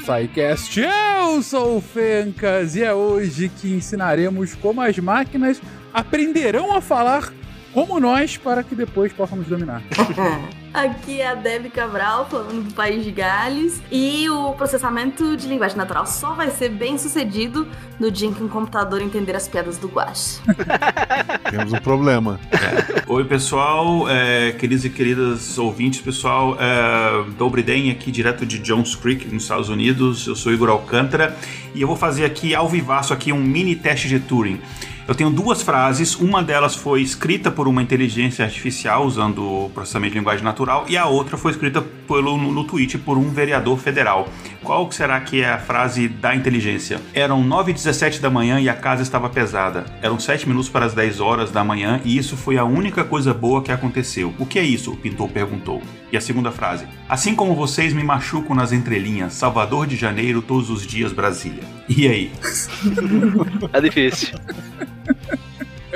SciCast. Eu sou o Fencas e é hoje que ensinaremos como as máquinas aprenderão a falar como nós para que depois possamos dominar. Aqui é a Debbie Cabral, falando do País de Gales. E o processamento de linguagem natural só vai ser bem sucedido no dia em que um computador entender as piadas do Guache. Temos um problema. Oi, pessoal, é, queridos e queridas ouvintes, pessoal. É, Dobriden aqui, direto de Jones Creek, nos Estados Unidos. Eu sou Igor Alcântara e eu vou fazer aqui ao vivaço aqui um mini teste de Turing. Eu tenho duas frases, uma delas foi escrita por uma inteligência artificial usando processamento de linguagem natural e a outra foi escrita pelo, no, no tweet por um vereador federal. Qual será que é a frase da inteligência? Eram 9 e 17 da manhã e a casa estava pesada. Eram 7 minutos para as 10 horas da manhã e isso foi a única coisa boa que aconteceu. O que é isso? O pintor perguntou. E a segunda frase: Assim como vocês me machucam nas entrelinhas, Salvador de Janeiro, todos os dias, Brasília. E aí? É difícil.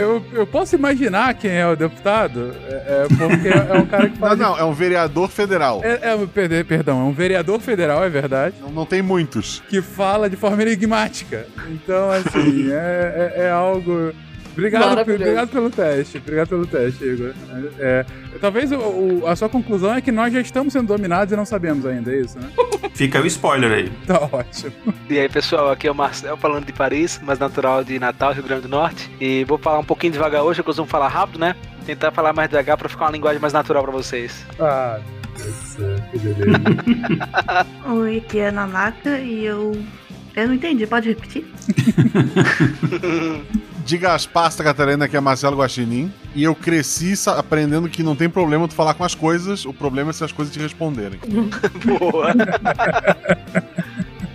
Eu, eu posso imaginar quem é o deputado, é, é porque é um cara que Não, faz. não, é um vereador federal. É, é, um- perde- perdão, é um vereador federal, é verdade, Não, não tem muitos. que fala de forma enigmática. Então, assim, é, é, é algo. Obrigado, obrigado pelo teste, obrigado pelo teste, Igor. É, é, talvez o- o- a sua conclusão é que nós já estamos sendo dominados e não sabemos ainda, é isso, né? Fica o spoiler aí. Tá ótimo. E aí, pessoal, aqui é o Marcel falando de Paris, mas natural de Natal, Rio Grande do Norte. E vou falar um pouquinho devagar hoje, eu costumo falar rápido, né? Tentar falar mais devagar pra ficar uma linguagem mais natural pra vocês. Ah, que beleza. Oi, aqui é a Nanaka e eu. Eu não entendi, pode repetir? Diga as pastas, Catarina, que é Marcelo Guaxinim. E eu cresci aprendendo que não tem problema tu falar com as coisas, o problema é se as coisas te responderem. Boa!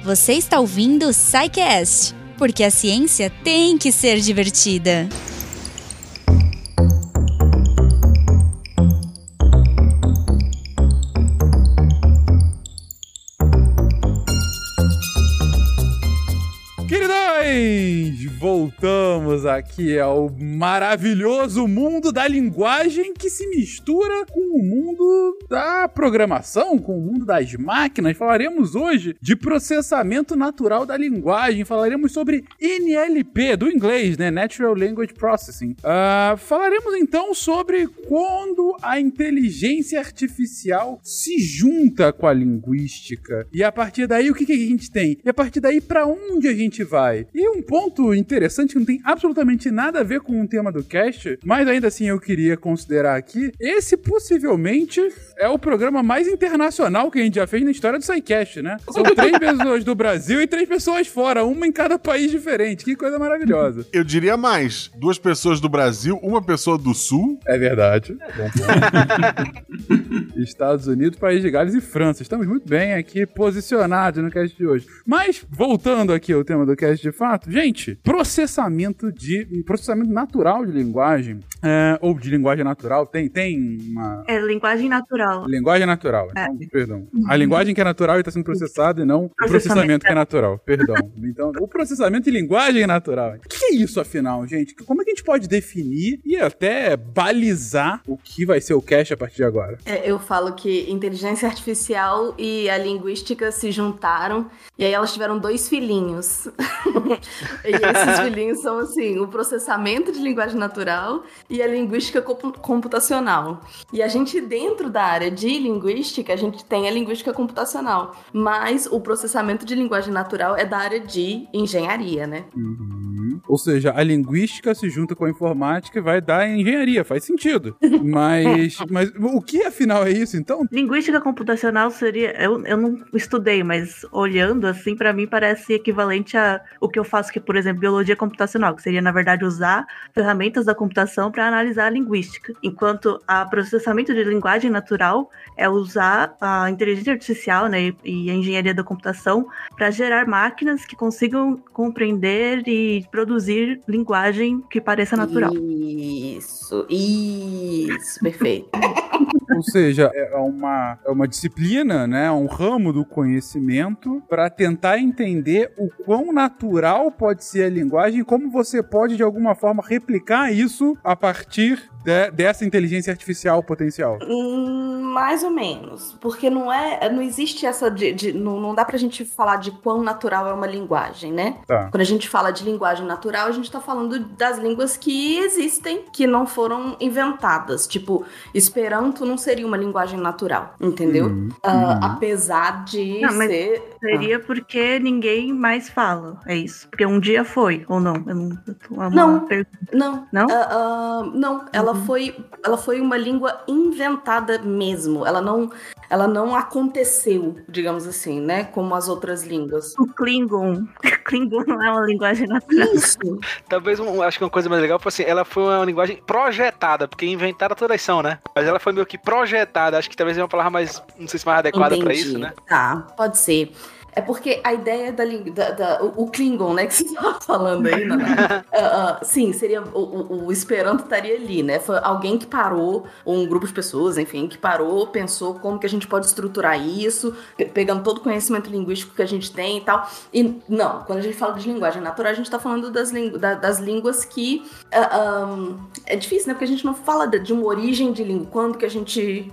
Você está ouvindo o SciCast, porque a ciência tem que ser divertida. Queridões, voltamos aqui ao maravilhoso mundo da linguagem que se mistura com o mundo da programação, com o mundo das máquinas. Falaremos hoje de processamento natural da linguagem, falaremos sobre NLP, do inglês, né? Natural Language Processing. Ah, falaremos então sobre quando a inteligência artificial se junta com a linguística. E a partir daí, o que, que a gente tem? E a partir daí, para onde a gente vai? E um ponto interessante que não tem absolutamente nada a ver com o tema do cast, mas ainda assim eu queria considerar aqui, esse possivelmente é o programa mais internacional que a gente já fez na história do SciCast, né? São três pessoas do Brasil e três pessoas fora, uma em cada país diferente. Que coisa maravilhosa. Eu diria mais: duas pessoas do Brasil, uma pessoa do Sul. É verdade. Estados Unidos, País de Gales e França. Estamos muito bem aqui posicionados no cast de hoje. Mas, voltando aqui ao tema do cast de fato, gente, processamento de. processamento natural de linguagem, é, ou de linguagem natural, tem, tem uma. É linguagem natural. Linguagem natural, então, perdão. A linguagem que é natural e está sendo processada e não o processamento Processamento. que é natural, perdão. Então, o processamento de linguagem é natural. O que é isso, afinal, gente? Como é que a gente pode definir e até balizar o que vai ser o cache a partir de agora? É, eu falo que inteligência artificial e a linguística se juntaram e aí elas tiveram dois filhinhos. e esses filhinhos são assim, o processamento de linguagem natural e a linguística compu- computacional. E a gente dentro da área de linguística, a gente tem a linguística computacional, mas o processamento de linguagem natural é da área de engenharia, né? Ou seja, a linguística se junta com a informática e vai dar engenharia, faz sentido. Mas, mas o que afinal é isso, então? Linguística computacional seria. Eu, eu não estudei, mas olhando assim, pra mim parece equivalente a o que eu faço, que, por exemplo, biologia computacional, que seria, na verdade, usar ferramentas da computação para analisar a linguística. Enquanto a processamento de linguagem natural é usar a inteligência artificial né, e- a engenharia da computação para gerar máquinas que consigam compreender e produzir linguagem que pareça natural. Isso, isso, perfeito. Ou seja, é uma, é uma disciplina, né? Um ramo do conhecimento para tentar entender o quão natural pode ser a linguagem e como você pode, de alguma forma, replicar isso a partir de- dessa inteligência artificial potencial. Hum, Mais ou menos. Porque não é. Não existe essa. De, de- não, não dá pra gente falar de quão natural é uma linguagem, né? Tá. Quando a gente fala de linguagem natural, a gente tá falando das línguas que existem, que não foram inventadas. Tipo, Esperanto não seria uma linguagem natural, entendeu? Uhum. Ah, Apesar de Não, ser. Seria porque ninguém mais fala. É isso. Porque um dia foi, ou não? Eu não, eu tô- é Não. pergunta. Não. Não? Ah, ah, não, ela foi, ela foi uma língua inventada mesmo. Ela não, ela não aconteceu, digamos assim, né, como as outras línguas. O Klingon. Klingon não é uma linguagem natural. Isso. Talvez, um, acho que uma coisa mais legal foi assim, ela foi uma linguagem projetada, porque inventaram todas são, né? Mas ela foi meio que projetada, acho que talvez é uma palavra mais, não sei se mais adequada pra Entendi. isso, né? Tá, pode ser. É porque a ideia da língua. Da, da- o, o Klingon, né, que você estava falando aí, Naná. Ah, ah, sim, seria. O, o, Esperanto estaria ali, né? Foi alguém que parou, ou um grupo de pessoas, enfim, que parou, pensou como que a gente pode estruturar isso, pe- pegando todo o conhecimento linguístico que a gente tem e tal. E não, quando a gente fala de linguagem natural, a gente está falando das, da- das línguas que. ah, ah, é difícil, né? Porque a gente não fala de, uma origem de língua. Quando que a gente.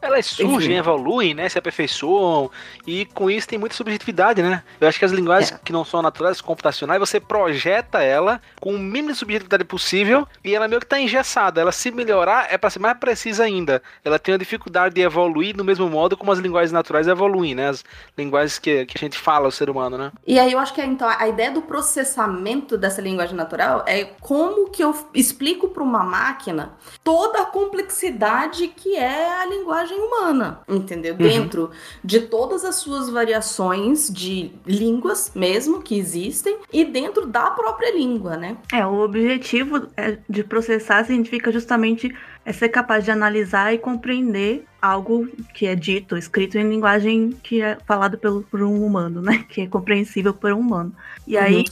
Elas surgem, Enfim. evoluem, né? Se aperfeiçoam. E com isso tem muita subjetividade, né? Eu acho que as linguagens É. que não são naturais, computacionais, você projeta ela com o mínimo de subjetividade possível e ela meio que tá engessada. Ela se melhorar é para ser mais precisa ainda. Ela tem a dificuldade de evoluir do mesmo modo como as linguagens naturais evoluem, né? As linguagens que, que a gente fala, o ser humano, né? E aí eu acho que então a ideia do processamento dessa linguagem natural é como que eu explico para uma máquina toda a complexidade que é a linguagem humana, entendeu? Dentro de todas as suas variações de línguas mesmo que existem e dentro da própria língua, né? É, o objetivo é de processar significa justamente é ser capaz de analisar e compreender algo que é dito, escrito em linguagem que é falado pelo, por um humano, né? Que é compreensível por um humano. E aí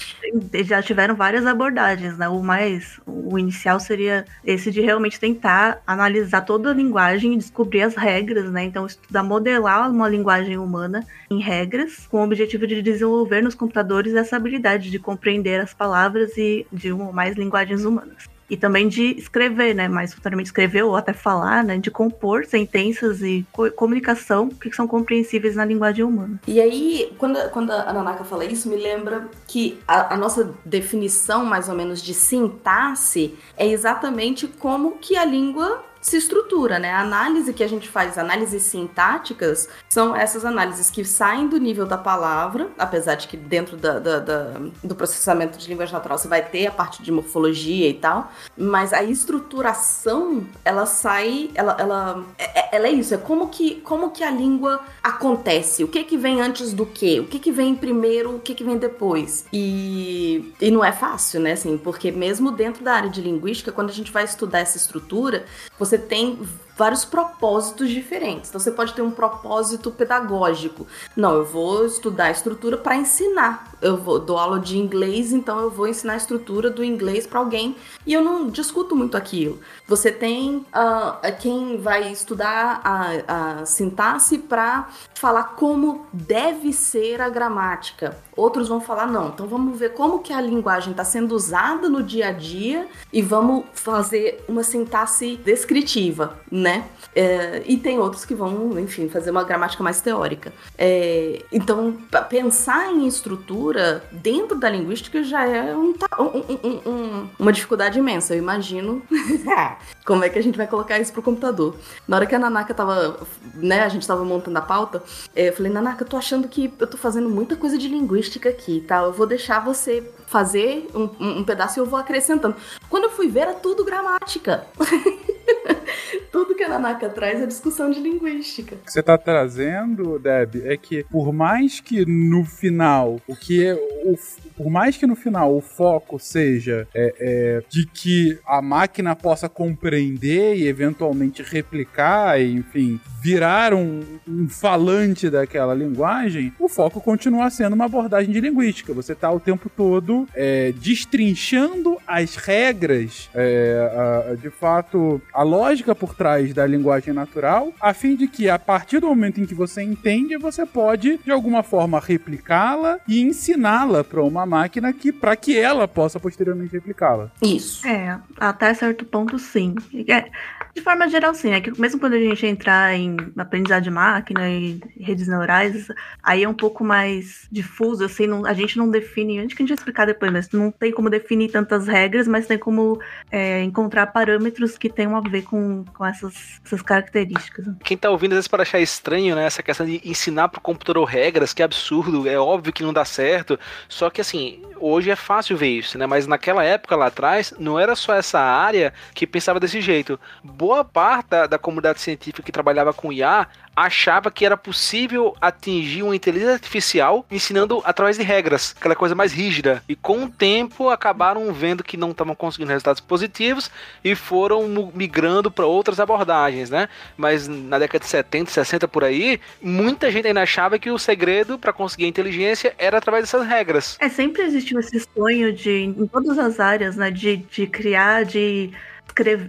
já tiveram várias abordagens, né? O mais, o inicial seria esse de realmente tentar analisar toda a linguagem e descobrir as regras, né? Então estudar, modelar uma linguagem humana em regras, com o objetivo de desenvolver nos computadores essa habilidade de compreender as palavras e de uma ou mais linguagens humanas. E também de escrever, né? Mais futuramente escrever ou até falar, né? De compor sentenças e co- comunicação que são compreensíveis na linguagem humana. E aí, quando, quando a Nanaka fala isso, me lembra que a, a nossa definição, mais ou menos, de sintaxe é exatamente como que a língua se estrutura, né? A análise que a gente faz, análises sintáticas, são essas análises que saem do nível da palavra, apesar de que dentro da- da- da- do processamento de linguagem natural você vai ter a parte de morfologia e tal, mas a estruturação, ela sai, ela, ela, é, é- ela é isso, é como que, como que a língua acontece, o que que vem antes do que, o que que vem primeiro, o que que vem depois. E, e não é fácil, né, assim, porque mesmo dentro da área de linguística, quando a gente vai estudar essa estrutura, você tem vários propósitos diferentes. Então você pode ter um propósito pedagógico. Não, eu vou estudar estrutura para ensinar. Eu vou dou aula de inglês, então eu vou ensinar a estrutura do inglês para alguém e eu não discuto muito aquilo. Você tem ah, quem vai estudar a, a sintaxe para falar como deve ser a gramática. Outros vão falar não. Então vamos ver como que a linguagem está sendo usada no dia a dia e vamos fazer uma sintaxe descritiva, né? É, e tem outros que vão, enfim, fazer uma gramática mais teórica. É, então, pensar em estrutura dentro da linguística já é um um- um- um- uma dificuldade imensa. Eu imagino como é que a gente vai colocar isso pro computador. Na hora que a Nanaka tava, né, a gente tava montando a pauta, é, eu falei, Nanaka, eu tô achando que eu tô fazendo muita coisa de linguística aqui, tá? Eu vou deixar você fazer um, um- um pedaço e eu vou acrescentando. Quando eu fui ver, era tudo gramática. tudo que a Nanaka traz é discussão de linguística. que você tá trazendo, Deb, é que por mais que no final, o que é o, por mais que no final o foco seja é, é, de que a máquina possa compreender e eventualmente replicar, e, enfim, virar um, um falante daquela linguagem, o foco continua sendo uma abordagem de linguística. Você tá o tempo todo é, destrinchando as regras, é, a- de fato, a lógica por trás da linguagem natural, a fim de que a partir do momento em que você entende, você pode de alguma forma replicá-la e ensiná-la para uma máquina que para que ela possa posteriormente replicá-la. Isso. É, até certo ponto sim. É, de forma geral, sim. É que mesmo quando a gente entrar em aprendizado de máquina e redes neurais, aí é um pouco mais difuso, assim, não- a gente não define, acho que a gente vai explicar depois, mas não tem como definir tantas regras, mas tem como é, encontrar parâmetros que tenham a ver com, com essas, essas características. Quem tá ouvindo às vezes pode achar estranho, né? Essa questão de ensinar pro computador regras, que absurdo, é óbvio que não dá certo. Só que assim, hoje é fácil ver isso, né? Mas naquela época lá atrás, não era só essa área que pensava desse jeito. Boa parte da, da comunidade científica que trabalhava com IA achava que era possível atingir uma inteligência artificial ensinando através de regras, aquela coisa mais rígida. E com o tempo acabaram vendo que não estavam conseguindo resultados positivos e foram migrando para outras abordagens, né? Mas na década de 70, 60 por aí, muita gente ainda achava que o segredo para conseguir inteligência era através dessas regras. É, sempre existiu esse sonho de, em todas as áreas, né, de, de criar, de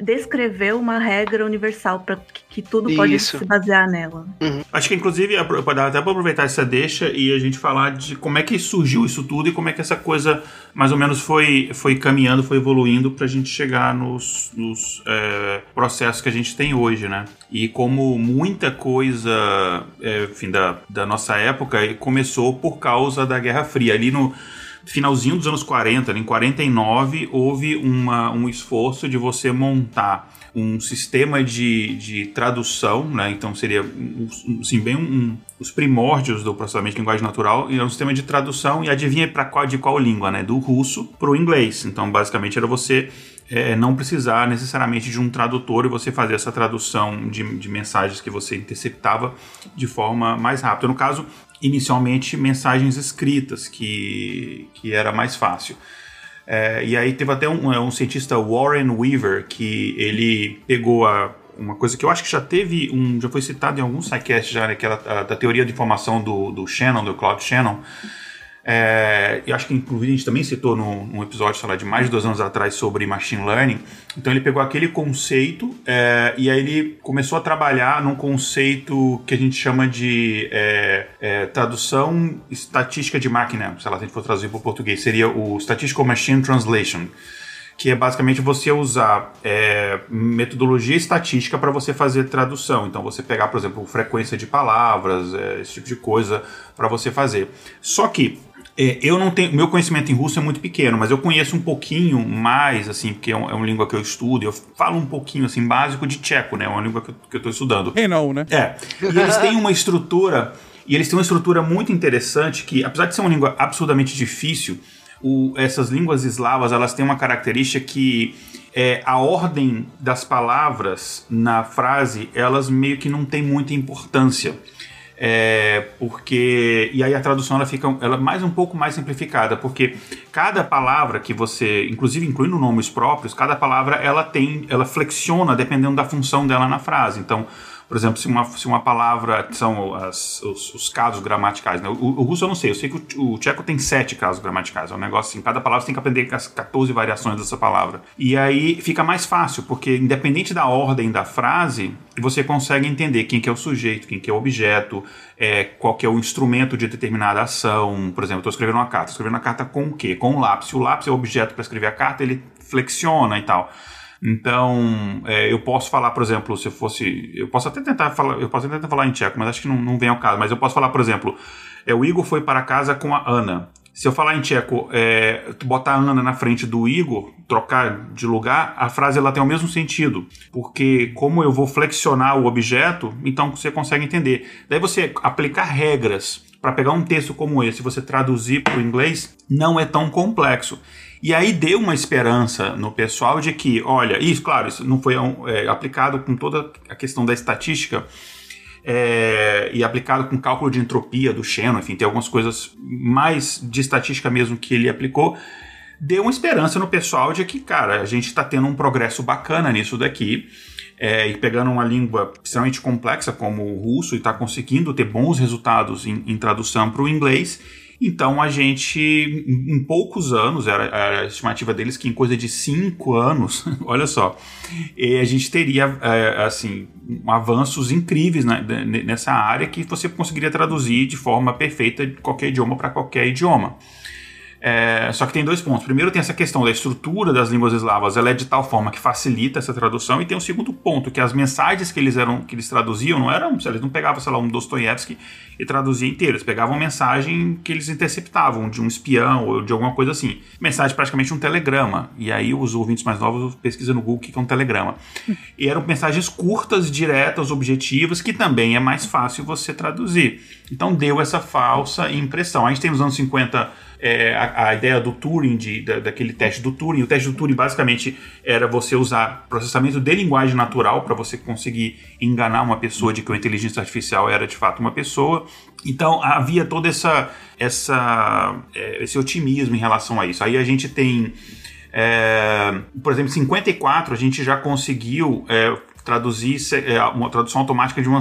descrever uma regra universal para que, que tudo pode Isso. se basear nela. Acho que, inclusive, dá até para aproveitar essa deixa e a gente falar de como é que surgiu isso tudo e como é que essa coisa, mais ou menos, foi, foi caminhando, foi evoluindo para a gente chegar nos, nos, é, processos que a gente tem hoje, né? E como muita coisa, é, enfim, da, da nossa época começou por causa da Guerra Fria. Ali no finalzinho dos anos 40, em 49, houve uma, um esforço de você montar um sistema de, de tradução, né? então seria um- um- assim, bem um- os primórdios do processamento de linguagem natural, e é um sistema de tradução, e adivinha para qual, de qual língua? Né? Do russo para o inglês. Então, basicamente, era você é, não precisar necessariamente de um tradutor e você fazer essa tradução de, de mensagens que você interceptava de forma mais rápida. No caso, inicialmente, mensagens escritas, que, que era mais fácil. É, e aí teve até um, é, um cientista, Warren Weaver, que ele pegou a, uma coisa que eu acho que já teve, um, já foi citado em algum sidecast já, né, a, da teoria de informação do, do Shannon, do Claude Shannon. É, eu acho que inclusive a gente também citou num, num episódio, sei lá, de mais de dois anos atrás sobre machine learning. Então ele pegou aquele conceito é, e aí ele começou a trabalhar num conceito que a gente chama de é, é, tradução estatística de máquina. Sei lá, se a gente for traduzir para o português, seria o Statistical Machine Translation que é basicamente você usar é, metodologia estatística para você fazer tradução. Então, você pegar, por exemplo, frequência de palavras, é, esse tipo de coisa para você fazer. Só que é, eu não tenho, meu conhecimento em russo é muito pequeno, mas eu conheço um pouquinho mais, assim, porque é, um, é uma língua que eu estudo. Eu falo um pouquinho, assim, básico de tcheco, né? É uma língua que eu, que eu estou estudando. Quem não, né? É. E eles têm uma estrutura, e eles têm uma estrutura muito interessante que, apesar de ser uma língua absurdamente difícil, o- essas línguas eslavas elas têm uma característica que é, a ordem das palavras na frase elas meio que não tem muita importância. É, porque e aí a tradução ela fica ela é mais um pouco mais simplificada porque cada palavra que você inclusive incluindo nomes próprios cada palavra ela tem ela flexiona dependendo da função dela na frase. Então por exemplo, se uma, se uma palavra são as, os, os casos gramaticais, né? O, o russo eu não sei, eu sei que o, o tcheco tem sete casos gramaticais. É um negócio assim, cada palavra você tem que aprender as 14 variações dessa palavra. E aí fica mais fácil, porque independente da ordem da frase, você consegue entender quem que é o sujeito, quem que é o objeto, é, qual que é o instrumento de determinada ação. Por exemplo, estou escrevendo uma carta, escrevendo uma carta com o quê? Com o lápis. Se o lápis é o objeto para escrever a carta, ele flexiona e tal. Então, é, eu posso falar, por exemplo, se fosse. Eu posso até tentar falar. Eu posso tentar falar em tcheco, mas acho que não, não vem ao caso. Mas eu posso falar, por exemplo, é, o Igor foi para casa com a Ana. Se eu falar em tcheco, é, botar a Ana na frente do Igor, trocar de lugar, a frase ela tem o mesmo sentido. Porque como eu vou flexionar o objeto, então você consegue entender. Daí você aplicar regras para pegar um texto como esse, você traduzir para o inglês, não é tão complexo. E aí deu uma esperança no pessoal de que, olha, isso, claro, isso não foi é, aplicado com toda a questão da estatística é, e aplicado com cálculo de entropia do Shannon, enfim, tem algumas coisas mais de estatística mesmo que ele aplicou. Deu uma esperança no pessoal de que, cara, a gente está tendo um progresso bacana nisso daqui. É, e pegando uma língua extremamente complexa como o russo e está conseguindo ter bons resultados em, em tradução para o inglês, então a gente, em poucos anos, era, a estimativa deles que em coisa de cinco anos, olha só, a gente teria é, assim avanços incríveis nessa área que você conseguiria traduzir de forma perfeita de qualquer idioma para qualquer idioma. É, só que tem dois pontos. Primeiro tem essa questão da estrutura das línguas eslavas, ela é de tal forma que facilita essa tradução, e tem o um segundo ponto, que as mensagens que eles eram que eles traduziam não eram, eles não pegavam, sei lá, um Dostoiévski e traduziam inteiro, eles pegavam mensagem que eles interceptavam de um espião ou de alguma coisa assim. Mensagem praticamente um telegrama. E aí os ouvintes mais novos pesquisam no Google o que é um telegrama. E eram mensagens curtas, diretas, objetivas, que também é mais fácil você traduzir. Então deu essa falsa impressão. A gente tem nos anos 50 é, a, a, ideia do Turing, de, da, daquele teste do Turing. O teste do Turing basicamente era você usar processamento de linguagem natural para você conseguir enganar uma pessoa de que a inteligência artificial era de fato uma pessoa. Então havia todo essa, essa, é, esse otimismo em relação a isso. Aí a gente tem. É, por exemplo, em 54 a gente já conseguiu é, traduzir é, uma tradução automática de uma,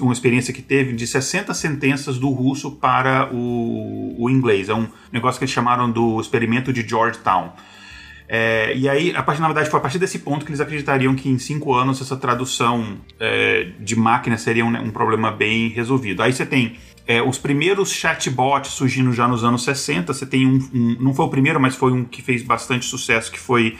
uma experiência que teve de 60 sentenças do russo para o, o inglês. É um negócio que eles chamaram do experimento de Georgetown. É, e aí, a partir, na verdade, foi a partir desse ponto que eles acreditariam que em cinco anos essa tradução é, de máquina seria um, um, problema bem resolvido. Aí você tem é, os primeiros chatbots surgindo já nos anos 60. Você tem um, um, Não foi o primeiro, mas foi um que fez bastante sucesso, que foi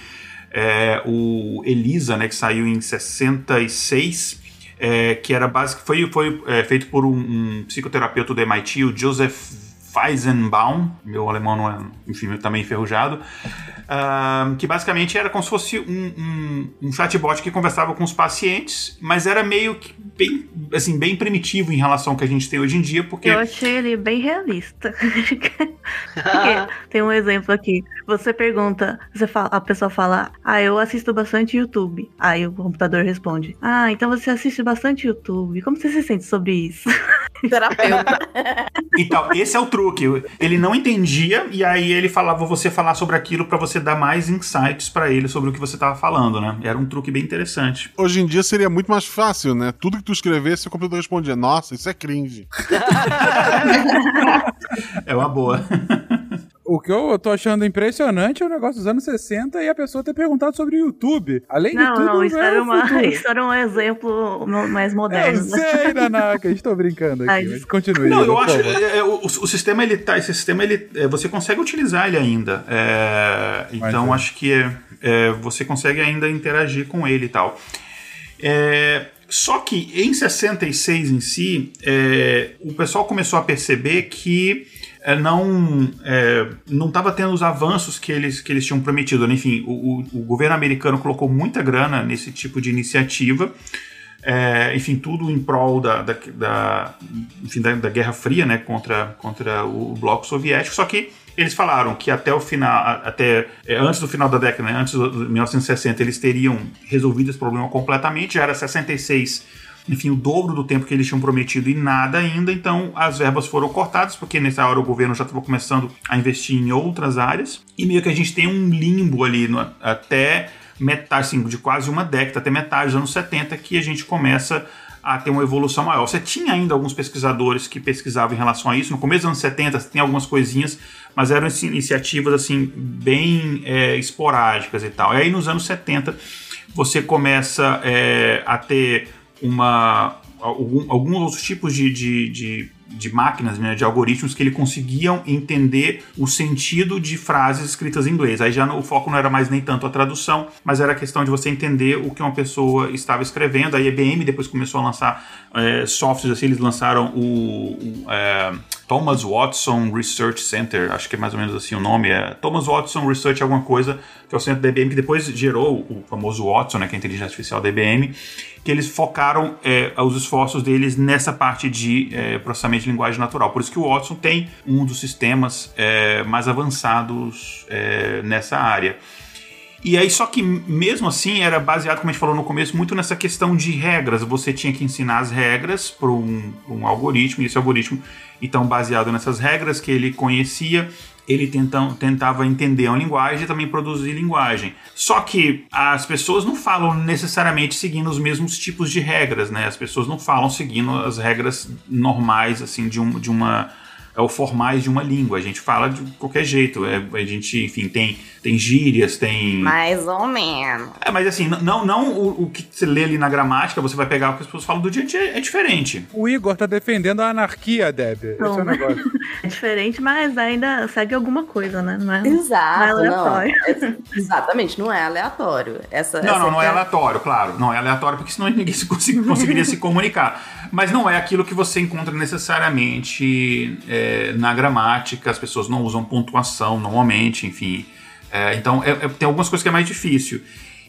é, o Elisa, né, que saiu em 66, é, que era básico, foi, foi é, feito por um, um, psicoterapeuta do MIT, o Joseph Weizenbaum, meu alemão não é, enfim, também enferrujado, uh, que basicamente era como se fosse um, um, um, chatbot que conversava com os pacientes, mas era meio que bem, assim, bem primitivo em relação ao que a gente tem hoje em dia, porque... Eu achei ele bem realista. tem um exemplo aqui, você pergunta, você fala, a pessoa fala, ah, eu assisto bastante YouTube. Aí o computador responde, ah, então você assiste bastante YouTube, como você se sente sobre isso? Terapeuta. Então, esse é o truque. Ele não entendia e aí ele falava você falar sobre aquilo para você dar mais insights para ele sobre o que você tava falando, né? Era um truque bem interessante. Hoje em dia seria muito mais fácil, né? Tudo que tu escrevesse, o computador respondia: "Nossa, isso é cringe". é uma boa. O que eu tô achando impressionante é o negócio dos anos 60 e a pessoa ter perguntado sobre o YouTube. Além não, de tudo, não, isso, é era uma, isso era um exemplo mais moderno. Eu sei, Nanaka, estou brincando aqui, Ai, mas continue. Não, eu acho é, é, o, o, sistema, ele tá, esse sistema, ele, é, você consegue utilizar ele ainda. É, então, acho que é, você consegue ainda interagir com ele e tal. só que em 66 em si, o pessoal começou a perceber que é, não é, não estava tendo os avanços que eles, que eles tinham prometido. Né? Enfim, o, o, governo americano colocou muita grana nesse tipo de iniciativa. É, enfim, tudo em prol da, da, da enfim, da, da, Guerra Fria né, contra, contra o bloco soviético. Só que eles falaram que até o final, até é, antes do final da década, né, antes de 1960, eles teriam resolvido esse problema completamente. Já era 66 enfim, o dobro do tempo que eles tinham prometido e nada ainda, então as verbas foram cortadas, porque nessa hora o governo já estava começando a investir em outras áreas, e meio que a gente tem um limbo ali no, até metade, assim, de quase uma década, até metade dos anos 70, que a gente começa a ter uma evolução maior. Você tinha ainda alguns pesquisadores que pesquisavam em relação a isso. No começo dos anos 70 tem algumas coisinhas, mas eram iniciativas assim bem é, esporádicas e tal. E aí nos anos 70 você começa é, a ter uma, algum, alguns outros tipos de, de, de, de máquinas, né, de algoritmos que ele conseguiam entender o sentido de frases escritas em inglês. Aí já no, o foco não era mais nem tanto a tradução, mas era a questão de você entender o que uma pessoa estava escrevendo. A IBM depois começou a lançar é, softwares assim, eles lançaram o, o é, Thomas Watson Research Center, acho que é mais ou menos assim o nome, é Thomas Watson Research alguma coisa, que é o centro da IBM, que depois gerou o famoso Watson, né, que é a inteligência artificial da IBM, que eles focaram é, os esforços deles nessa parte de é, processamento de linguagem natural. Por isso que o Watson tem um dos sistemas é, mais avançados é, nessa área. E aí, só que mesmo assim, era baseado, como a gente falou no começo, muito nessa questão de regras. Você tinha que ensinar as regras para um, um, algoritmo, e esse algoritmo, então, baseado nessas regras que ele conhecia, ele tentam, tentava entender a linguagem e também produzir linguagem. Só que as pessoas não falam necessariamente seguindo os mesmos tipos de regras, né? As pessoas não falam seguindo as regras normais, assim, de, um, de uma é o formais de uma língua. A gente fala de qualquer jeito. É, a gente, enfim, tem, tem gírias, tem. Mais ou menos. É, mas assim, não, não o, o que você lê ali na gramática, você vai pegar o que as pessoas falam do dia a dia, é diferente. O Igor tá defendendo a anarquia, Deb. Esse é o Não. negócio. É diferente, mas ainda segue alguma coisa, né? Não é, Exato, não é não. aleatório. É- exatamente, não é aleatório. Essa, Não, essa não, não é aleatório, claro. Não é aleatório porque senão ninguém se consegui- conseguiria se comunicar. Mas não é aquilo que você encontra necessariamente é, na gramática. As pessoas não usam pontuação normalmente, enfim. É, então é- é- tem algumas coisas que é mais difícil.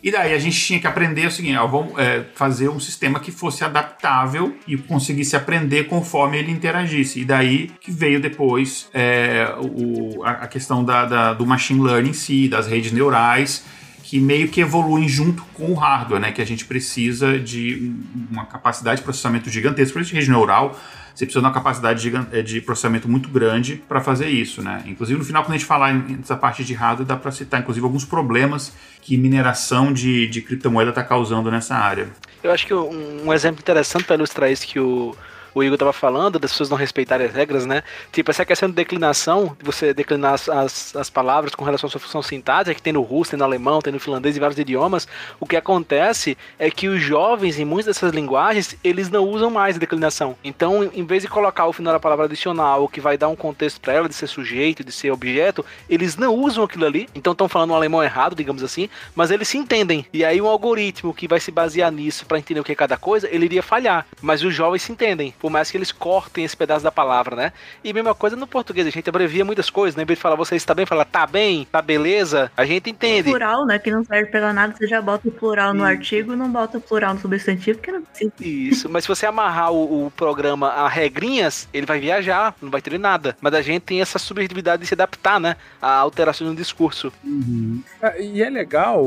E daí a gente tinha que aprender o seguinte: ó, vamos é, fazer um sistema que fosse adaptável e conseguisse aprender conforme ele interagisse. E daí que veio depois é, o- a, a questão da- da- do machine learning em si, das redes neurais que meio que evoluem junto com o hardware, né? Que a gente precisa de um- uma capacidade de processamento gigantesca. Isso, rede neural, você precisa de uma capacidade gigan- eh, de processamento muito grande para fazer isso, né? Inclusive, no final, quando a gente falar nessa parte de hardware, dá para citar, inclusive, alguns problemas que mineração de, de criptomoeda está causando nessa área. Eu acho que um, um exemplo interessante para ilustrar isso que o, o Igor tava falando, das pessoas não respeitarem as regras, né? Tipo, essa questão de declinação, de você declinar as, as, as palavras com relação à sua função sintática, que tem no russo, tem no alemão, tem no finlandês e vários idiomas, o que acontece é que os jovens, em muitas dessas linguagens, eles não usam mais a declinação. Então, em vez de colocar ao final da palavra adicional, o que vai dar um contexto para ela de ser sujeito, de ser objeto, eles não usam aquilo ali. Então, estão falando um alemão errado, digamos assim, mas eles se entendem. E aí, um algoritmo que vai se basear nisso para entender o que é cada coisa, ele iria falhar. Mas os jovens se entendem, por mais que eles cortem esse pedaço da palavra, né? E mesma coisa no português, a gente abrevia muitas coisas, né? Em vez de falar você está bem, fala tá bem, tá beleza, a gente entende. Plural, né? Que não serve pra nada, você já bota o plural no Sim. artigo e não bota o plural no substantivo, porque não precisa. Isso, mas se você amarrar o, o programa a regrinhas, ele vai viajar, não vai ter nada. Mas a gente tem essa subjetividade de se adaptar, né? A alterações no discurso. Ah, E é legal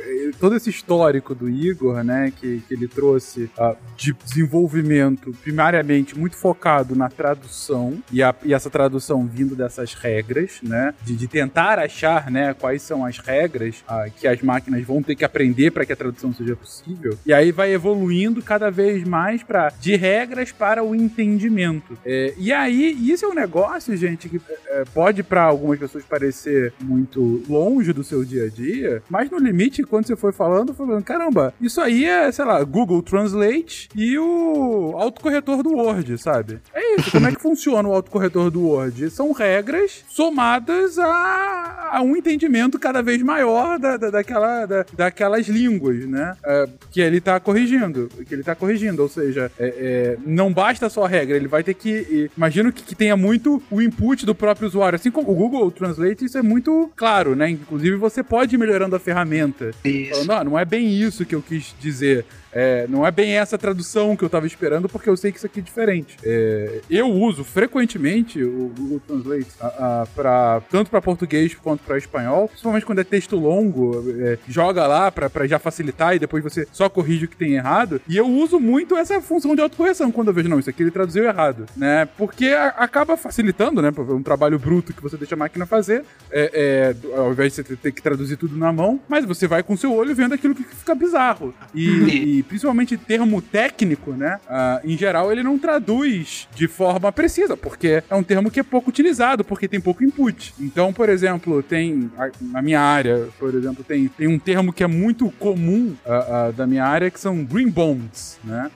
eh, todo esse histórico do Igor, né, que, que ele trouxe ah, de desenvolvimento primariamente muito focado na tradução e, a- e essa tradução vindo dessas regras, né, de, de tentar achar, né, quais são as regras ah, que as máquinas vão ter que aprender para que a tradução seja possível. E aí vai evoluindo cada vez mais para de regras para o entendimento. É, e aí isso é um negócio, gente, que é, pode para algumas pessoas parecer muito longe do seu dia a dia, mas no limite, quando você foi falando, foi falando, caramba, isso aí é, sei lá, Google Translate e o autocorretor do Word, sabe? É isso, como é que funciona o autocorretor do Word? São regras somadas a, a um entendimento cada vez maior da, da- daquela, da- daquelas línguas, né? É, que ele tá corrigindo, que ele tá corrigindo, ou seja, é, é, não basta só a regra, ele vai ter que, imagino que, que tenha muito o input do próprio usuário, assim como o Google Translate, isso é muito claro, né? Inclusive você pode ir melhorando a ferramenta, falando, ah, não é bem isso que eu quis dizer. É, não é bem essa tradução que eu tava esperando, porque eu sei que isso aqui é diferente. É, eu uso frequentemente o Google Translate a, a, pra, tanto para português quanto para espanhol, principalmente quando é texto longo, é, joga lá pra, pra já facilitar e depois você só corrige o que tem errado. E eu uso muito essa função de autocorreção quando eu vejo, não, isso aqui ele traduziu errado, né? Porque a- acaba facilitando, né? Um trabalho bruto que você deixa a máquina fazer, é, é, ao invés de você ter- ter que traduzir tudo na mão, mas você vai com seu olho vendo aquilo que fica bizarro. E, e principalmente termo técnico, né? ah, em geral, ele não traduz de forma precisa, porque é um termo que é pouco utilizado, porque tem pouco input. Então, por exemplo, tem. Na minha área, por exemplo, tem, tem um termo que é muito comum ah, ah, da minha área, que são green bonds, né?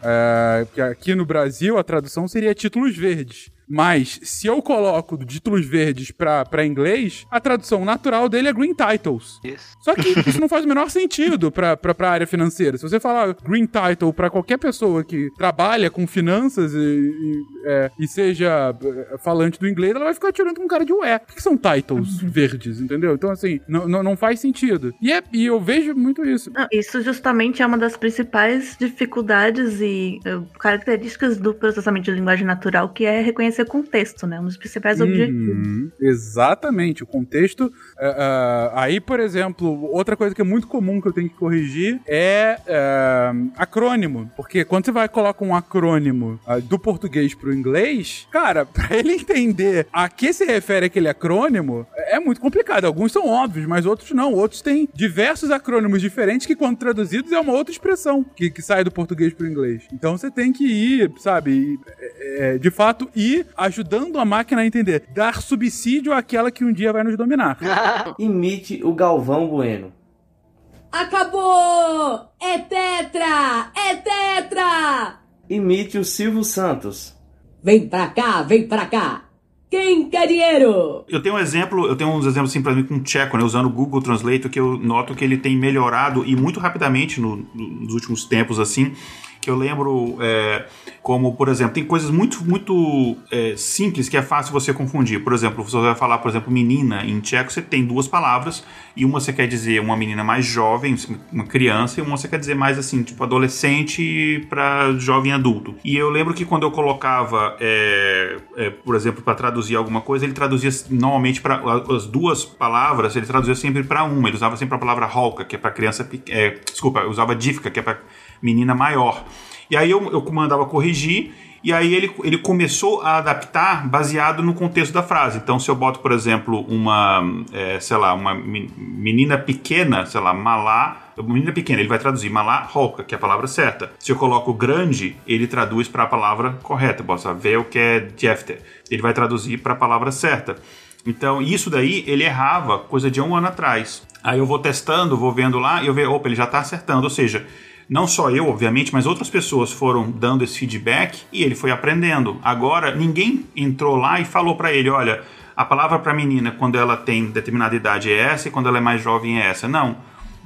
Que aqui no Brasil a tradução seria títulos verdes. Mas, se eu coloco de títulos verdes pra, pra inglês, a tradução natural dele é green titles. Isso. Só que isso não faz o menor sentido pra, pra, pra área financeira. Se você falar green title pra qualquer pessoa que trabalha com finanças e, e, é, e seja é, falante do inglês, ela vai ficar te olhando com cara de ué. Por que são titles verdes, entendeu? Então, assim, não, não, não faz sentido. E, é, e eu vejo muito isso. Não, isso justamente é uma das principais dificuldades e eh, características do processamento de linguagem natural, que é reconhecer contexto, né? Um dos principais objetivos. Uhum, exatamente, o contexto. é, é, aí, por exemplo, outra coisa que é muito comum que eu tenho que corrigir é, é, acrônimo. Porque quando você vai colocar um acrônimo ah, do português pro inglês, cara, pra ele entender a que se refere aquele acrônimo, é muito complicado. Alguns são óbvios, mas outros não. Outros têm diversos acrônimos diferentes que, quando traduzidos, é uma outra expressão que, que sai do português pro inglês. Então você tem que ir, sabe, é, de fato, ir ajudando a máquina a entender. Dar subsídio àquela que um dia vai nos dominar. Imite o Galvão Bueno. Acabou! É tetra! É tetra! Imite o Silvio Santos. Vem pra cá, vem pra cá! Quem quer dinheiro? Eu tenho um exemplo, eu tenho uns exemplos assim pra mim com o tcheco, né? Usando o Google Translate, que eu noto que ele tem melhorado e muito rapidamente no- nos últimos tempos, assim. Que eu lembro, é, como, por exemplo, tem coisas muito, muito é, simples que é fácil você confundir. Por exemplo, você vai falar, por exemplo, menina em tcheco, você tem duas palavras, e uma você quer dizer uma menina mais jovem, uma criança, e uma você quer dizer mais assim, tipo adolescente para jovem adulto. E eu lembro que quando eu colocava, é, é, por exemplo, para traduzir alguma coisa, ele traduzia normalmente para as duas palavras, ele traduzia sempre para uma. Ele usava sempre a palavra holka, que é para criança, é, desculpa, usava dívka, que é para menina maior. E aí eu, eu mandava corrigir. E aí ele, ele começou a adaptar baseado no contexto da frase. Então, se eu boto, por exemplo, uma, é, sei lá, uma me- menina pequena, sei lá, malá, menina pequena, ele vai traduzir malá holka, que é a palavra certa. Se eu coloco grande, ele traduz para a palavra correta. Bota vel que é jefte. Ele vai traduzir para a palavra certa. Então, isso daí ele errava coisa de um ano atrás. Aí eu vou testando, vou vendo lá e eu vejo, opa, ele já está acertando. Ou seja, não só eu, obviamente, mas outras pessoas foram dando esse feedback e ele foi aprendendo. Agora, ninguém entrou lá e falou para ele: olha, a palavra para menina quando ela tem determinada idade é essa e quando ela é mais jovem é essa. Não.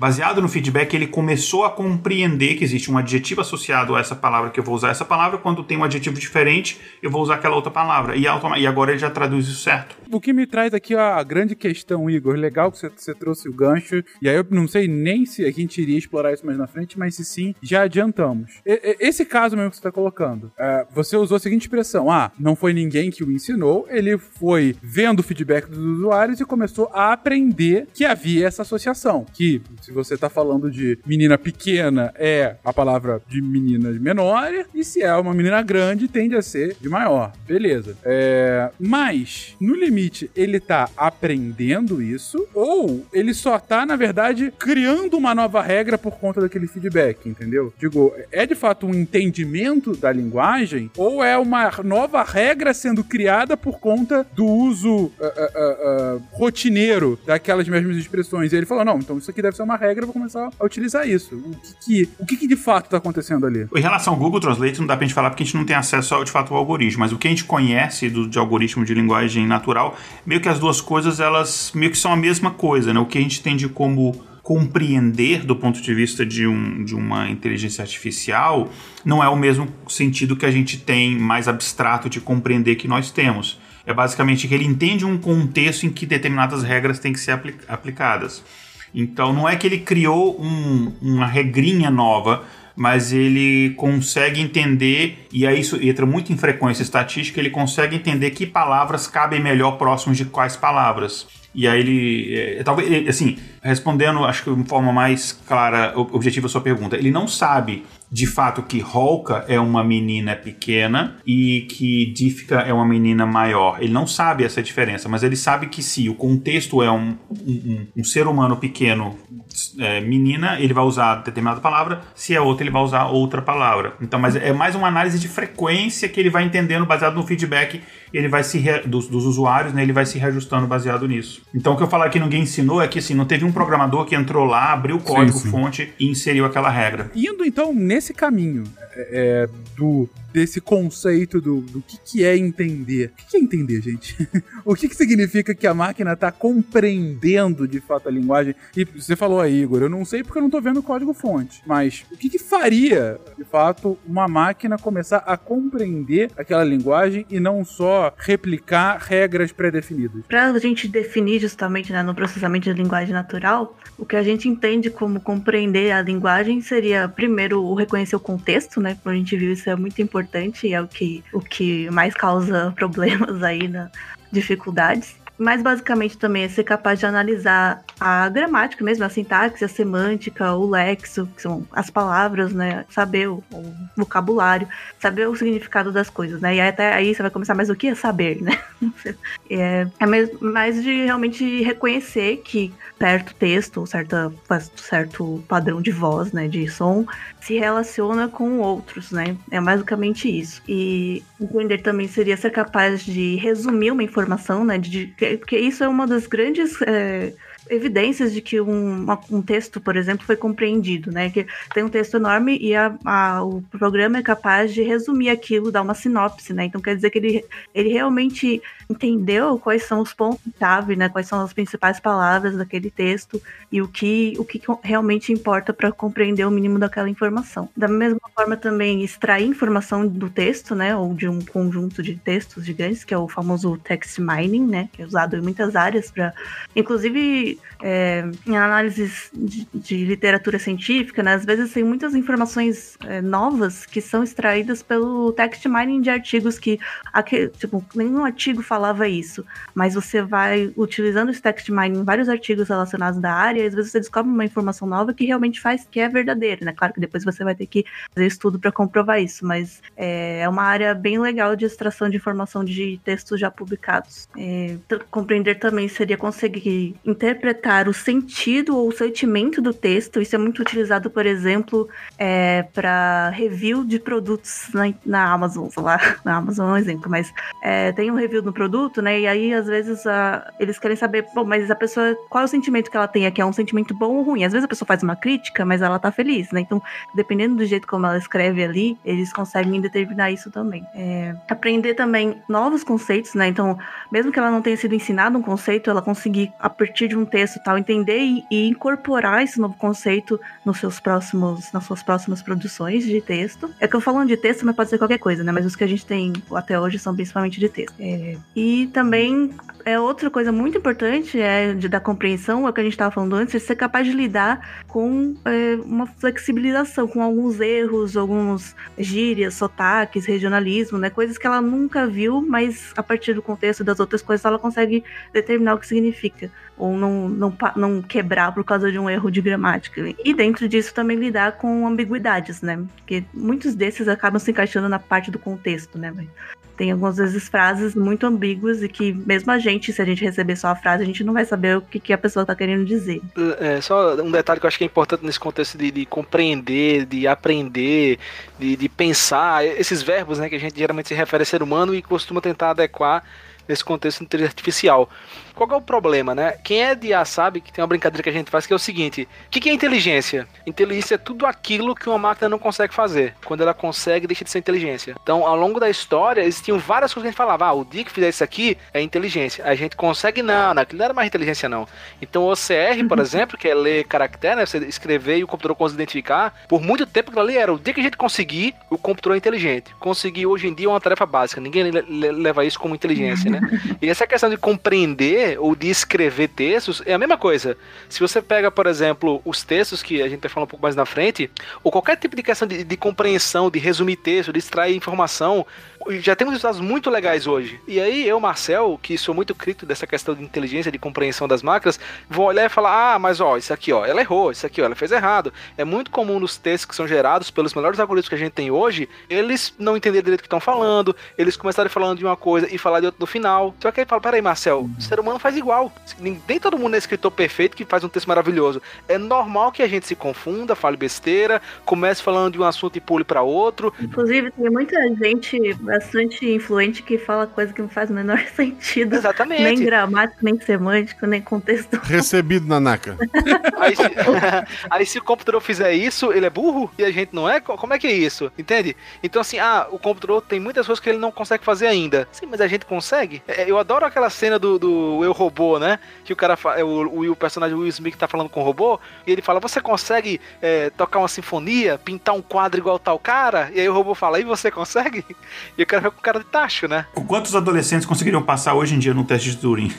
Baseado no feedback, ele começou a compreender que existe um adjetivo associado a essa palavra, que eu vou usar essa palavra, quando tem um adjetivo diferente, eu vou usar aquela outra palavra. E, e agora ele já traduz isso certo. O que me traz aqui a grande questão, Igor, legal que você, trouxe o gancho, e aí eu não sei nem se a gente iria explorar isso mais na frente, mas se sim, já adiantamos. E- esse caso mesmo que você está colocando, é, você usou a seguinte expressão, ah, não foi ninguém que o ensinou, ele foi vendo o feedback dos usuários e começou a aprender que havia essa associação, que se você está falando de menina pequena, é a palavra de menina de menor, e se é uma menina grande, tende a ser de maior. Beleza. É, mas, no limite, ele tá aprendendo isso, ou ele só tá, na verdade, criando uma nova regra por conta daquele feedback, entendeu? Digo, é de fato um entendimento da linguagem, ou é uma nova regra sendo criada por conta do uso ah, ah, ah, rotineiro daquelas mesmas expressões? E ele falou: não, então isso aqui deve ser uma regra, eu vou começar a utilizar isso. O que, que- o que, que de fato tá acontecendo ali? Em relação ao Google Translate, não dá pra gente falar porque a gente não tem acesso ao, de fato ao algoritmo, mas o que a gente conhece do, de algoritmo de linguagem natural, meio que as duas coisas, elas meio que são a mesma coisa, né? O que a gente tem de como compreender do ponto de vista de, um, de uma inteligência artificial não é o mesmo sentido que a gente tem mais abstrato de compreender que nós temos. É basicamente que ele entende um contexto em que determinadas regras têm que ser apli- aplicadas. Então não é que ele criou um- uma regrinha nova, mas ele consegue entender, e aí isso entra muito em frequência estatística, ele consegue entender que palavras cabem melhor próximos de quais palavras. E aí ele, é, talvez, é, assim, respondendo, acho que de forma mais clara, ob- objetiva a sua pergunta, ele não sabe de fato que Holka é uma menina pequena e que Difka é uma menina maior. Ele não sabe essa diferença, mas ele sabe que se o contexto é um, um, um- um ser humano pequeno, é, menina, ele vai usar determinada palavra, se é outra, ele vai usar outra palavra. Então, mas é mais uma análise de frequência que ele vai entendendo baseado no feedback ele vai se re- dos, dos usuários, né, ele vai se reajustando baseado nisso. Então, o que eu falar que ninguém ensinou é que assim, não teve um programador que entrou lá, abriu o código sim. fonte e inseriu aquela regra. Indo então nesse caminho é, é, do desse conceito do, do que, que é entender. O que, é entender, gente? o que, que significa que a máquina está compreendendo de fato a linguagem? E você falou aí, Igor, eu não sei porque eu não tô vendo o código fonte, mas o que, que faria, de fato, uma máquina começar a compreender aquela linguagem e não só replicar regras pré-definidas? Para a gente definir justamente né, no processamento de linguagem natural, o que a gente entende como compreender a linguagem seria, primeiro, o reconhecer o contexto, né? Como a gente viu, isso é muito importante e é o que, o que mais causa problemas aí, na, dificuldades. mais basicamente também é ser capaz de analisar a gramática mesmo, a sintaxe, a semântica, o lexo, que são as palavras, né? Saber o, o vocabulário, saber o significado das coisas, né? E até aí você vai começar mais o que é saber, né? é, é mais de realmente reconhecer que certo texto, certa, certo padrão de voz, né? De som, se relaciona com outros, né? É basicamente isso. E entender também seria ser capaz de resumir uma informação, né? De, de- porque isso é uma das grandes é, evidências de que um, um texto, por exemplo, foi compreendido, né? Que tem um texto enorme e a- a- o programa é capaz de resumir aquilo, dar uma sinopse, né? Então quer dizer que ele, ele realmente entendeu quais são os pontos-chave, né? Quais são as principais palavras daquele texto e o que, o que realmente importa para compreender o mínimo daquela informação. Da mesma forma também extrair informação do texto, né? Ou de um conjunto de textos gigantes, que é o famoso text mining, né? Que é usado em muitas áreas para, inclusive é, em análises de, de literatura científica, né? Às vezes tem muitas informações é, novas que são extraídas pelo text mining de artigos que, aque- tipo, nenhum artigo falava isso, mas você vai utilizando esse text mining em vários artigos relacionados da área, e às vezes você descobre uma informação nova que realmente faz que é verdadeira, né? Claro que depois você vai ter que fazer estudo para comprovar isso, mas é, é uma área bem legal de extração de informação de textos já publicados. É, compreender também seria conseguir interpretar o sentido ou o sentimento do texto. Isso é muito utilizado, por exemplo, para review de produtos na, na Amazon, sei lá, na Amazon é um exemplo, mas é, tem um review do produto, né? E aí, às vezes, a- eles querem saber, bom, mas a pessoa, qual é o sentimento que ela tem aqui? É um sentimento bom ou ruim? Às vezes a pessoa faz uma crítica, mas ela tá feliz, né? Então, dependendo do jeito como ela escreve ali, eles conseguem determinar isso também. É, aprender também novos conceitos, né? Então, mesmo que ela não tenha sido ensinada um conceito, ela conseguir, a partir de um texto e tal, entender e, e incorporar esse novo conceito nos seus próximos, nas suas próximas produções de texto. É que eu falando de texto, mas pode ser qualquer coisa, né? Mas os que a gente tem até hoje são principalmente de texto. É, e também é outra coisa muito importante é de, da compreensão, é o que a gente estava falando antes, é ser capaz de lidar com é, uma flexibilização, com alguns erros, alguns gírias, sotaques, regionalismo, né? Coisas que ela nunca viu, mas a partir do contexto das outras coisas ela consegue determinar o que significa. Ou não, não, não quebrar por causa de um erro de gramática. E dentro disso também lidar com ambiguidades, né? Porque muitos desses acabam se encaixando na parte do contexto, né? Tem algumas vezes frases muito ambíguas e que mesmo a gente, se a gente receber só a frase, a gente não vai saber o que, que a pessoa tá querendo dizer. É, só um detalhe que eu acho que é importante nesse contexto de, de compreender, de aprender, de, de pensar, esses verbos né, que a gente geralmente se refere a ser humano e costuma tentar adequar nesse contexto de inteligência artificial. Qual é o problema, né? Quem é de IA sabe que tem uma brincadeira que a gente faz que é o seguinte: o que, que é inteligência? Inteligência é tudo aquilo que uma máquina não consegue fazer. Quando ela consegue, deixa de ser inteligência. Então, ao longo da história, existiam várias coisas que a gente falava: ah, o dia que fizer isso aqui é inteligência. A gente consegue, não, não aquilo não era mais inteligência, não. Então, o OCR, por exemplo, que é ler caractere, né? Você escrever e o computador consegue identificar, por muito tempo aquilo ali era o dia que a gente conseguir, o computador é inteligente. Conseguir hoje em dia é uma tarefa básica. Ninguém le- le- leva isso como inteligência, né? E essa questão de compreender ou de escrever textos é a mesma coisa. Se você pega, por exemplo, os textos que a gente vai falar um pouco mais na frente, ou qualquer tipo de questão de, de compreensão, de resumir texto, de extrair informação, já temos resultados muito legais hoje. E aí eu, Marcel, que sou muito crítico dessa questão de inteligência, de compreensão das máquinas, vou olhar e falar: "Ah, mas ó, isso aqui, ó, ela errou, isso aqui, ó, ela fez errado". É muito comum nos textos que são gerados pelos melhores algoritmos que a gente tem hoje, eles não entenderem direito o que estão falando, eles começarem falando de uma coisa e falar de outra no final. Só que aí fala: "Peraí, Marcel, o ser humano faz igual. Nem todo mundo é escritor perfeito que faz um texto maravilhoso. É normal que a gente se confunda, fale besteira, comece falando de um assunto e pule para outro, Inclusive, tem muita gente bastante influente que fala coisa que não faz o menor sentido. Exatamente. Nem gramático, nem semântico, nem contexto. Recebido, Nanaka. Aí se, aí se o computador fizer isso, ele é burro e a gente não é? Co- Como é que é isso? Entende? Então assim, ah, o computador tem muitas coisas que ele não consegue fazer ainda. Sim, mas a gente consegue. É, Eu adoro aquela cena do, do Eu Robô, né? Que o cara, é, o, o, o personagem Will Smith tá falando com o robô e ele fala, você consegue é, tocar uma sinfonia, pintar um quadro igual tal cara? E aí o robô fala, e você consegue? E o cara fica com cara de tacho, né? Quantos adolescentes conseguiriam passar hoje em dia no teste de Turing?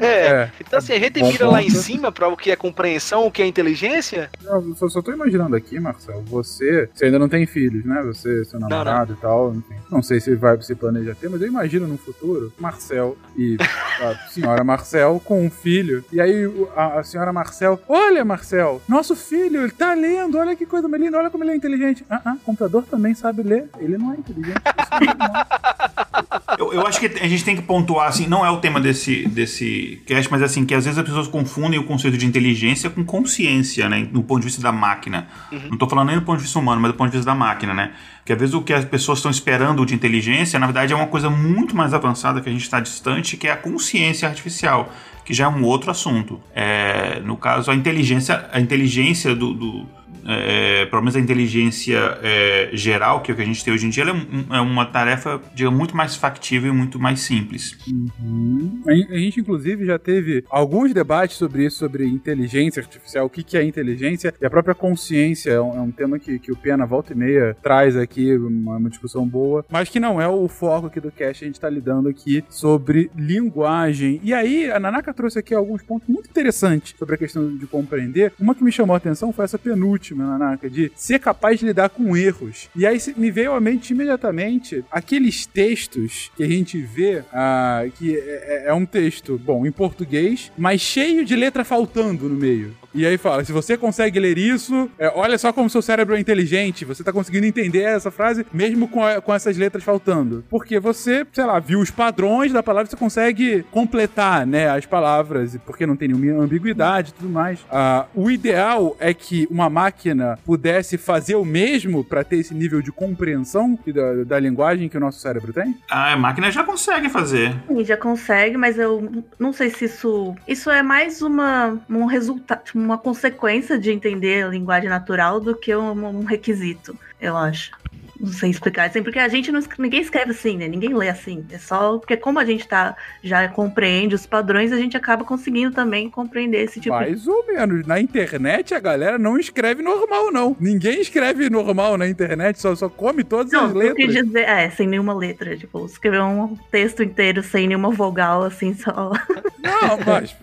É. É. Então assim, a gente Bom mira lá em cima pra o que é compreensão, o que é inteligência. Não, eu só, só tô imaginando aqui, Marcel, você, você ainda não tem filhos, né? Você, seu namorado e tal, enfim. Não sei se vai se planeja ter, mas eu imagino no futuro Marcel e a senhora Marcel com um filho. E aí a, a senhora Marcel, olha Marcel, nosso filho, ele tá lendo, olha que coisa linda, olha como ele é inteligente. Ah, ah, computador também sabe ler, ele não é inteligente. isso não é. Eu, eu acho que a gente tem que pontuar, assim, não é o tema desse, desse cast, mas assim, que às vezes as pessoas confundem o conceito de inteligência com consciência, né? No ponto de vista da máquina. Não tô falando nem do ponto de vista humano, mas do ponto de vista da máquina, né? Que às vezes o que as pessoas estão esperando de inteligência, na verdade, é uma coisa muito mais avançada que a gente está distante, que é a consciência artificial, que já é um outro assunto. É, no caso, a inteligência, a inteligência do. do é, pelo menos a inteligência é, geral, que é o que a gente tem hoje em dia, é, é uma tarefa digamos, muito mais factível e muito mais simples. Gen- a gente, inclusive, já teve alguns debates sobre isso, sobre inteligência artificial, o que, que é inteligência, e a própria consciência é um, é um tema que, que o Pena volta e meia traz aqui, uma, uma discussão boa, mas que não é o foco aqui do cast, a gente tá lidando aqui sobre linguagem. E aí, a Nanaka trouxe aqui alguns pontos muito interessantes sobre a questão de compreender. Uma que me chamou a atenção foi essa penúltima, Nanaka, de ser capaz de lidar com erros. E aí me veio à mente imediatamente aqueles textos que a gente vê, ah, que é, é- é um texto, bom, em português, mas cheio de letra faltando no meio. E aí fala, se você consegue ler isso, é, olha só como seu cérebro é inteligente, você tá conseguindo entender essa frase mesmo com, a- com essas letras faltando. Porque você, sei lá, viu os padrões da palavra, você consegue completar, né, as palavras, e porque não tem nenhuma ambiguidade e tudo mais. Ah, o ideal é que uma máquina pudesse fazer o mesmo para ter esse nível de compreensão da, da linguagem que o nosso cérebro tem? A máquina já consegue fazer. Sim, já consegue, mas eu não sei se isso. Isso é mais uma, um resultado, uma consequência de entender a linguagem natural do que um, um requisito, eu acho. Não sei explicar. Assim, porque a gente não. Ninguém escreve assim, né? Ninguém lê assim. É só. Porque como a gente tá, já compreende os padrões, a gente acaba conseguindo também compreender esse tipo de. Mais ou menos. Na internet a galera não escreve normal, não. Ninguém escreve normal na internet, só, só come todas Não, as letras. dizer, é, sem nenhuma letra. Tipo, escrever um texto inteiro sem nenhuma vogal, assim, só. Não, mas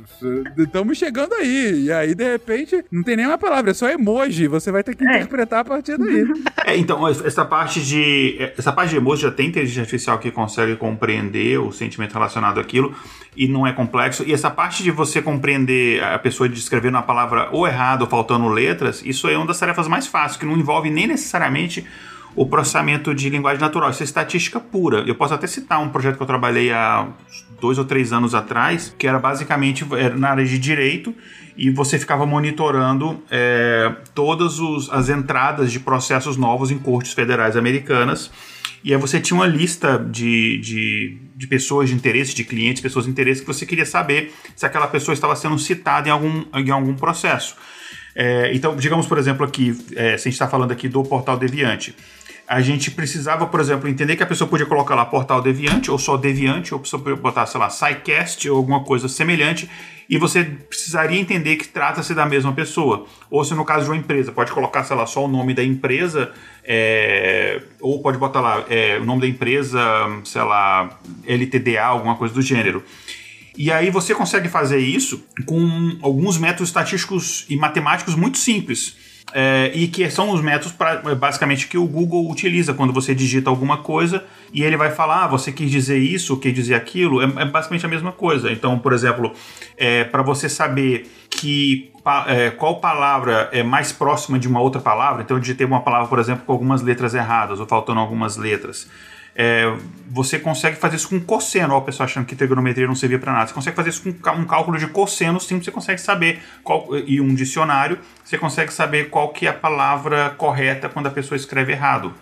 estamos chegando aí. E aí, de repente, não tem nenhuma palavra, é só emoji. Você vai ter que É. interpretar a partir daí. É, então, essa parte de. Essa parte de emoji já tem inteligência artificial que consegue compreender o sentimento relacionado àquilo e não é complexo. E essa parte de você compreender a pessoa de escrever uma palavra ou errada ou faltando letras, isso é uma das tarefas mais fáceis, que não envolve nem necessariamente o processamento de linguagem natural. Isso é estatística pura. Eu posso até citar um projeto que eu trabalhei há dois ou três anos atrás, que era basicamente era na área de direito, e você ficava monitorando é, todas os- as entradas de processos novos em cortes federais americanas. E aí você tinha uma lista de, de, de pessoas de interesse, de clientes, pessoas de interesse, que você queria saber se aquela pessoa estava sendo citada em algum, em algum processo. É, então, digamos, por exemplo, aqui, é, se a gente está falando aqui do portal Deviante, a gente precisava, por exemplo, entender que a pessoa podia colocar lá portal Deviante, ou só Deviante, ou pessoa podia botar, sei lá, SciCast ou alguma coisa semelhante, e você precisaria entender que trata-se da mesma pessoa. Ou se no caso de uma empresa, pode colocar, sei lá, só o nome da empresa, é, ou pode botar lá é, o nome da empresa, sei lá, LTDA, alguma coisa do gênero. E aí você consegue fazer isso com alguns métodos estatísticos e matemáticos muito simples. É, e que são os métodos pra, basicamente que o Google utiliza quando você digita alguma coisa e ele vai falar, ah, você quis dizer isso, quis dizer aquilo, é, é basicamente a mesma coisa. Então, por exemplo, é, para você saber que é, qual palavra é mais próxima de uma outra palavra, então eu digitei uma palavra, por exemplo, com algumas letras erradas ou faltando algumas letras. É, você consegue fazer isso com cosseno. Ó, o pessoal achando que trigonometria não servia para nada. Você consegue fazer isso com um cálculo de cosseno simples. Você consegue saber qual e um dicionário. Você consegue saber qual que é a palavra correta quando a pessoa escreve errado.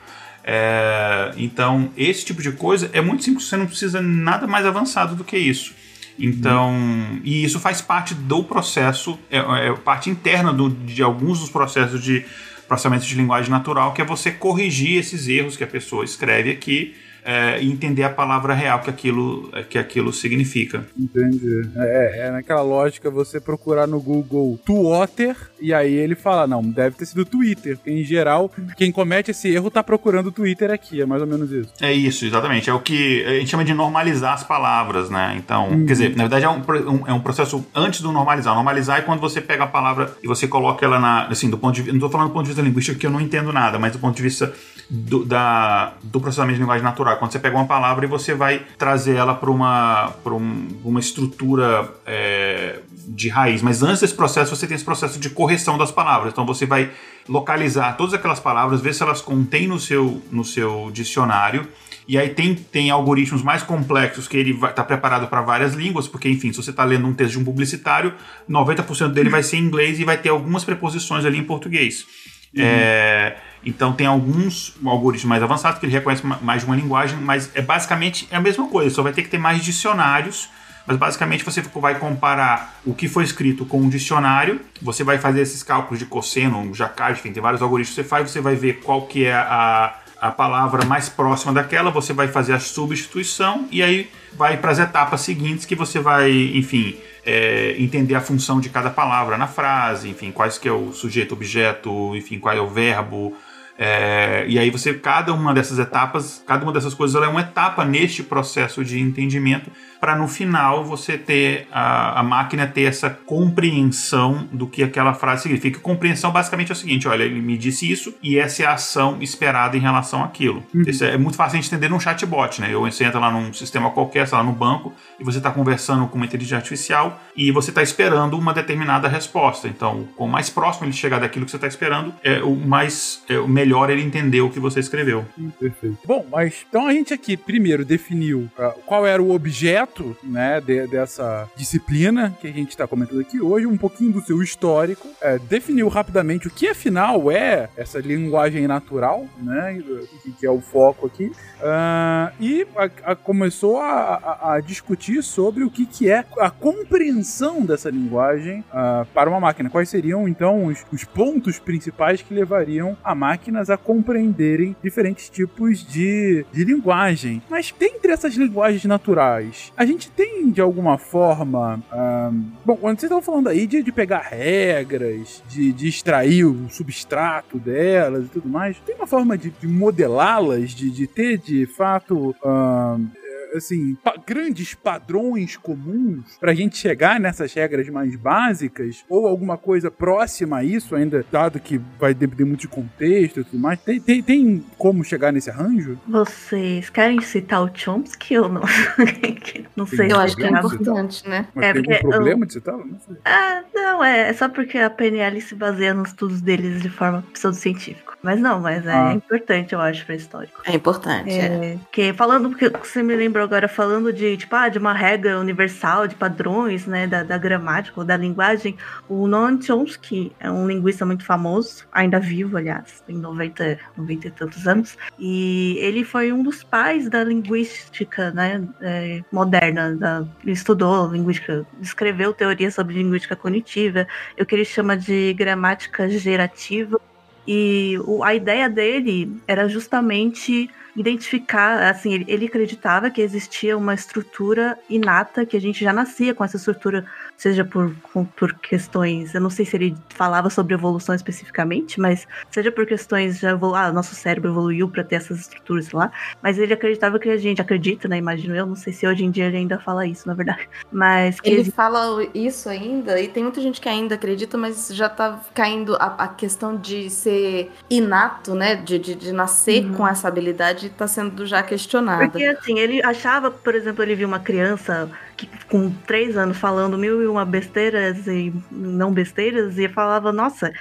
É, então esse tipo de coisa é muito simples. Você não precisa nada mais avançado do que isso. Então, e isso faz parte do processo, é, é parte interna do- de alguns dos processos de processamento de linguagem natural, que é você corrigir esses erros que a pessoa escreve aqui é, e entender a palavra real que aquilo, que aquilo significa. Entendi. É, é naquela lógica você procurar no Google Twitter e aí ele fala, não, deve ter sido Twitter. Porque em geral, quem comete esse erro tá procurando o Twitter aqui, é mais ou menos isso. É isso, exatamente. É o que a gente chama de normalizar as palavras, né? Então, quer dizer, na verdade é um, um- é um processo antes do normalizar. Normalizar é quando você pega a palavra e você coloca ela na. Assim, do ponto de vista. Não estou falando do ponto de vista linguístico, que eu não entendo nada, mas do ponto de vista do, da, do processamento de linguagem natural. Quando você pega uma palavra e você vai trazer ela para uma, um, uma estrutura é, de raiz. Mas antes desse processo, você tem esse processo de correção das palavras. Então você vai localizar todas aquelas palavras, ver se elas contêm no seu, no seu dicionário. E aí tem, tem algoritmos mais complexos que ele está preparado para várias línguas, porque, enfim, se você está lendo um texto de um publicitário, 90% dele vai ser em inglês e vai ter algumas preposições ali em português. Uhum. É, então tem alguns algoritmos mais avançados que ele reconhece mais de uma linguagem, mas é basicamente é a mesma coisa, só vai ter que ter mais dicionários. Mas basicamente você vai comparar o que foi escrito com um dicionário, você vai fazer esses cálculos de cosseno, jacquard, enfim, tem vários algoritmos que você faz, você vai ver qual que é a, a palavra mais próxima daquela, você vai fazer a substituição e aí vai para as etapas seguintes que você vai, enfim, é, entender a função de cada palavra na frase, enfim, quais que é o sujeito, objeto, enfim, qual é o verbo, é, e aí você, cada uma dessas etapas, cada uma dessas coisas, ela é uma etapa neste processo de entendimento para no final você ter a, a, máquina ter essa compreensão do que aquela frase significa. Compreensão basicamente é o seguinte: olha, ele me disse isso e essa é a ação esperada em relação àquilo. Uhum. Isso é muito fácil de entender num chatbot, né? Eu, você entra lá num sistema qualquer, sei lá, no banco, e você está conversando com uma inteligência artificial e você está esperando uma determinada resposta. Então, quanto mais próximo ele chegar daquilo que você está esperando, é o mais é, o melhor ele entender o que você escreveu. Perfeito. Bom, mas então a gente aqui primeiro definiu uh, qual era o objeto objeto, né, de, dessa disciplina que a gente está comentando aqui hoje, um pouquinho do seu histórico, é, definiu rapidamente o que afinal é essa linguagem natural, né, que, que é o foco aqui, uh, e a, a começou a, a, discutir sobre o que, que é a compreensão dessa linguagem uh, para uma máquina. Quais seriam então os, os pontos principais que levariam a máquinas a compreenderem diferentes tipos de, de linguagem. Mas dentre essas linguagens naturais, a gente tem, de alguma forma. Um, bom, quando vocês estão falando aí de, de pegar regras, de, de, extrair o substrato delas e tudo mais, tem uma forma de, de modelá-las, de, de ter de fato. Um, assim, pa grandes padrões comuns pra gente chegar nessas regras mais básicas, ou alguma coisa próxima a isso, ainda dado que vai depender muito de contexto e tudo mais. Tem, tem, tem como chegar nesse arranjo? Vocês querem citar o Chomsky ou não? não sei. Eu acho que é importante, né? Mas é, tem algum problema eu... de citá-lo? Não sei. Ah, não, é, é só porque a PNL se baseia nos estudos deles de forma pseudocientífica. Mas não, mas é ah. importante, eu acho, para histórico. É importante, é. é. Que falando, porque você me lembrou agora, falando de, tipo, ah, de uma regra universal, de padrões, né, da, da gramática ou da linguagem, o Noam Chomsky é um linguista muito famoso, ainda vivo, aliás, tem 90, 90 e tantos anos, e ele foi um dos pais da linguística, né, é, moderna, da, ele estudou linguística, escreveu teoria sobre linguística cognitiva, o que ele chama de gramática gerativa, e o, a ideia dele era justamente identificar, assim, ele, ele acreditava que existia uma estrutura inata, que a gente já nascia com essa estrutura seja por, por questões, eu não sei se ele falava sobre evolução especificamente, mas seja por questões já evolu ah, nosso cérebro evoluiu para ter essas estruturas lá, mas ele acreditava que a gente acredita, né, imagino eu, não sei se hoje em dia ele ainda fala isso, na verdade, mas ele fala isso ainda e tem muita gente que ainda acredita, mas já tá caindo a, a questão de ser inato, né, de, de, de nascer uhum. com essa habilidade tá sendo já questionada. Porque assim, ele achava, por exemplo, ele viu uma criança que, com três anos falando mil e uma besteiras e não besteiras, e falava, nossa,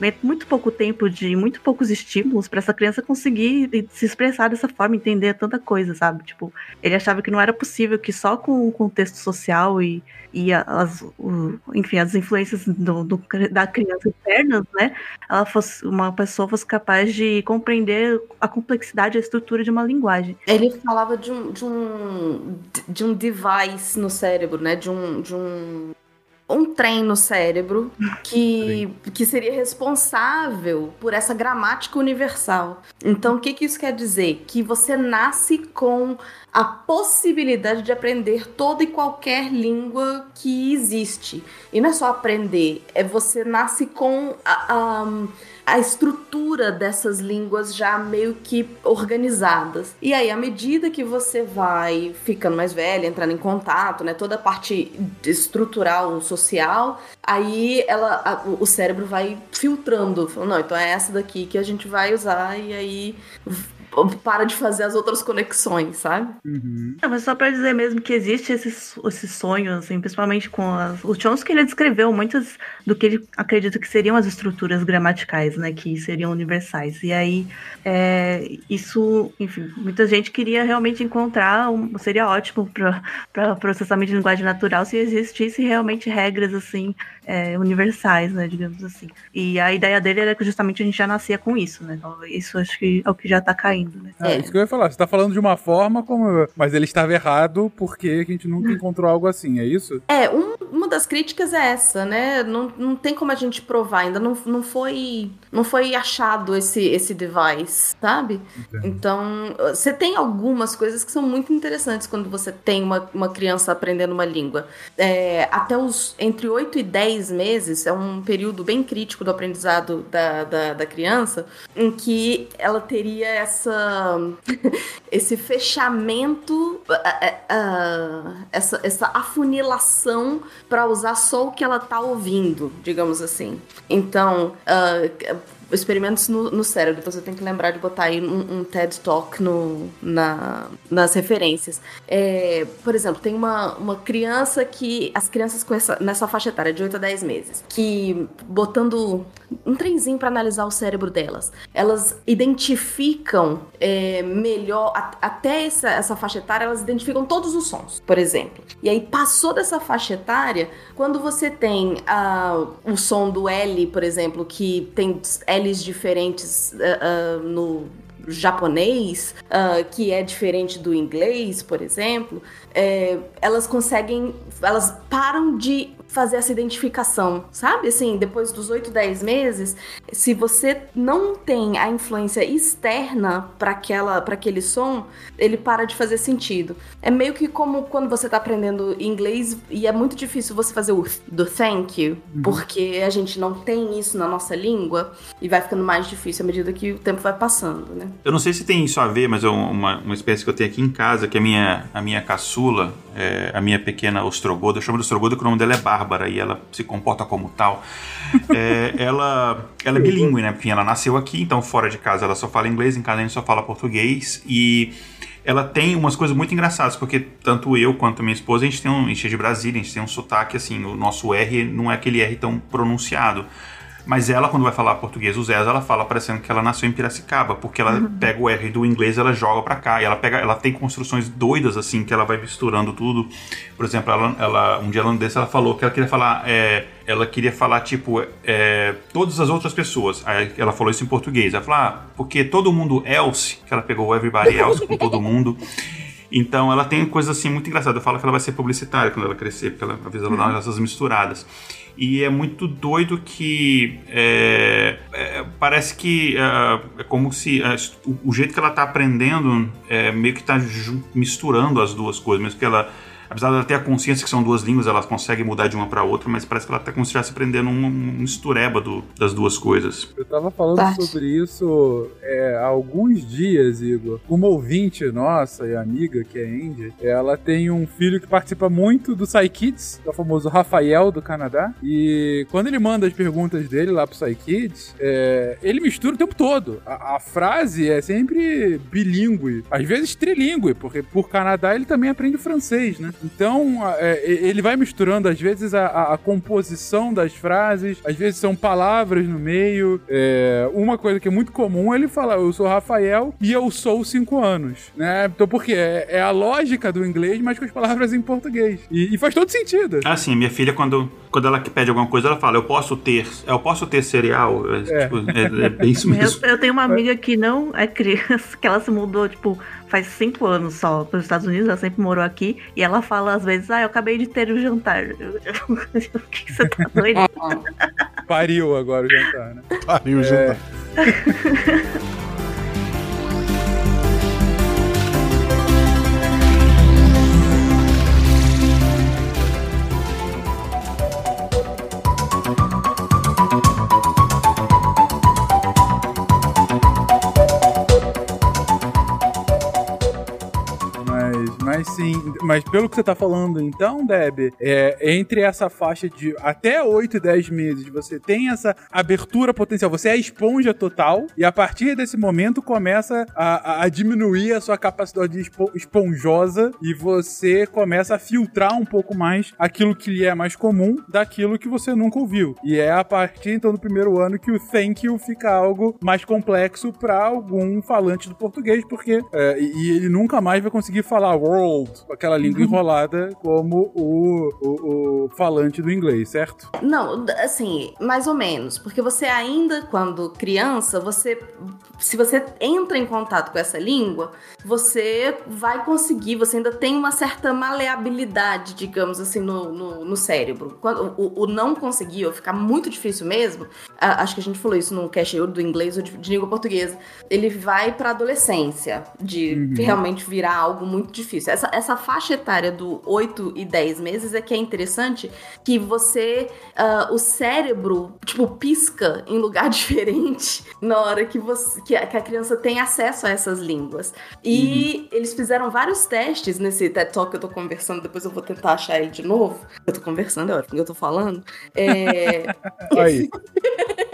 é muito pouco tempo de muito poucos estímulos para essa criança conseguir se expressar dessa forma, entender tanta coisa, sabe? Tipo, ele achava que não era possível que só com o contexto social e, e as, o, enfim, as influências do, do, da criança internas, né, ela fosse uma pessoa fosse capaz de compreender a complexidade a estrutura de uma linguagem. Ele falava de um, de um, de um device no cérebro, né, de um, de um um trem no cérebro que, que seria responsável por essa gramática universal. Então, o que, que isso quer dizer? Que você nasce com a possibilidade de aprender toda e qualquer língua que existe. E não é só aprender, é você nasce com a, a a estrutura dessas línguas já meio que organizadas. E aí, à medida que você vai ficando mais velha, entrando em contato, né, toda a parte estrutural, social, aí ela, a, o cérebro vai filtrando, falando, não, então é essa daqui que a gente vai usar e aí para de fazer as outras conexões, sabe? Uhum. Não, mas só pra dizer mesmo que existe esse, esse sonho, assim, principalmente com as, o Chomsky, ele descreveu muitas do que ele acredita que seriam as estruturas gramaticais, né, que seriam universais. E aí, é, isso, enfim, muita gente queria realmente encontrar, um, seria ótimo para processamento de linguagem natural se existisse realmente regras, assim, é, universais, né, digamos assim. E a ideia dele era que justamente a gente já nascia com isso, né, então isso acho que é o que já tá caindo, né. É, isso que eu ia falar. Você tá falando de uma forma como. Mas ele estava errado porque a gente nunca encontrou algo assim, é isso? É, um- uma das críticas é essa, né? Não, não tem como a gente provar, ainda não, não foi não foi achado esse, esse device, sabe? Então, você tem algumas coisas que são muito interessantes quando você tem uma, uma criança aprendendo uma língua. É, até os entre 8 e 10 meses é um período bem crítico do aprendizado da, da, da criança, em que ela teria essa esse fechamento, essa, essa afunilação para usar só o que ela tá ouvindo, digamos assim. Então, ah, experimentos no, no cérebro. Então você tem que lembrar de botar aí um, um TED Talk no, na, nas referências. É, por exemplo, tem uma, uma criança que. As crianças com essa, nessa faixa etária, de 8 a 10 meses, que botando um trenzinho para analisar o cérebro delas, elas identificam é, melhor, a- até essa, essa faixa etária, elas identificam todos os sons, por exemplo. E aí passou dessa faixa etária, quando você tem ah, o som do L, por exemplo, que tem L's diferentes ah, ah, no japonês, ah, que é diferente do inglês, por exemplo, é, elas conseguem, elas param de fazer essa identificação, sabe? Assim, depois dos 8, 10 meses, se você não tem a influência externa para aquela para aquele som, ele para de fazer sentido. É meio que como quando você tá aprendendo inglês e é muito difícil você fazer o do thank you, porque a gente não tem isso na nossa língua e vai ficando mais difícil à medida que o tempo vai passando, né? Eu não sei se tem isso a ver, mas é uma, uma espécie que eu tenho aqui em casa, que a minha, a minha caçula, é, a minha pequena ostrogoda, eu chamo de ostrogoda porque o nome dela é Bárbara e ela se comporta como tal. É, ela, ela é bilíngue, né? Enfim, ela nasceu aqui, então fora de casa ela só fala inglês, em casa a gente só fala português e ela tem umas coisas muito engraçadas, porque tanto eu quanto minha esposa, a gente tem um, a gente é de Brasília, a gente tem um sotaque assim, o nosso R não é aquele R tão pronunciado. Mas ela, quando vai falar português, o Zés, ela fala parecendo que ela nasceu em Piracicaba, porque ela pega o R do inglês, ela joga pra cá, e ela pega, ela tem construções doidas assim, que ela vai misturando tudo. Por exemplo, ela, ela um dia ela desse, ela falou que ela queria falar, é, ela queria falar tipo é, todas as outras pessoas. Aí ela falou isso em português. Ela falou, ah, porque todo mundo else, que ela pegou everybody else com todo mundo. Então ela tem coisas assim muito engraçadas. Eu falo que ela vai ser publicitária quando ela crescer, porque ela, às vezes ela dá essas misturadas. E é muito doido que é, é, parece que é, é como se é, o, o jeito que ela tá aprendendo é, meio que tá ju- misturando as duas coisas, mesmo que ela apesar dela ter a consciência que são duas línguas, ela consegue mudar de uma para outra, mas parece que ela tá como se estivesse aprendendo um, um mistureba do- das duas coisas. Eu tava falando Tá. sobre isso é, há alguns dias, Igor. Uma ouvinte nossa e amiga, que é a Andy, ela tem um filho que participa muito do PsyKids, que é o famoso Rafael do Canadá. E quando ele manda as perguntas dele lá pro PsyKids, é, ele mistura o tempo todo. A, a frase é sempre bilíngue, às vezes trilíngue, porque por Canadá ele também aprende francês, né? Então é, ele vai misturando às vezes a, a- a composição das frases, às vezes são palavras no meio. É, uma coisa que é muito comum é ele falar: Eu sou Rafael e eu sou 5 anos, né? Então por quê? É, é a lógica do inglês, mas com as palavras em português. E, e faz todo sentido. Ah, sim, minha filha, quando, quando ela pede alguma coisa, ela fala, eu posso ter, eu posso ter cereal. É, tipo, é- é bem isso Eu, mesmo. eu tenho uma amiga que não é criança, que ela se mudou, tipo, faz cinco anos só para os Estados Unidos, ela sempre morou aqui, e ela fala às vezes, ah, eu acabei de ter o jantar. Eu- eu- O que, você tá doido? Pariu agora o jantar, né? Pariu, jantar. Mas, Sim, mas pelo que você tá falando então, Deb, é, entre essa faixa de até 8 e 10 meses, você tem essa abertura potencial, você é a esponja total, e a partir desse momento começa a, a- diminuir a sua capacidade espo- esponjosa e você começa a filtrar um pouco mais aquilo que lhe é mais comum daquilo que você nunca ouviu. E é a partir então do primeiro ano que o thank you fica algo mais complexo para algum falante do português, porque é, e ele nunca mais vai conseguir falar world, com aquela língua enrolada, como o, o, o falante do inglês, certo? Não, assim, mais ou menos. Porque você ainda, quando criança, você. Se você entra em contato com essa língua, você vai conseguir, você ainda tem uma certa maleabilidade, digamos assim, no, no, no cérebro. Quando o, o não conseguir, ou ficar muito difícil mesmo, a- acho que a gente falou isso no cast do inglês ou de, de língua portuguesa, ele vai pra adolescência, de realmente virar algo muito difícil. Essa, essa faixa etária do 8 e 10 meses é que é interessante que você, ah, o cérebro, tipo, pisca em lugar diferente na hora que, você, que, a, que a criança tem acesso a essas línguas. E eles fizeram vários testes nesse TED Talk que eu tô conversando, depois eu vou tentar achar ele de novo. Eu tô conversando, é ótimo que eu tô falando. É, Aí.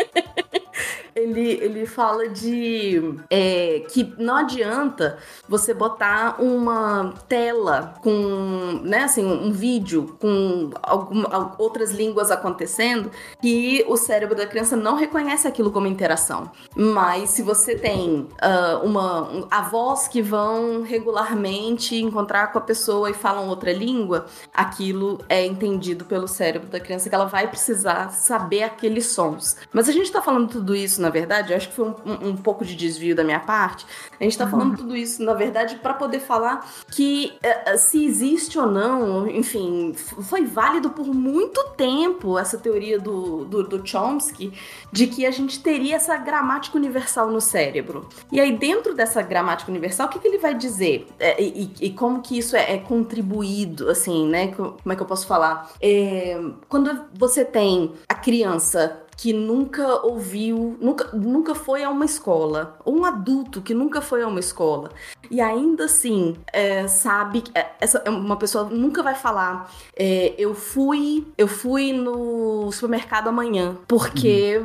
ele, ele fala de é, que não adianta você botar uma tela com, né, assim, um vídeo com alguma, al- outras línguas acontecendo que o cérebro da criança não reconhece aquilo como interação. Mas se você tem ah, uma um- avós que vão regularmente encontrar com a pessoa e falam outra língua, aquilo é entendido pelo cérebro da criança que ela vai precisar saber aqueles sons. Mas a gente tá falando tudo isso, na verdade, eu acho que foi um, um- um pouco de desvio da minha parte. A gente tá falando tudo isso, na verdade, para poder falar que eh, eh, se existe ou não, enfim, foi válido por muito tempo essa teoria do, do, do Chomsky de que a gente teria essa gramática universal no cérebro. E aí, dentro dessa gramática universal, o que, que ele vai dizer? É, e, e como que isso é, é contribuído, assim, né? Co- Como é que eu posso falar? É, quando você tem a criança que nunca ouviu, nunca, nunca foi a uma escola, ou um adulto que nunca foi a uma escola, e ainda assim é, sabe é, essa uma pessoa nunca vai falar é, eu fui eu fui no supermercado amanhã. Porque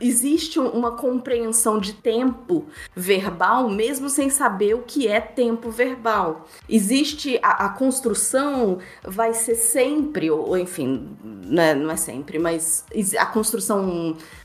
existe um- uma compreensão de tempo verbal mesmo sem saber o que é tempo verbal. Existe a, a construção vai ser sempre ou enfim né, não é sempre mas a construção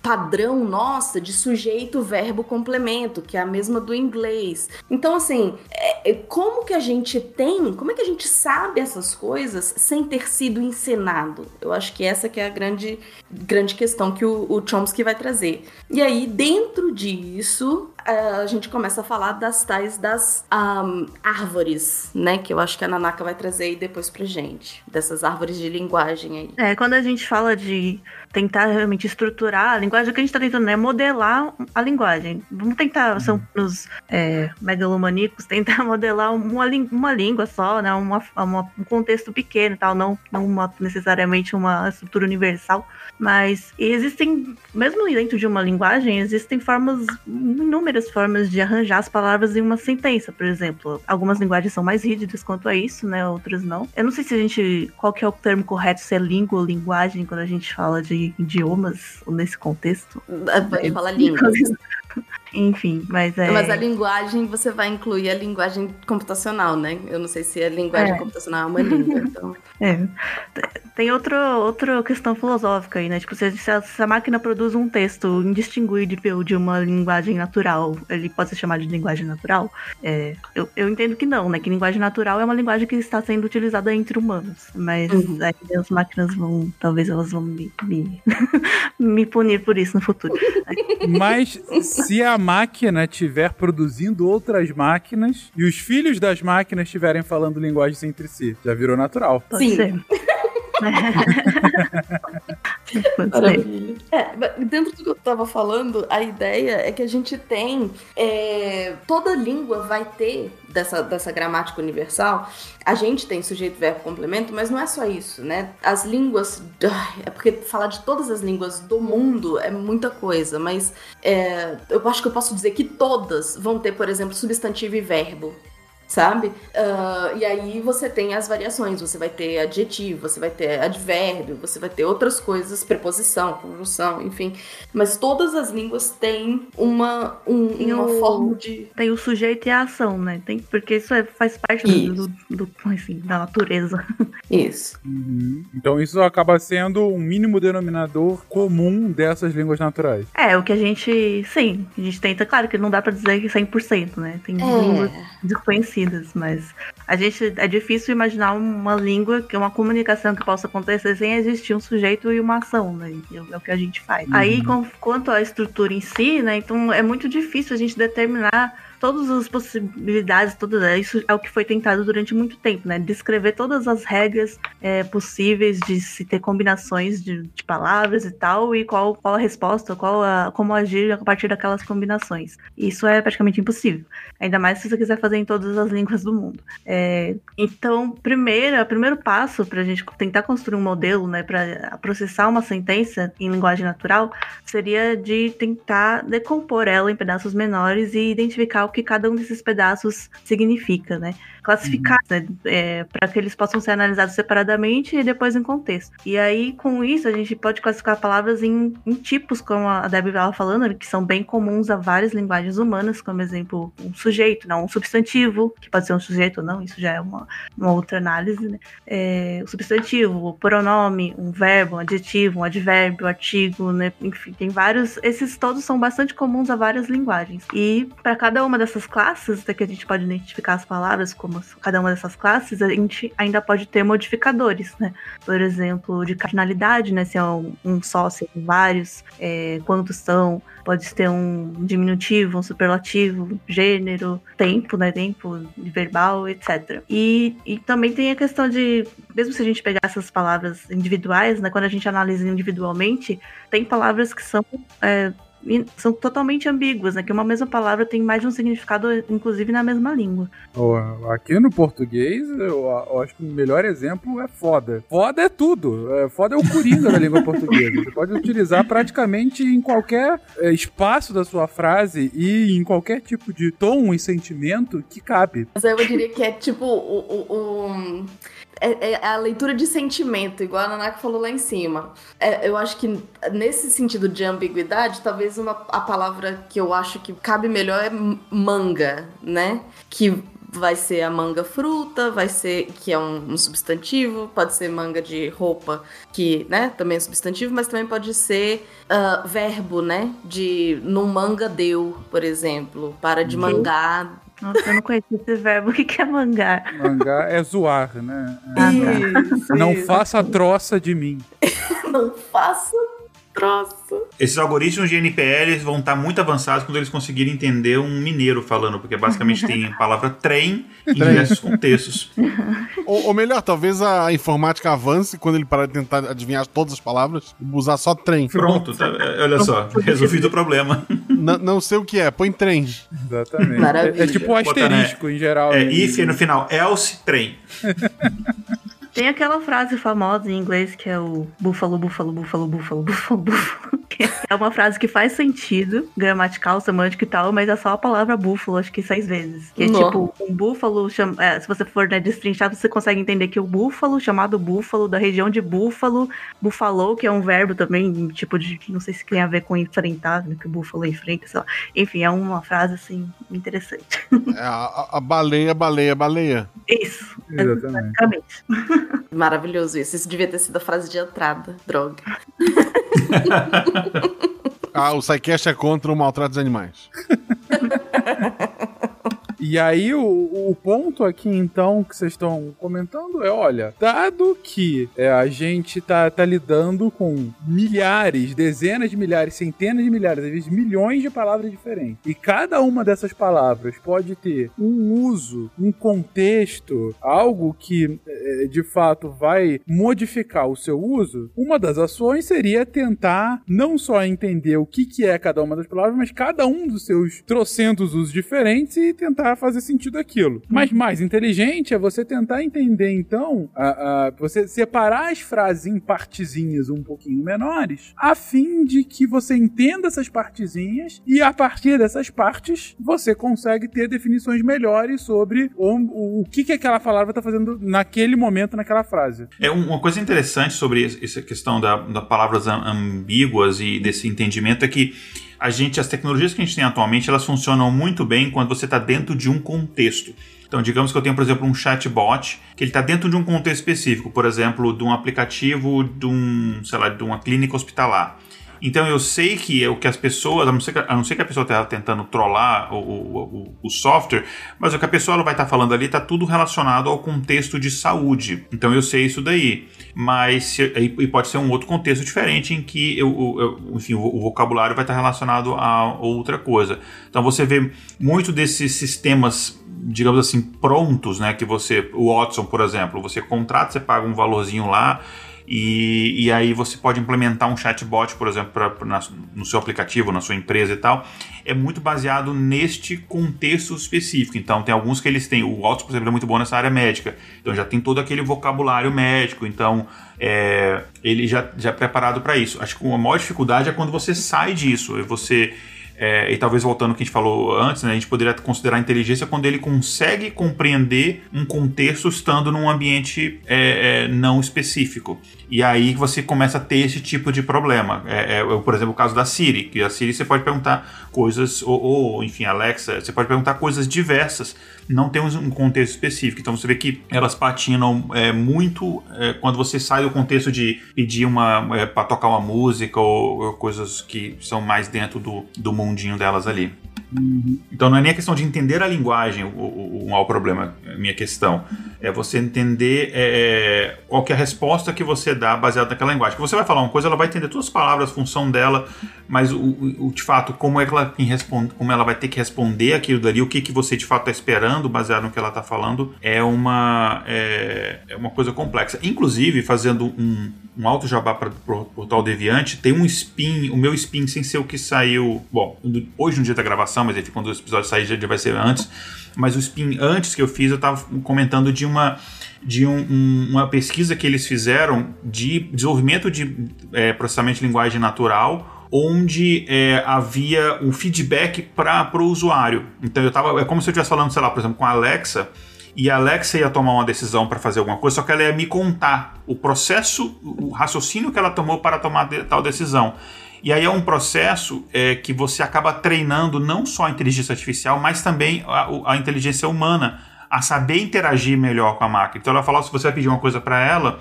padrão nossa de sujeito verbo complemento que é a mesma do inglês então assim é- é como que a gente tem, como é que a gente sabe essas coisas sem ter sido ensinado? Eu acho que essa que é a grande, grande questão que o, o Chomsky vai trazer. E aí, dentro disso, a gente começa a falar das tais das ahm, árvores, né? Que eu acho que a Nanaka vai trazer aí depois pra gente. Dessas árvores de linguagem aí. É, quando a gente fala de tentar realmente estruturar a linguagem, o que a gente tá tentando é modelar a linguagem. Vamos tentar, são os é, megalomaníacos, tentar modelar uma, uma língua só, né? Uma, uma- um contexto pequeno e tal, não, não uma- necessariamente uma estrutura universal. Mas existem, mesmo dentro de uma linguagem, existem formas, inúmeras formas de arranjar as palavras em uma sentença, por exemplo. Algumas linguagens são mais rígidas quanto a isso, né? Outras não. Eu não sei se a gente. Qual que é o termo correto, se é língua ou linguagem, quando a gente fala de idiomas nesse contexto. Vai falar línguas. Enfim, mas é. Mas a linguagem, você vai incluir a linguagem computacional, né? Eu não sei se a linguagem É. computacional é uma língua, então... É. Tem outro, outra questão filosófica aí, né? Tipo, se, se a, se a máquina produz um texto indistinguível de uma linguagem natural, ele pode ser chamado de linguagem natural? É, eu, eu entendo que não, né? Que linguagem natural é uma linguagem que está sendo utilizada entre humanos. Mas Uhum. aí as máquinas vão. Talvez elas vão me, me, me punir por isso no futuro. Mas se a máquina estiver produzindo outras máquinas e os filhos das máquinas estiverem falando linguagens entre si, já virou natural. Pode Sim. Maravilha. É, dentro do que eu tava falando, a ideia é que a gente tem. é, toda língua vai ter dessa, dessa gramática universal. A gente tem sujeito, verbo, complemento, mas não é só isso, né? As línguas. É porque falar de todas as línguas do mundo é muita coisa, mas é, eu acho que eu posso dizer que todas vão ter, por exemplo, substantivo e verbo. Sabe? Uh, e aí você tem as variações, você vai ter adjetivo, você vai ter advérbio, você vai ter outras coisas, preposição, conjunção, enfim. Mas todas as línguas têm uma, um, uma o, forma de. Tem o sujeito e a ação, né? Tem, porque isso é, faz parte do, do, assim, da natureza. Isso. Uhum. Então isso acaba sendo um mínimo denominador comum dessas línguas naturais. É, o que a gente. Sim, a gente tenta, claro que não dá pra dizer que 100%, né? Tem é. línguas desconhecidas, mas a gente. É difícil imaginar uma língua, que uma comunicação que possa acontecer sem existir um sujeito e uma ação, né? É o que a gente faz. Uhum. Aí, com, quanto à estrutura em si, né? Então é muito difícil a gente determinar todas as possibilidades, todas é, isso é o que foi tentado durante muito tempo, né? Descrever todas as regras é, possíveis de se ter combinações de, de, palavras e tal, e qual, qual a resposta, qual a, como agir a partir daquelas combinações. Isso é praticamente impossível. Ainda mais se você quiser fazer em todas as línguas do mundo. É, então, primeiro, primeiro passo para a gente tentar construir um modelo, né, para processar uma sentença em linguagem natural, seria de tentar decompor ela em pedaços menores e identificar que cada um desses pedaços significa, né? Classificar, uhum. né? É, para que eles possam ser analisados separadamente e depois em contexto. E aí, com isso, a gente pode classificar palavras em, em tipos, como a Debbie estava falando, que são bem comuns a várias linguagens humanas, como exemplo, um sujeito, não um substantivo, que pode ser um sujeito ou não, isso já é uma, uma outra análise, né? É, o substantivo, o pronome, um verbo, um adjetivo, um advérbio, um artigo, né? Enfim, tem vários. Esses todos são bastante comuns a várias linguagens. E para cada uma dessas classes, que a gente pode identificar as palavras como cada uma dessas classes, a gente ainda pode ter modificadores, né? Por exemplo, de cardinalidade, né? Se é um, um só, se é vários, é, quantos são, pode ter um diminutivo, um superlativo, gênero, tempo, né? Tempo verbal, etc. E, e também tem a questão de, mesmo se a gente pegar essas palavras individuais, né? Quando a gente analisa individualmente, tem palavras que são é, são totalmente ambíguas, né? Que uma mesma palavra tem mais de um significado, inclusive na mesma língua. Aqui no português, eu, eu acho que o melhor exemplo é foda. Foda é tudo. É, foda é o coringa da língua portuguesa. Você pode utilizar praticamente em qualquer é, espaço da sua frase e em qualquer tipo de tom e sentimento que cabe. Mas eu diria que é tipo o, o, o é, é, a leitura de sentimento, igual a Nanaka falou lá em cima. É, eu acho que nesse sentido de ambiguidade, talvez uma, a palavra que eu acho que cabe melhor é manga, né? Que vai ser a manga fruta, vai ser que é um, um, substantivo, pode ser manga de roupa, que, né, também é substantivo, mas também pode ser uh, verbo, né, de no manga deu, por exemplo, para de mangar, nossa, eu não conheço esse verbo. O que é mangar? Mangar é zoar, né? Ah, tá. Isso, não isso. faça troça de mim. não faça troça. Esses algoritmos de NPL vão estar muito avançados quando eles conseguirem entender um mineiro falando, porque basicamente tem a palavra trem em diversos contextos. ou, ou, melhor, talvez a informática avance quando ele parar de tentar adivinhar todas as palavras usar só trem. Pronto, tá, olha só, resolvido o problema. Não, não sei o que é, põe trem. Exatamente. Maravilha. É, é tipo um asterisco né? em geral. É, if no final, else, trem. Tem aquela frase famosa em inglês que é o búfalo, búfalo, búfalo, búfalo, búfalo, búfalo. é uma frase que faz sentido, gramatical, semântico e tal, mas é só a palavra búfalo, acho que seis vezes. Que é Não. tipo, um búfalo, cham... é, se você for né, destrinchar, você consegue entender que o búfalo, chamado búfalo, da região de búfalo, búfalo, que é um verbo também, tipo de, não sei se tem a ver com enfrentar, né, que o búfalo enfrenta, sei lá. Enfim, é uma frase, assim, interessante. É a, a baleia, baleia, baleia. Isso, exatamente. Maravilhoso isso. Isso devia ter sido a frase de entrada. Droga. ah, o Psycast é contra o maltrato dos animais. E aí, o, o ponto aqui, então, que vocês estão comentando é: olha, dado que é, a gente tá, tá lidando com milhares, dezenas de milhares, centenas de milhares, às vezes milhões de palavras diferentes, e cada uma dessas palavras pode ter um uso, um contexto, algo que é, de fato vai modificar o seu uso, uma das ações seria tentar não só entender o que, que é cada uma das palavras, mas cada um dos seus trocentos usos diferentes e tentar fazer sentido aquilo. Mas mais inteligente é você tentar entender, então, a, a, você separar as frases em partezinhas um pouquinho menores, a fim de que você entenda essas partezinhas e a partir dessas partes você consegue ter definições melhores sobre o, o, o que, que aquela palavra está fazendo naquele momento, naquela frase. É uma coisa interessante sobre essa questão da, da palavras ambíguas e desse entendimento é que a gente, as tecnologias que a gente tem atualmente, elas funcionam muito bem quando você está dentro de um contexto. Então, digamos que eu tenho, por exemplo, um chatbot que ele está dentro de um contexto específico, por exemplo, de um aplicativo de um, sei lá, de uma clínica hospitalar. Então eu sei que é o que as pessoas, a não ser que a, não ser que a pessoa esteja tentando trollar o, o, o, software, mas o que a pessoa vai estar tá falando ali está tudo relacionado ao contexto de saúde. Então eu sei isso daí. Mas e pode ser um outro contexto diferente em que eu, eu enfim, o, vocabulário vai estar relacionado a outra coisa. Então você vê muito desses sistemas digamos assim, prontos, né? Que você, o Watson, por exemplo, você contrata, você paga um valorzinho lá e, e aí você pode implementar um chatbot, por exemplo, pra, pra, no seu aplicativo, na sua empresa e tal. É muito baseado neste contexto específico. Então, tem alguns que eles têm. O Autos, por exemplo, é muito bom nessa área médica. Então, já tem todo aquele vocabulário médico. Então, é, ele já, já é preparado para isso. Acho que a maior dificuldade é quando você sai disso. Você é, e talvez voltando ao que a gente falou antes, né, a gente poderia considerar inteligência quando ele consegue compreender um contexto estando num ambiente é, é, não específico. E aí você começa a ter esse tipo de problema. É, é, por exemplo, o caso da Siri, que a Siri você pode perguntar coisas, ou, ou enfim, Alexa, você pode perguntar coisas diversas, não tem um contexto específico. Então você vê que elas patinam é, muito quando você sai do contexto de pedir uma para tocar uma música ou, ou, coisas que são mais dentro do, do mundinho delas ali. Uhum. Então não é nem a questão de entender a linguagem o, o, o, o problema, a minha questão. É você entender é, qual que é a resposta que você dá baseada naquela linguagem. Que você vai falar uma coisa, ela vai entender todas as palavras, função dela, mas o, o, de fato, como, é que ela como ela vai ter que responder aquilo dali, o que, que você de fato está esperando, baseado no que ela está falando, é uma, é, é, uma coisa complexa. Inclusive, fazendo um, um alto jabá para o portal Deviante, tem um spin, o meu spin sem ser o que saiu, bom, hoje no dia da gravação, mas enfim, quando o episódio sair já vai ser antes, mas o spin antes que eu fiz, eu estava comentando de uma de um, um, uma pesquisa que eles fizeram de desenvolvimento de é, processamento de linguagem natural onde é, havia um feedback para o usuário. Então eu tava, é como se eu estivesse falando, sei lá, por exemplo, com a Alexa, e a Alexa ia tomar uma decisão para fazer alguma coisa, só que ela ia me contar o processo, o raciocínio que ela tomou para tomar de, tal decisão. E aí é um processo é, que você acaba treinando não só a inteligência artificial, mas também a, a inteligência humana a saber interagir melhor com a máquina. Então ela falar, se você vai pedir uma coisa para ela,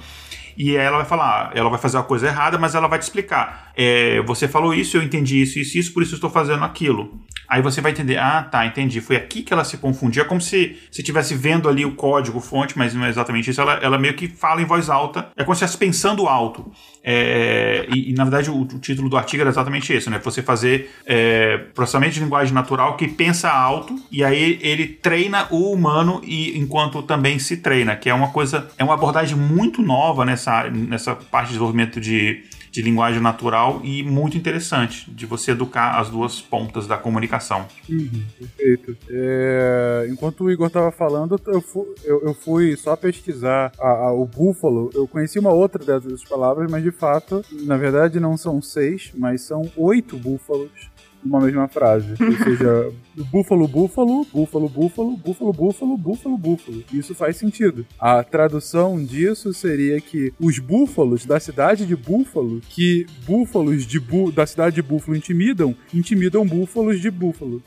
e ela vai falar, ela vai fazer a coisa errada, mas ela vai te explicar. É, você falou isso, eu entendi isso, isso, isso, por isso eu estou fazendo aquilo. Aí você vai entender, ah, tá, entendi. Foi aqui que ela se confundia, como se se estivesse vendo ali o código fonte, mas não é exatamente isso. Ela, ela meio que fala em voz alta, é como se estivesse pensando alto. É, e, e, na verdade o, o, título do artigo era exatamente esse, né? Você fazer é, processamento de linguagem natural que pensa alto e aí ele treina o humano e enquanto também se treina, que é uma coisa, é uma abordagem muito nova nessa, nessa parte de desenvolvimento de de linguagem natural e muito interessante de você educar as duas pontas da comunicação. Uhum, perfeito. É, enquanto o Igor estava falando, eu fui, eu, eu fui, só pesquisar a, a, o búfalo. Eu conheci uma outra dessas palavras, mas de fato, na verdade, não são seis, mas são oito búfalos numa mesma frase. Ou seja, búfalo, búfalo, búfalo, búfalo, búfalo, búfalo, búfalo, búfalo. Isso faz sentido. A tradução disso seria que os búfalos da cidade de Búfalo, que búfalos de bú da cidade de Búfalo intimidam, intimidam búfalos de Búfalo.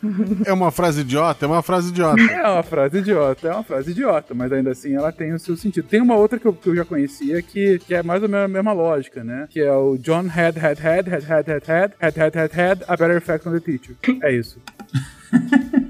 É uma frase idiota? É uma frase idiota. É uma frase idiota, é uma frase idiota, mas ainda assim ela tem o seu sentido. Tem uma outra que eu, que eu já conhecia que, que é mais ou menos a mesma lógica, né? Que é o John had, had, had, had, had, had, had, had, had, had, had a better effect teacher. É isso.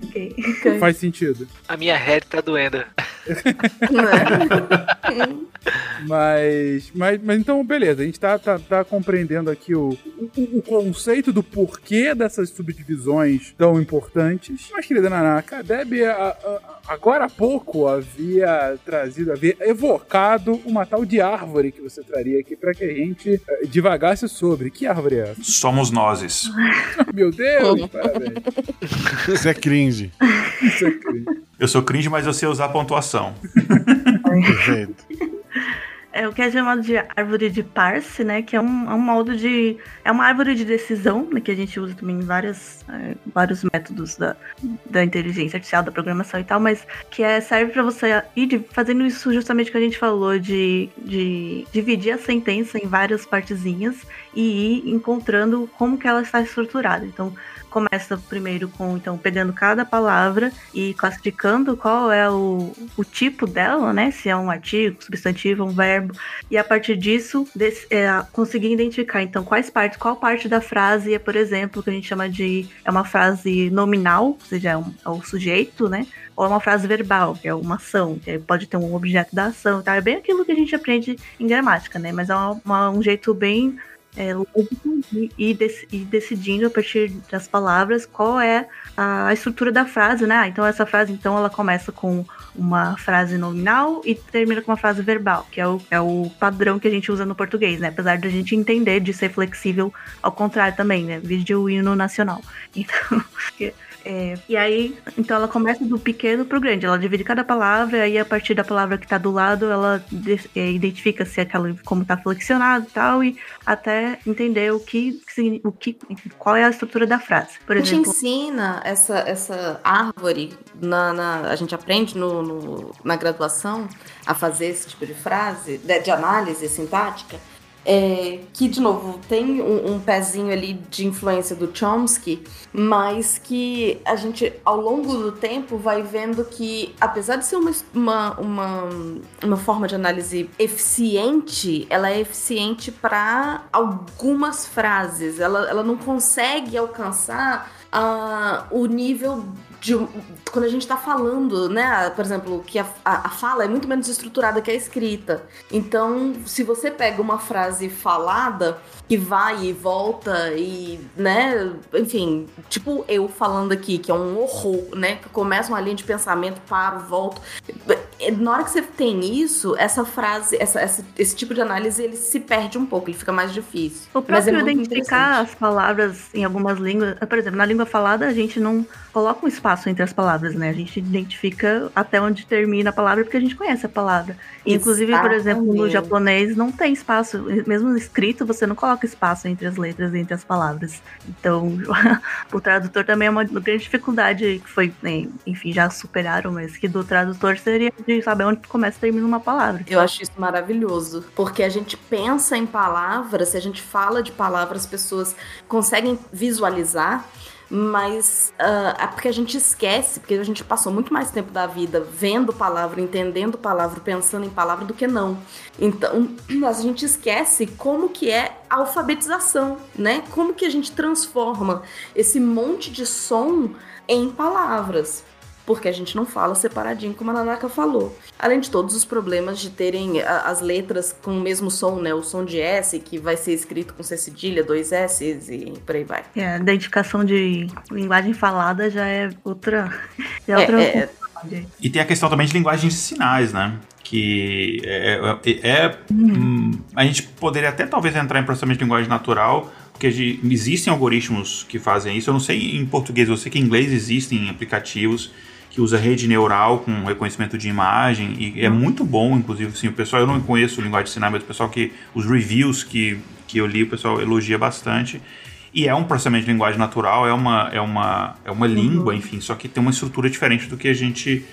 Okay. Faz sentido. A minha head tá doendo. mas, mas, mas então, beleza, a gente tá, tá, tá compreendendo aqui o, o, o, conceito do porquê dessas subdivisões tão importantes. Mas, querida Nanaka, a Debbie, a, a, agora há pouco havia trazido, havia evocado uma tal de árvore que você traria aqui para que a gente uh, divagasse sobre. Que árvore é essa? Somos nozes. Meu Deus, parabéns. Isso é cringe. Isso é cringe. Eu sou cringe, mas eu sei usar pontuação. Perfeito. É o que é chamado de árvore de parse, né? Que é um, é um modo de. É uma árvore de decisão, né, que a gente usa também em várias, é, vários métodos da, da inteligência artificial, da programação e tal, mas que é, serve para você ir de- fazendo isso justamente que a gente falou, de, de dividir a sentença em várias partezinhas e ir encontrando como que ela está estruturada. Então, começa primeiro com, então, pegando cada palavra e classificando qual é o, o tipo dela, né? Se é um artigo, substantivo, um verbo. E a partir disso, des- é, conseguir identificar, então, quais partes, qual parte da frase é, por exemplo, que a gente chama de. É uma frase nominal, ou seja, é, um- é o sujeito, né? Ou é uma frase verbal, que é uma ação, que pode ter um objeto da ação. Tá? É bem aquilo que a gente aprende em gramática, né? Mas é uma- uma- um jeito bem é, lógico de ir, dec- ir decidindo a partir das palavras qual é a estrutura da frase, né? Ah, então essa frase, então, ela começa com uma frase nominal e termina com uma frase verbal, que é o, é o padrão que a gente usa no português, né? Apesar de a gente entender de ser flexível ao contrário também, né? Vídeo hino nacional. Então, é, e aí, então ela começa do pequeno pro grande. Ela divide cada palavra, aí a partir da palavra que tá do lado, ela é, identifica se aquela como tá flexionado e tal, e até entender o que, o que qual é a estrutura da frase. Por a gente exemplo, ensina essa, essa árvore, na, na- a gente aprende no, no- na graduação a fazer esse tipo de frase, de, de análise sintática, é, que, de novo, tem um, um pezinho ali de influência do Chomsky, mas que a gente, ao longo do tempo, vai vendo que, apesar de ser uma, uma, uma, uma forma de análise eficiente, ela é eficiente para algumas frases. Ela, ela não consegue alcançar ah, o nível de. Quando a gente tá falando, né? Por exemplo, que a, a fala é muito menos estruturada que a escrita. Então, se você pega uma frase falada que vai e volta e, né, enfim, tipo eu falando aqui, que é um horror, né? Que começa uma linha de pensamento, paro, volto. Na hora que você tem isso, essa frase, essa, essa- esse tipo de análise, ele se perde um pouco, ele fica mais difícil. O é próprio muito identificar as palavras em algumas línguas, por exemplo, na língua falada a gente não coloca um espaço entre as palavras, né? A gente identifica até onde termina a palavra porque a gente conhece a palavra. Inclusive, por exemplo, no Exatamente. japonês não tem espaço, mesmo no escrito você não coloca espaço entre as letras e entre as palavras. Então, o tradutor também é uma grande dificuldade que foi, né, enfim, já superaram, mas que do tradutor seria de saber onde começa e termina uma palavra. Eu acho isso maravilhoso, porque a gente pensa em palavras, se a gente fala de palavras, as pessoas conseguem visualizar, mas ah, é porque a gente esquece, porque a gente passou muito mais tempo da vida vendo palavra, entendendo palavra, pensando em palavra do que não. Então, a gente esquece como que é a alfabetização, né? Como que a gente transforma esse monte de som em palavras. Porque a gente não fala separadinho, como a Nanaka falou. Além de todos os problemas de terem a- as letras com o mesmo som, né? O som de S, que vai ser escrito com C cedilha, dois S e por aí vai. É, a identificação de linguagem falada já é outra. Já é É, outra é, função. E tem a questão também de linguagem de sinais, né? Que é, é- é- hum, a gente poderia até talvez entrar em processamento de linguagem natural, porque existem algoritmos que fazem isso. Eu não sei em português, eu sei que em inglês existem aplicativos que usa rede neural com reconhecimento de imagem e é muito bom, inclusive, assim, o pessoal, eu não conheço linguagem de sinais, mas o pessoal que, os reviews que, que eu li, o pessoal elogia bastante. E é um processamento de linguagem natural, é uma, é uma, é uma língua, enfim, só que tem uma estrutura diferente do que a gente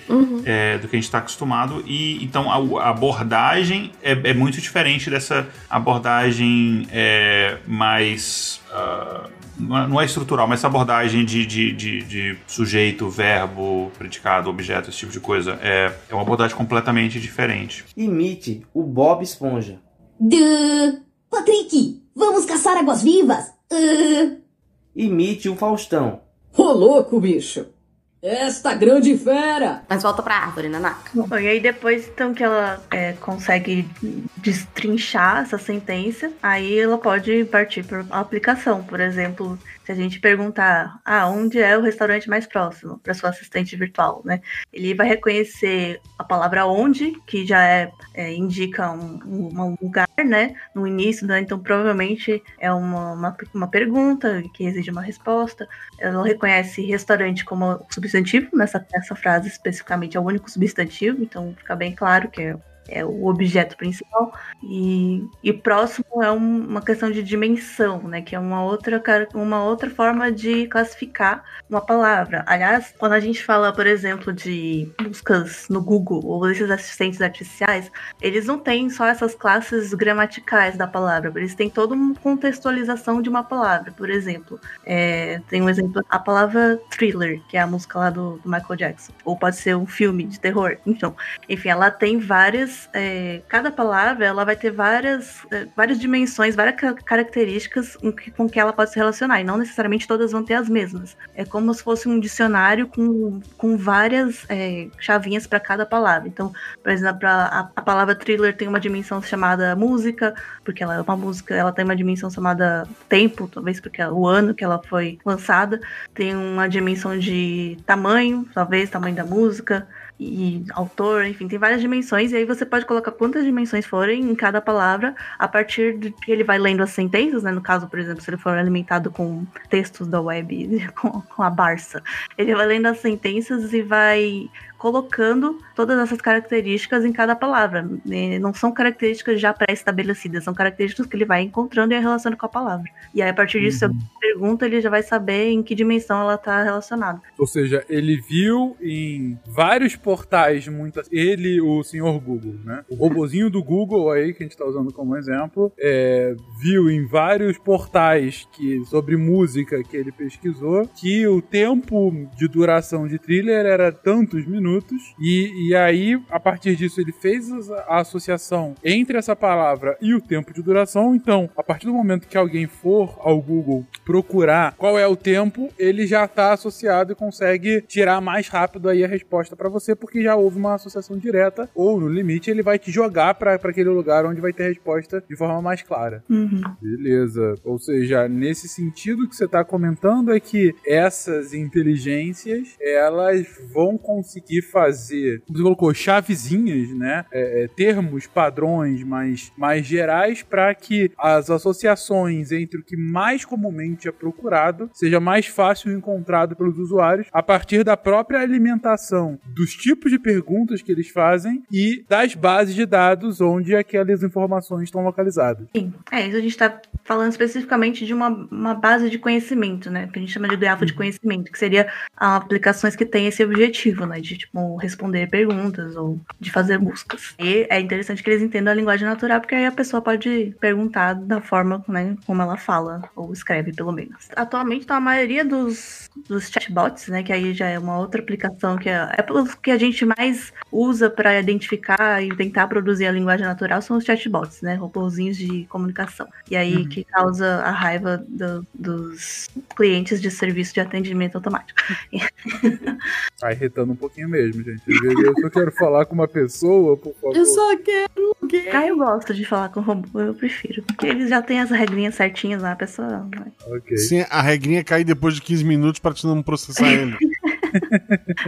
é, do que a gente está acostumado. E então a, a abordagem é, é muito diferente dessa abordagem é, mais. ah, não é- não é estrutural, mas essa abordagem de, de, de, de sujeito, verbo, predicado, objeto, esse tipo de coisa. É, é uma abordagem completamente diferente. Imite o Bob Esponja. Duh. Patrick, vamos caçar águas-vivas. Uh. Imite o Faustão. Ô louco, bicho. Esta grande fera. Mas volta pra árvore, Nanaka. Bom, e aí depois, então, que ela é, consegue destrinchar essa sentença, aí ela pode partir para a aplicação. Por exemplo, se a gente perguntar, ah, onde é o restaurante mais próximo para sua assistente virtual, né? Ele vai reconhecer a palavra onde, que já é, é indica um, um, lugar, né? No início, né? então provavelmente é uma, uma, uma, pergunta que exige uma resposta. Ela reconhece restaurante como substantivo, nessa, nessa frase especificamente é o único substantivo, então fica bem claro que é é o objeto principal. E, e próximo é um, uma questão de dimensão, né? Que é uma outra, uma outra forma de classificar uma palavra. Aliás, quando a gente fala, por exemplo, de buscas no Google ou esses assistentes artificiais, eles não têm só essas classes gramaticais da palavra, eles têm toda uma contextualização de uma palavra. Por exemplo, é, tem um exemplo, a palavra thriller, que é a música lá do, do Michael Jackson. Ou pode ser um filme de terror. Então, enfim, ela tem várias é, cada palavra ela vai ter várias, é, várias dimensões, várias características com que, com que ela pode se relacionar, e não necessariamente todas vão ter as mesmas. É como se fosse um dicionário com, com várias é, chavinhas para cada palavra. Então, por exemplo, a, a palavra thriller tem uma dimensão chamada música, porque ela é uma música, ela tem uma dimensão chamada tempo, talvez porque é o ano que ela foi lançada, tem uma dimensão de tamanho, talvez tamanho da música e autor, enfim, tem várias dimensões, e aí você pode colocar quantas dimensões forem em cada palavra, a partir de que ele vai lendo as sentenças, né? No caso, por exemplo, se ele for alimentado com textos da web, com, com a Barça, ele vai lendo as sentenças e vai colocando todas essas características em cada palavra. Não são características já pré-estabelecidas, são características que ele vai encontrando e relacionando com a palavra. E aí, a partir disso, uhum. você pergunta, ele já vai saber em que dimensão ela está relacionada. Ou seja, ele viu em vários portais, muitas. Ele, o senhor Google, né? O robozinho do Google aí, que a gente está usando como exemplo, é, viu em vários portais que sobre música que ele pesquisou que o tempo de duração de thriller era tantos minutos minutos. E, e aí, a partir disso, ele fez a associação entre essa palavra e o tempo de duração. Então, a partir do momento que alguém for ao Google procurar qual é o tempo, ele já está associado e consegue tirar mais rápido aí a resposta para você, porque já houve uma associação direta, ou no limite, ele vai te jogar para aquele lugar onde vai ter a resposta de forma mais clara. Uhum. Beleza. Ou seja, nesse sentido que você está comentando é que essas inteligências elas vão conseguir fazer, você colocou, chavezinhas, né? É, é, termos, padrões mais, mais gerais para que as associações entre o que mais comumente é procurado seja mais fácil encontrado pelos usuários a partir da própria alimentação dos tipos de perguntas que eles fazem e das bases de dados onde aquelas informações estão localizadas. Sim, é isso a gente está falando especificamente de uma, uma base de conhecimento, né? Que a gente chama de grafo de conhecimento, que seria aplicações que têm esse objetivo, né? De tipo responder perguntas ou de fazer buscas. E é interessante que eles entendam a linguagem natural, porque aí a pessoa pode perguntar da forma né, como ela fala, ou escreve, pelo menos. Atualmente, então, a maioria dos, dos chatbots, né? Que aí já é uma outra aplicação que é, é que a gente mais usa para identificar e tentar produzir a linguagem natural são os chatbots, né? Robôzinhos de comunicação. E aí uhum. que causa a raiva do, dos clientes de serviço de atendimento automático. tá irritando um pouquinho mesmo, gente. Eu só quero falar com uma pessoa, por favor. Eu só quero alguém. Ah, eu gosto de falar com robô, eu prefiro. Porque eles já têm as regrinhas certinhas lá, a pessoa. Ok. Sim, a regrinha cai depois de 15 minutos pra te não processar ele.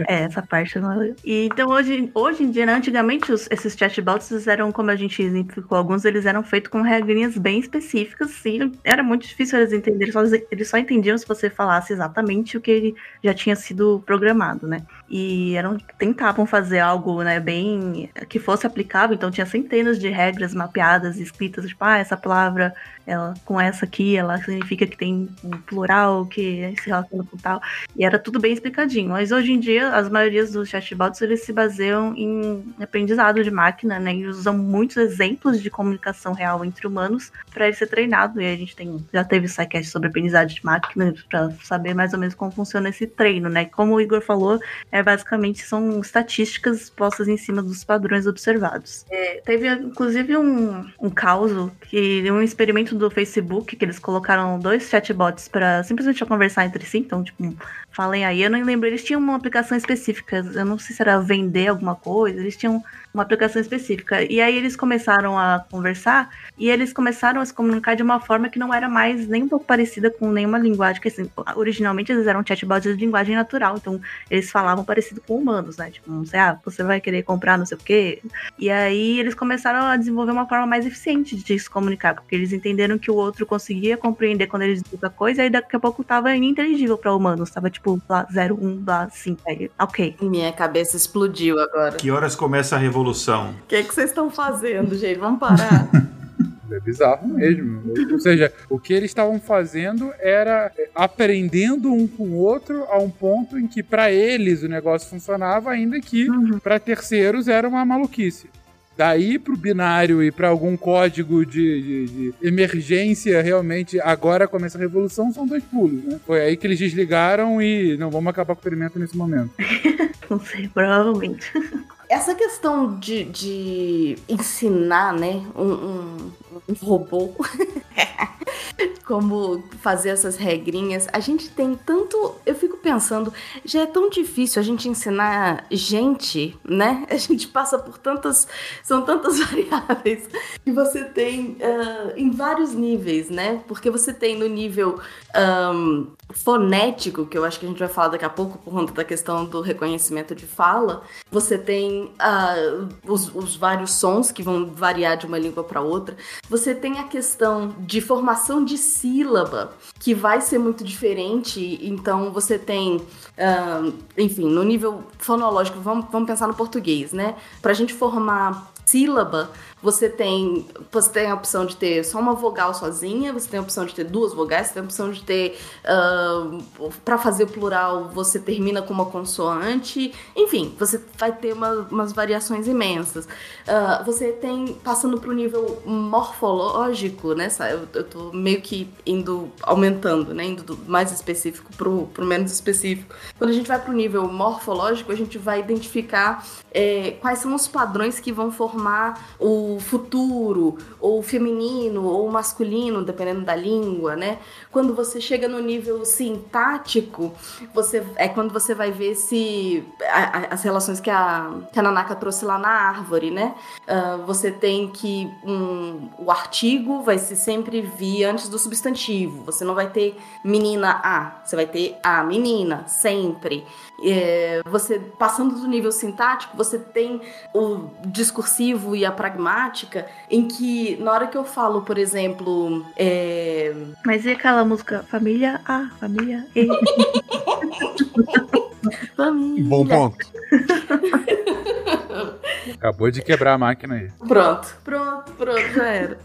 é, essa parte não é. E, então, hoje, hoje em dia, né, antigamente, os, esses chatbots eram, como a gente exemplificou, alguns eles eram feitos com regrinhas bem específicas, sim. Era muito difícil eles entenderem, só, eles só entendiam se você falasse exatamente o que já tinha sido programado, né? E eram, tentavam fazer algo, né, bem. que fosse aplicável, então tinha centenas de regras mapeadas, escritas, tipo, ah, essa palavra ela com essa aqui, ela significa que tem um plural, que se relaciona com tal. E era tudo bem explicadinho. Mas hoje em dia, as maiorias dos chatbots, eles se baseiam em aprendizado de máquina, né? E usam muitos exemplos de comunicação real entre humanos para ele ser treinado. E a gente tem, já teve sidecast sobre aprendizado de máquina para saber mais ou menos como funciona esse treino, né? Como o Igor falou, é basicamente são estatísticas postas em cima dos padrões observados. É, teve, inclusive, um, um caso que um experimento do Facebook que eles colocaram dois chatbots para simplesmente conversar entre si. Então, tipo, falem aí. Eu não lembro, eles tinham uma aplicação específica. Eu não sei se era vender alguma coisa. Eles tinham uma aplicação específica. E aí eles começaram a conversar e eles começaram a se comunicar de uma forma que não era mais nem um pouco parecida com nenhuma linguagem, que assim, originalmente eles eram chatbots de linguagem natural, então eles falavam parecido com humanos, né? Tipo, não sei, ah, você vai querer comprar não sei o quê. E aí eles começaram a desenvolver uma forma mais eficiente de se comunicar, porque eles entenderam que o outro conseguia compreender quando eles diziam a coisa, e daqui a pouco tava ininteligível para humanos, tava tipo lá 0, 1, lá 5, aí, ok. Minha cabeça explodiu agora. Que horas começa a revolução? O que, é que vocês estão fazendo, gente? Vamos parar. É bizarro mesmo. Ou seja, o que eles estavam fazendo era aprendendo um com o outro a um ponto em que para eles o negócio funcionava, ainda que para terceiros era uma maluquice. Daí pro binário e para algum código de, de- de emergência, realmente, agora começa a revolução, são dois pulos, né? Foi aí que eles desligaram e não vamos acabar com o experimento nesse momento. Não sei, provavelmente. Essa questão de, de ensinar, né, um, um- um robô como fazer essas regrinhas, a gente tem tanto. Eu fico pensando, já é tão difícil a gente ensinar gente, né? A gente passa por tantas. São tantas variáveis que você tem ah, em vários níveis, né? Porque você tem no nível ahn, fonético, que eu acho que a gente vai falar daqui a pouco por conta da questão do reconhecimento de fala, você tem ah, os, os vários sons que vão variar de uma língua para outra. Você tem a questão de formação de sílaba, que vai ser muito diferente. Então você tem, ah, enfim, no nível fonológico, vamos, vamos pensar no português, né? Para a gente formar sílaba, você tem, você tem a opção de ter só uma vogal sozinha, você tem a opção de ter duas vogais, você tem a opção de ter. para fazer o plural, você termina com uma consoante. Enfim, você vai ter uma- umas variações imensas. Ah, você tem, passando para o nível morfológico, né? Eu, eu tô meio que indo, aumentando, né? Indo do mais específico pro, pro menos específico. Quando a gente vai para o nível morfológico, a gente vai identificar é, quais são os padrões que vão formar o futuro, ou feminino, ou masculino, dependendo da língua, né? Quando você chega no nível sintático, você é quando você vai ver se as relações que a, que a Nanaka trouxe lá na árvore, né? Ah, você tem que um, o artigo vai ser sempre vir antes do substantivo. Você não vai ter menina a, você vai ter a menina sempre. É, você passando do nível sintático, você tem o discursivo e a pragmática, em que na hora que eu falo, por exemplo, é, Mas e aquela música Família A, Família E? família. Bom ponto. Acabou de quebrar a máquina aí. Pronto, pronto, pronto, já era.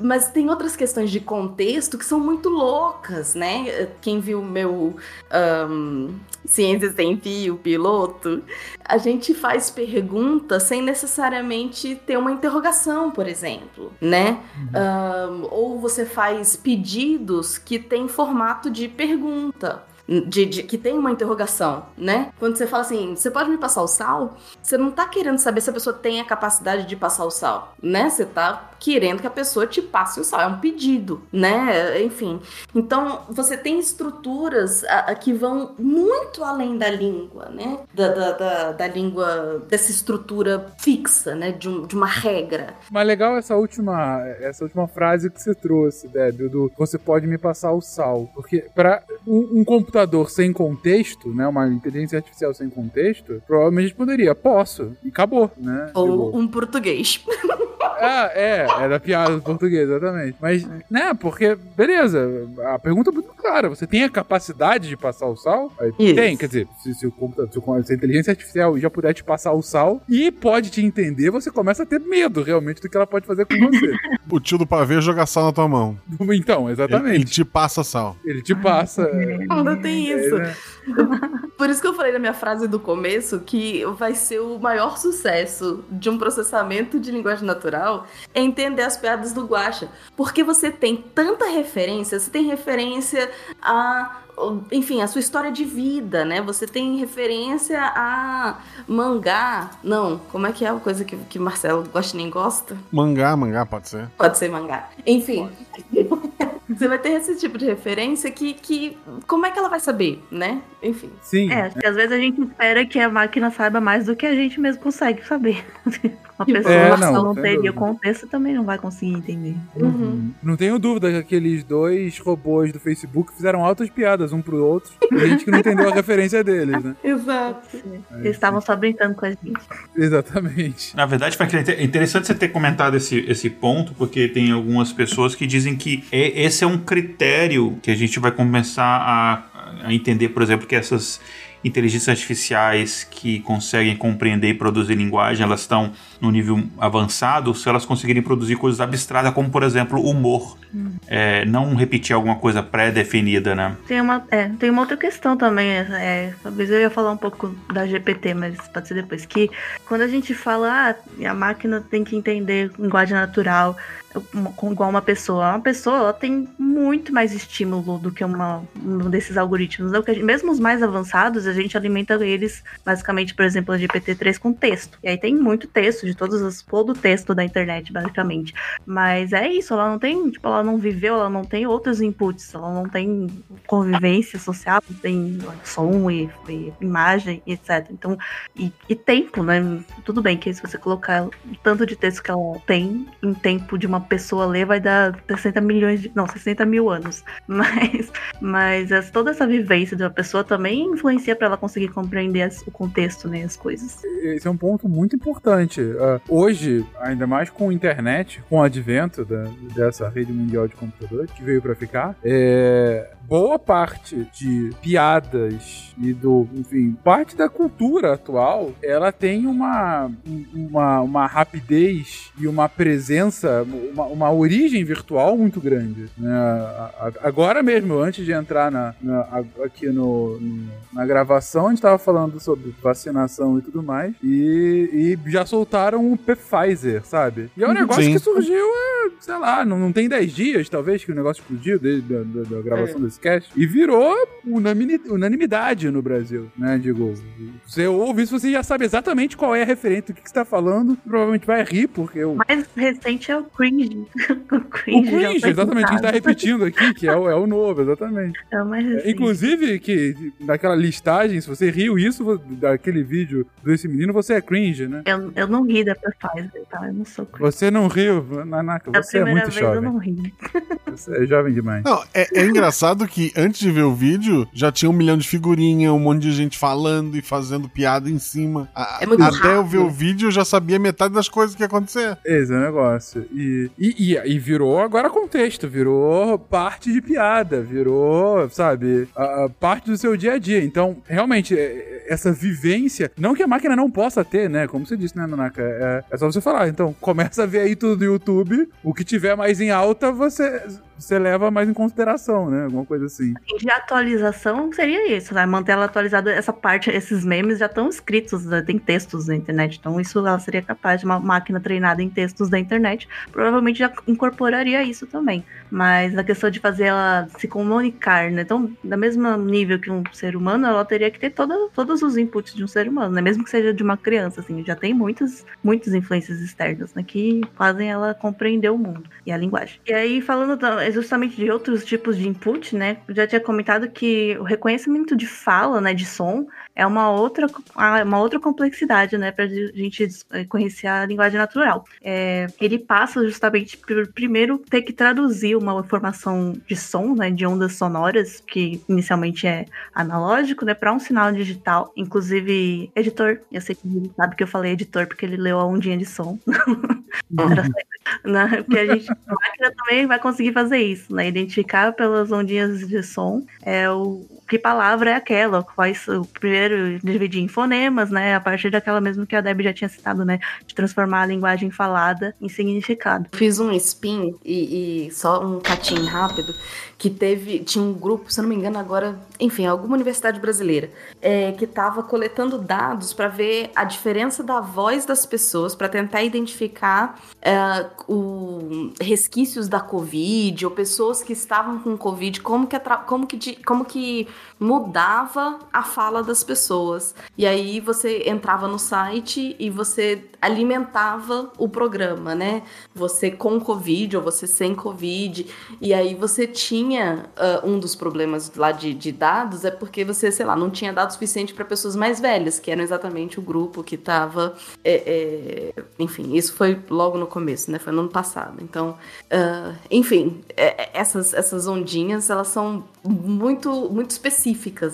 Mas tem outras questões de contexto que são muito loucas, né? Quem viu o meu ahn, Ciências Sem Fio, piloto, a gente faz perguntas sem necessariamente ter uma interrogação, por exemplo, né? Ahn, ou você faz pedidos que tem formato de pergunta. De, de- que tem uma interrogação, né? Quando você fala assim, você pode me passar o sal? Você não tá querendo saber se a pessoa tem a capacidade de passar o sal, né? Você tá querendo que a pessoa te passe o sal, é um pedido, né? Enfim. Então, você tem estruturas a- a que vão muito além da língua, né? Da, da, da, da língua, dessa estrutura fixa, né? De, um- de uma regra. Mas legal essa última, essa última frase que você trouxe, Débio, do você pode me passar o sal. Porque para um, um computador sem contexto, né, uma inteligência artificial sem contexto, provavelmente poderia, posso, e acabou, né? Ou Tipo, um português. ah, é, é da piada do português, exatamente. Mas, né, porque, beleza, a pergunta é muito clara, você tem a capacidade de passar o sal? Isso. Tem, quer dizer, se, se o computador, se, a inteligência artificial já puder te passar o sal e pode te entender, você começa a ter medo realmente do que ela pode fazer com você. O tio do pavê joga sal na tua mão. Então, Ele, exatamente. ele te passa sal. Ele te passa. Ainda tem é, isso. né? Por isso que eu falei na minha frase do começo que vai ser o maior sucesso de um processamento de linguagem natural é entender as piadas do Guacha. Porque você tem tanta referência, você tem referência a. Enfim, a sua história de vida, né? Você tem referência a mangá. Não, como é que é a coisa que, que Marcelo Guaxinim gosta? Mangá, mangá, pode ser. Pode ser mangá. Enfim. Você vai ter esse tipo de referência que, que. Como é que ela vai saber, né? Enfim. Sim. É, acho que às vezes a gente espera que a máquina saiba mais do que a gente mesmo consegue saber. Uma pessoa É, que não, não, sem teria contexto também não vai conseguir entender. Uhum. Não tenho dúvida que aqueles dois robôs do Facebook fizeram altas piadas um pro outro. E gente que não entendeu a referência deles, né? Exato. Eles estavam só brincando com a gente. Exatamente. Na verdade, Franklin, é interessante você ter comentado esse, esse ponto, porque tem algumas pessoas que dizem que é- esse é um critério que a gente vai começar a, a entender, por exemplo, que essas inteligências artificiais que conseguem compreender e produzir linguagem, elas estão no nível avançado se elas conseguirem produzir coisas abstratas, como, por exemplo, humor. É, não repetir alguma coisa pré-definida, né? Tem uma, é, tem uma outra questão também, é, é, talvez eu ia falar um pouco da GPT, mas pode ser depois, que quando a gente fala, ah, a máquina tem que entender linguagem natural, igual uma pessoa. Uma pessoa ela tem muito mais estímulo do que uma, um desses algoritmos. né? Gente- mesmo os mais avançados, a gente alimenta eles, basicamente, por exemplo, a GPT-3 com texto. E aí tem muito texto, de todos os, todo o texto da internet, basicamente. Mas é isso, ela não tem, tipo, ela não viveu, ela não tem outros inputs, ela não tem convivência social, não tem som e, e imagem, etc. Então, e, e tempo, né? Tudo bem que se você colocar o tanto de texto que ela tem em tempo de uma pessoa ler, vai dar 60 milhões de. Não, 60 mil anos. Mas, mas as- toda essa vivência de uma pessoa também influencia para ela conseguir compreender as- o contexto, né? As coisas. Esse é um ponto muito importante. Ah, hoje, ainda mais com a internet, com o advento da- dessa rede mundial de computadores que veio pra ficar, é, boa parte de piadas e do, enfim, parte da cultura atual, ela tem uma, uma, uma rapidez e uma presença, uma, uma origem virtual muito grande. né? Agora mesmo, antes de entrar na, na- aqui no, no- na gravação, a gente tava falando sobre vacinação e tudo mais, e, e já soltaram o Pfizer, sabe? E é um negócio Sim. que surgiu, é, sei lá, não, não tem 10 dias, talvez, que o negócio explodiu desde a da, da gravação desse cast, e virou unanimidade no Brasil, né? Digo, você ouve isso, você já sabe exatamente qual é a referência, o que, que você tá falando, provavelmente vai rir, porque o, O mais recente é o cringe. o o cringe, já cringe, exatamente, a gente tá repetindo aqui, que é o, é o novo, exatamente. É o mais É, recente. Inclusive, que naquela listagem, se você riu isso daquele vídeo desse menino, você é cringe, né? Eu, eu não ri da Pfizer, tá? Eu não sou. Você não riu, Nanaka, você é primeira muito vez eu jovem. não ri. Você é jovem demais. Não, é, é engraçado que antes de ver o vídeo, já tinha um milhão de figurinha, um monte de gente falando e fazendo piada em cima. A- É muito Até eu rápido. ver o vídeo, eu já sabia metade das coisas que ia acontecer. Esse é o negócio. E, e, e, e virou agora contexto, virou parte de piada, virou, sabe, a, a parte do seu dia a dia. Então, realmente, é- essa vivência, não que a máquina não possa ter, né? Como você disse, né, Nanaka? É, é só você falar. Então, começa a ver aí tudo no YouTube, o que tiver mais em alta, você, você leva mais em consideração, né? Alguma coisa assim. De atualização seria isso, né? Manter ela atualizada, essa parte, esses memes já estão escritos, né? tem textos na internet. Então, isso ela seria capaz de uma máquina treinada em textos da internet, provavelmente já incorporaria isso também. Mas na questão de fazer ela se comunicar, né? Então, da mesma nível que um ser humano, ela teria que ter toda, todos os inputs de um ser humano, né? Mesmo que seja de uma criança, assim, já tem muitas, muitas influências externas, né? Que fazem ela compreender o mundo e a linguagem. E aí, falando da- justamente de outros tipos de input, né? Já tinha comentado que o reconhecimento de fala, né? De som, é uma outra, ah, uma outra complexidade, né? Pra gente eh, conhecer a linguagem natural. É, ele passa justamente por primeiro ter que traduzir uma informação de som, né? De ondas sonoras, que inicialmente é analógico, né? Para um sinal digital. Inclusive, editor, eu sei que ele sabe que eu falei editor porque ele leu a ondinha de som. Só isso. Né? Porque a gente, a máquina também vai conseguir fazer isso, né? Identificar pelas ondinhas de som é o que palavra é aquela, quais o primeiro dividir em fonemas, né? A partir daquela mesmo que a Deb já tinha citado, né? De transformar a linguagem falada em significado. Fiz um spin e, e só um catinho rápido que teve tinha um grupo, se eu não me engano agora, enfim, alguma universidade brasileira é, que estava coletando dados para ver a diferença da voz das pessoas para tentar identificar é, o resquícios da covid ou pessoas que estavam com Covid, como que, como que, como que mudava a fala das pessoas. E aí você entrava no site e você alimentava o programa, né? Você com Covid ou você sem Covid. E aí você tinha ah, um dos problemas lá de, de dados é porque você, sei lá, não tinha dado suficiente para pessoas mais velhas, que eram exatamente o grupo que estava. enfim, isso foi logo no começo, né? Foi no ano passado. Então, ah, enfim, é- é- essas, essas ondinhas, elas são muito, muito específicas,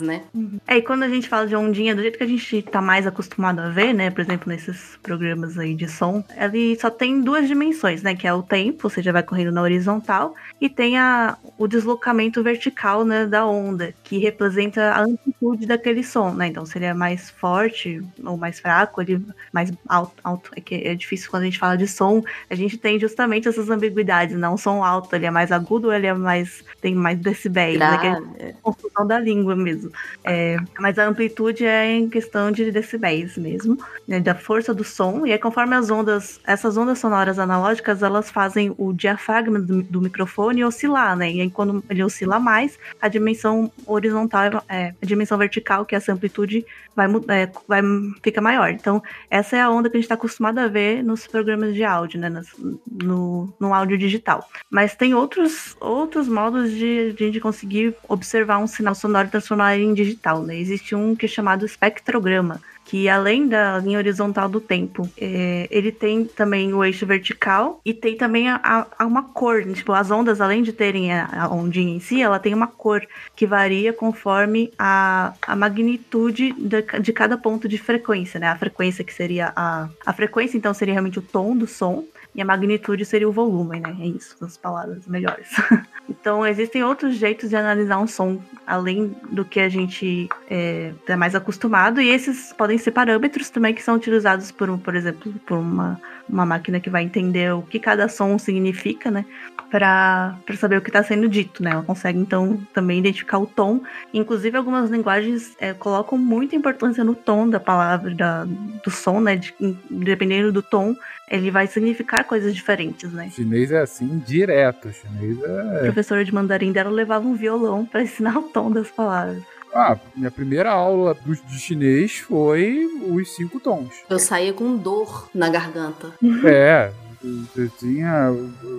né? É, e quando a gente fala de ondinha, do jeito que a gente tá mais acostumado a ver, né? Por exemplo, nesses programas aí de som, ele só tem duas dimensões, né? Que é o tempo, ou seja, vai correndo na horizontal, e tem a, o deslocamento vertical, né? Da onda, que representa a amplitude daquele som, né? Então seria mais forte ou mais fraco, ele mais alto, alto. É que é difícil quando a gente fala de som, a gente tem justamente essas ambiguidades, não? O som alto, ele é mais agudo ou ele é mais. tem mais decibéis, né? Que é Gra- construção da língua mesmo. É, mas a amplitude é em questão de decibéis mesmo, né, da força do som. E aí, conforme as ondas, essas ondas sonoras analógicas, elas fazem o diafragma do, do microfone oscilar, né? E aí, quando ele oscila mais, a dimensão horizontal, é, a dimensão vertical, que é essa amplitude, vai, é, vai fica maior. Então, essa é a onda que a gente está acostumado a ver nos programas de áudio, né? nas- no, no áudio digital. Mas tem outros, outros modos de, de a gente conseguir observar um sinal sonoro e transformar em digital, né? Existe um que é chamado espectrograma, que além da linha horizontal do tempo, é, ele tem também o eixo vertical e tem também a, a- uma cor. né? Tipo, as ondas, além de terem a, ondinha em si, ela tem uma cor que varia conforme a, a magnitude de, de cada ponto de frequência, né? A frequência que seria a... A frequência, então, seria realmente o tom do som. E a magnitude seria o volume, né? É isso, as palavras melhores. então, existem outros jeitos de analisar um som, além do que a gente é, tá mais acostumado. E esses podem ser parâmetros também que são utilizados por, um, por exemplo, por uma, uma máquina que vai entender o que cada som significa, né? Para saber o que está sendo dito, né? Ela consegue, então, também identificar o tom. Inclusive, algumas linguagens é, colocam muita importância no tom da palavra, da, do som, né? De- dependendo do tom, ele vai significar coisas diferentes, né? O chinês é assim direto. O chinês A é. professora de mandarim dela levava um violão para ensinar o tom das palavras. Ah, minha primeira aula do, de chinês foi os cinco tons. Eu saía com dor na garganta. É. Eu tinha.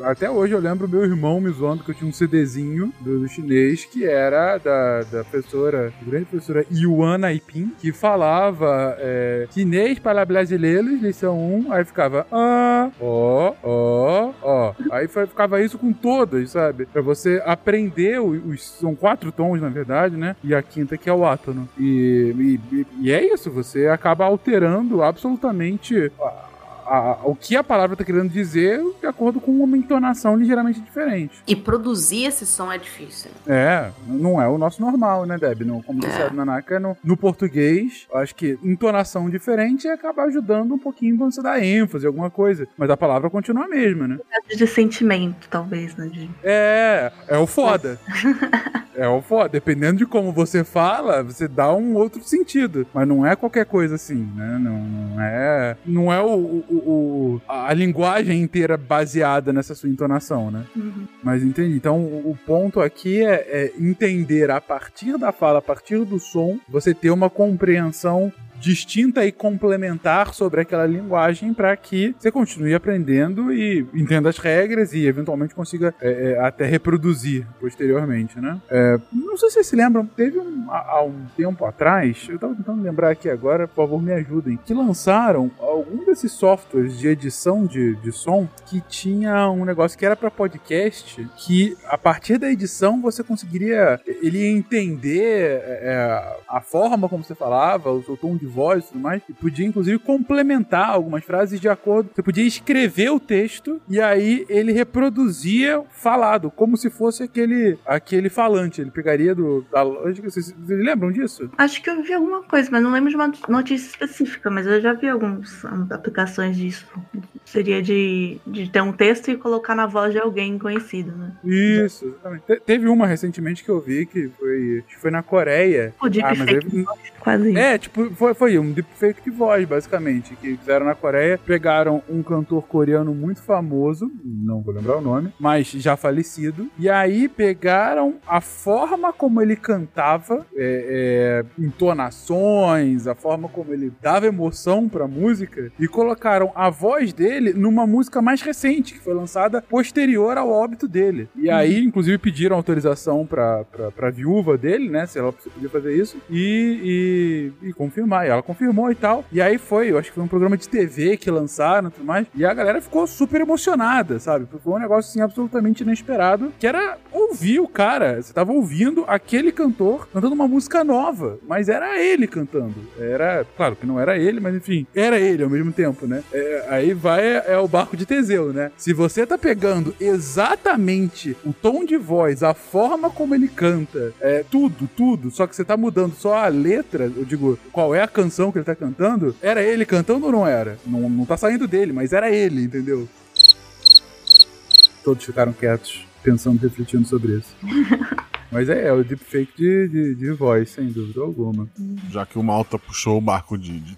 Até hoje eu lembro meu irmão me zoando que eu tinha um CDzinho do, do chinês que era da, da professora, grande professora Yuan Naipin, que falava é, chinês para brasileiros, lição 1, aí ficava ah, ó, ó, ó. Aí ficava isso com todas, sabe? Pra você aprender os, São quatro tons, na verdade, né? E a quinta que é o átono. E, e, e é isso, você acaba alterando absolutamente a- o que a palavra tá querendo dizer de acordo com uma entonação ligeiramente diferente. E produzir esse som é difícil. É, não é o nosso normal, né, Deb? No, como disse É. a Nanaka, no, no português, eu acho que entonação diferente acaba ajudando um pouquinho quando você dá ênfase, alguma coisa. Mas a palavra continua a mesma, né? De sentimento, talvez, né? De... É, é o foda. É o foda. Dependendo de como você fala, você dá um outro sentido. Mas não é qualquer coisa assim, né? Não, não é. Não é o, o- o- a a linguagem inteira baseada nessa sua entonação, né? Uhum. Mas entendi. Então o o ponto aqui é, é entender a partir da fala, a partir do som, você ter uma compreensão distinta e complementar sobre aquela linguagem para que você continue aprendendo e entenda as regras e eventualmente consiga é, é, até reproduzir posteriormente, né? É, não sei se vocês se lembram, teve um, há, um tempo atrás, eu tava tentando lembrar aqui agora, por favor me ajudem, que lançaram algum desses softwares de edição de, de som que tinha um negócio que era para podcast, que a partir da edição você conseguiria, ele ia entender é, a forma como você falava, o seu tom de voz e tudo mais, e podia inclusive complementar algumas frases de acordo. Você podia escrever o texto e aí ele reproduzia falado, como se fosse aquele, aquele falante. Ele pegaria do, da. Vocês, vocês lembram disso? Acho que eu vi alguma coisa, mas não lembro de uma notícia específica, mas eu já vi algumas aplicações disso. Seria de, de ter um texto e colocar na voz de alguém conhecido, né? Isso, exatamente. Te- teve uma recentemente que eu vi que foi, que foi na Coreia. O deepfake aí- Quase. É, tipo, foi, foi um deepfake de voz, basicamente, que fizeram na Coreia. Pegaram um cantor coreano muito famoso, não vou lembrar o nome, mas já falecido. E aí pegaram a forma como ele cantava, é, é, entonações, a forma como ele dava emoção pra música, e colocaram a voz dele numa música mais recente, que foi lançada posterior ao óbito dele. E aí, inclusive, pediram autorização pra, pra, pra viúva dele, né? Se ela podia fazer isso. E, e, e confirmar. E ela confirmou e tal. E aí foi, eu acho que foi um programa de TV que lançaram e tudo mais. E a galera ficou super emocionada, sabe? Porque Foi um negócio assim absolutamente inesperado. Que era ouvir o cara. Você tava ouvindo aquele cantor cantando uma música nova. Mas era ele cantando. Era, claro que não era ele, mas enfim, era ele ao mesmo tempo, né? É, aí vai é o barco de Teseu, né? Se você tá pegando exatamente o tom de voz, a forma como ele canta, é, tudo, tudo, só que você tá mudando só a letra, eu digo, qual é a canção que ele tá cantando, era ele cantando ou não era? Não, não tá saindo dele, mas era ele, entendeu? Todos ficaram quietos, pensando, refletindo sobre isso. Mas é, é o deepfake de, de, de voz, sem dúvida alguma. Já que o Malta puxou o barco de, de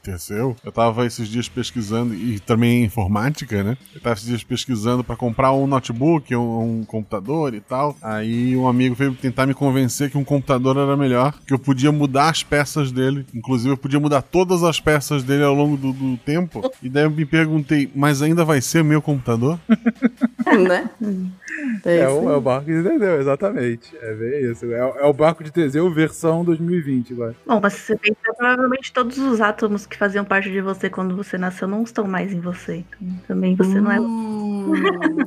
eu tava esses dias pesquisando, e também em informática, né? Eu tava esses dias pesquisando pra comprar um notebook, um, um computador e tal. Aí um amigo veio tentar me convencer que um computador era melhor, que eu podia mudar as peças dele. Inclusive, eu podia mudar todas as peças dele ao longo do, do tempo. E daí eu me perguntei, mas ainda vai ser meu computador? né? É, isso o, é o barco de Teseu, exatamente. É bem isso. É, o- é o barco de Teseu versão 2020 agora. Bom, mas se você pensar, provavelmente todos os átomos que faziam parte de você quando você nasceu não estão mais em você. Então, também você não é. Hum.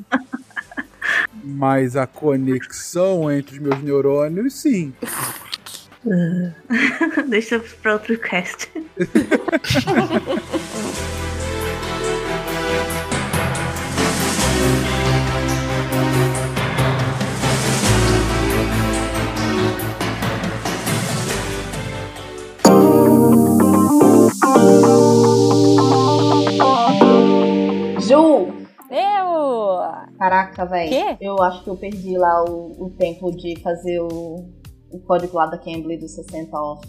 Mas a conexão entre os meus neurônios, sim. Deixa pra outro cast. Caraca, velho. Quê? Eu acho que eu perdi lá o, o tempo de fazer o, o código lá da Cambly do 60 off.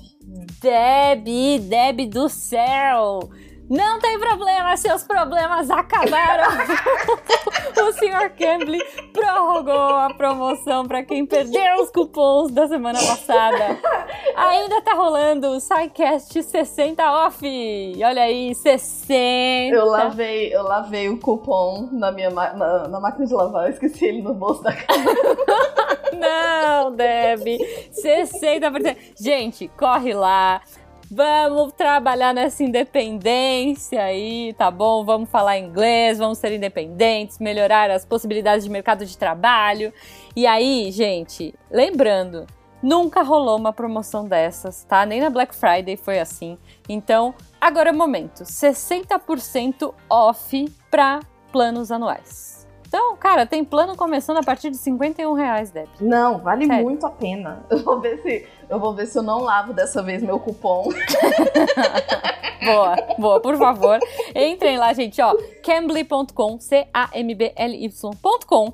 Debbie, Debbie do céu! Não tem problema, seus problemas acabaram. o Sr. Cambly prorrogou a promoção para quem perdeu os cupons da semana passada. Ainda tá rolando o SciCast 60 off. Olha aí, 60. Eu lavei, eu lavei o cupom na minha na, na máquina de lavar, eu esqueci ele no bolso da cara. Não, Debbie. 60%. Gente, corre lá. Vamos trabalhar nessa independência aí, tá bom? Vamos falar inglês, vamos ser independentes, melhorar as possibilidades de mercado de trabalho. E aí, gente, lembrando, nunca rolou uma promoção dessas, tá? Nem na Black Friday foi assim. Então, agora é o momento. 60% off para planos anuais. Então, cara, tem plano começando a partir de 51 reais, Deb. Não, vale Sério. muito a pena. Eu vou ver se eu vou ver se eu não lavo dessa vez meu cupom. Boa, boa, por favor. Entrem lá, gente, ó. Cambly.com, C-A-M-B-L-Y.com.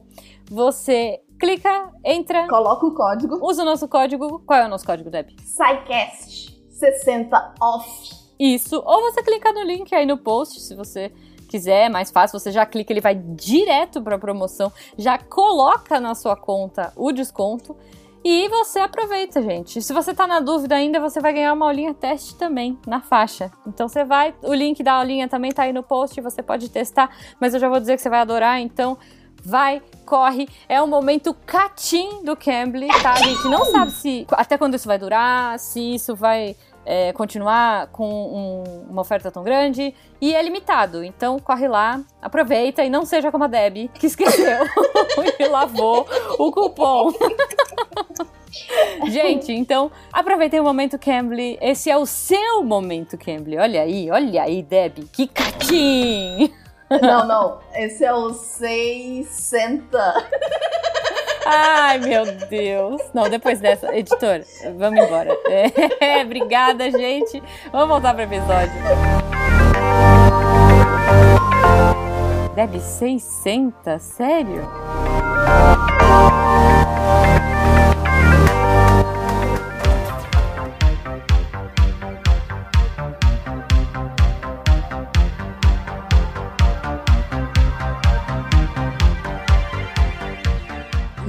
Você clica, entra, Coloca o código usa o nosso código. Qual é o nosso código, Deb? SciCast 60 off. Isso. Ou você clica no link aí no post, se você quiser, é mais fácil. Você já clica, ele vai direto para promoção, já coloca na sua conta o desconto. E você aproveita, gente. Se você tá na dúvida ainda, você vai ganhar uma aulinha teste também na faixa. Então você vai, o link da aulinha também tá aí no post, você pode testar, mas eu já vou dizer que você vai adorar, então vai, corre. É um momento catim do Cambly, tá? A gente não sabe se até quando isso vai durar, se isso vai é, continuar com um- uma oferta tão grande e é limitado. Então corre lá, aproveita e não seja como a Deb que esqueceu e lavou o cupom. Gente, então aproveitem o momento Cambly. Esse é o seu momento Cambly. Olha aí, olha aí, Deb, que catim! Não, não. Esse é o 600. Ai, meu Deus. Não, depois dessa, editor, vamos embora. É, obrigada, gente. Vamos voltar pro episódio. Deve 600? Sério?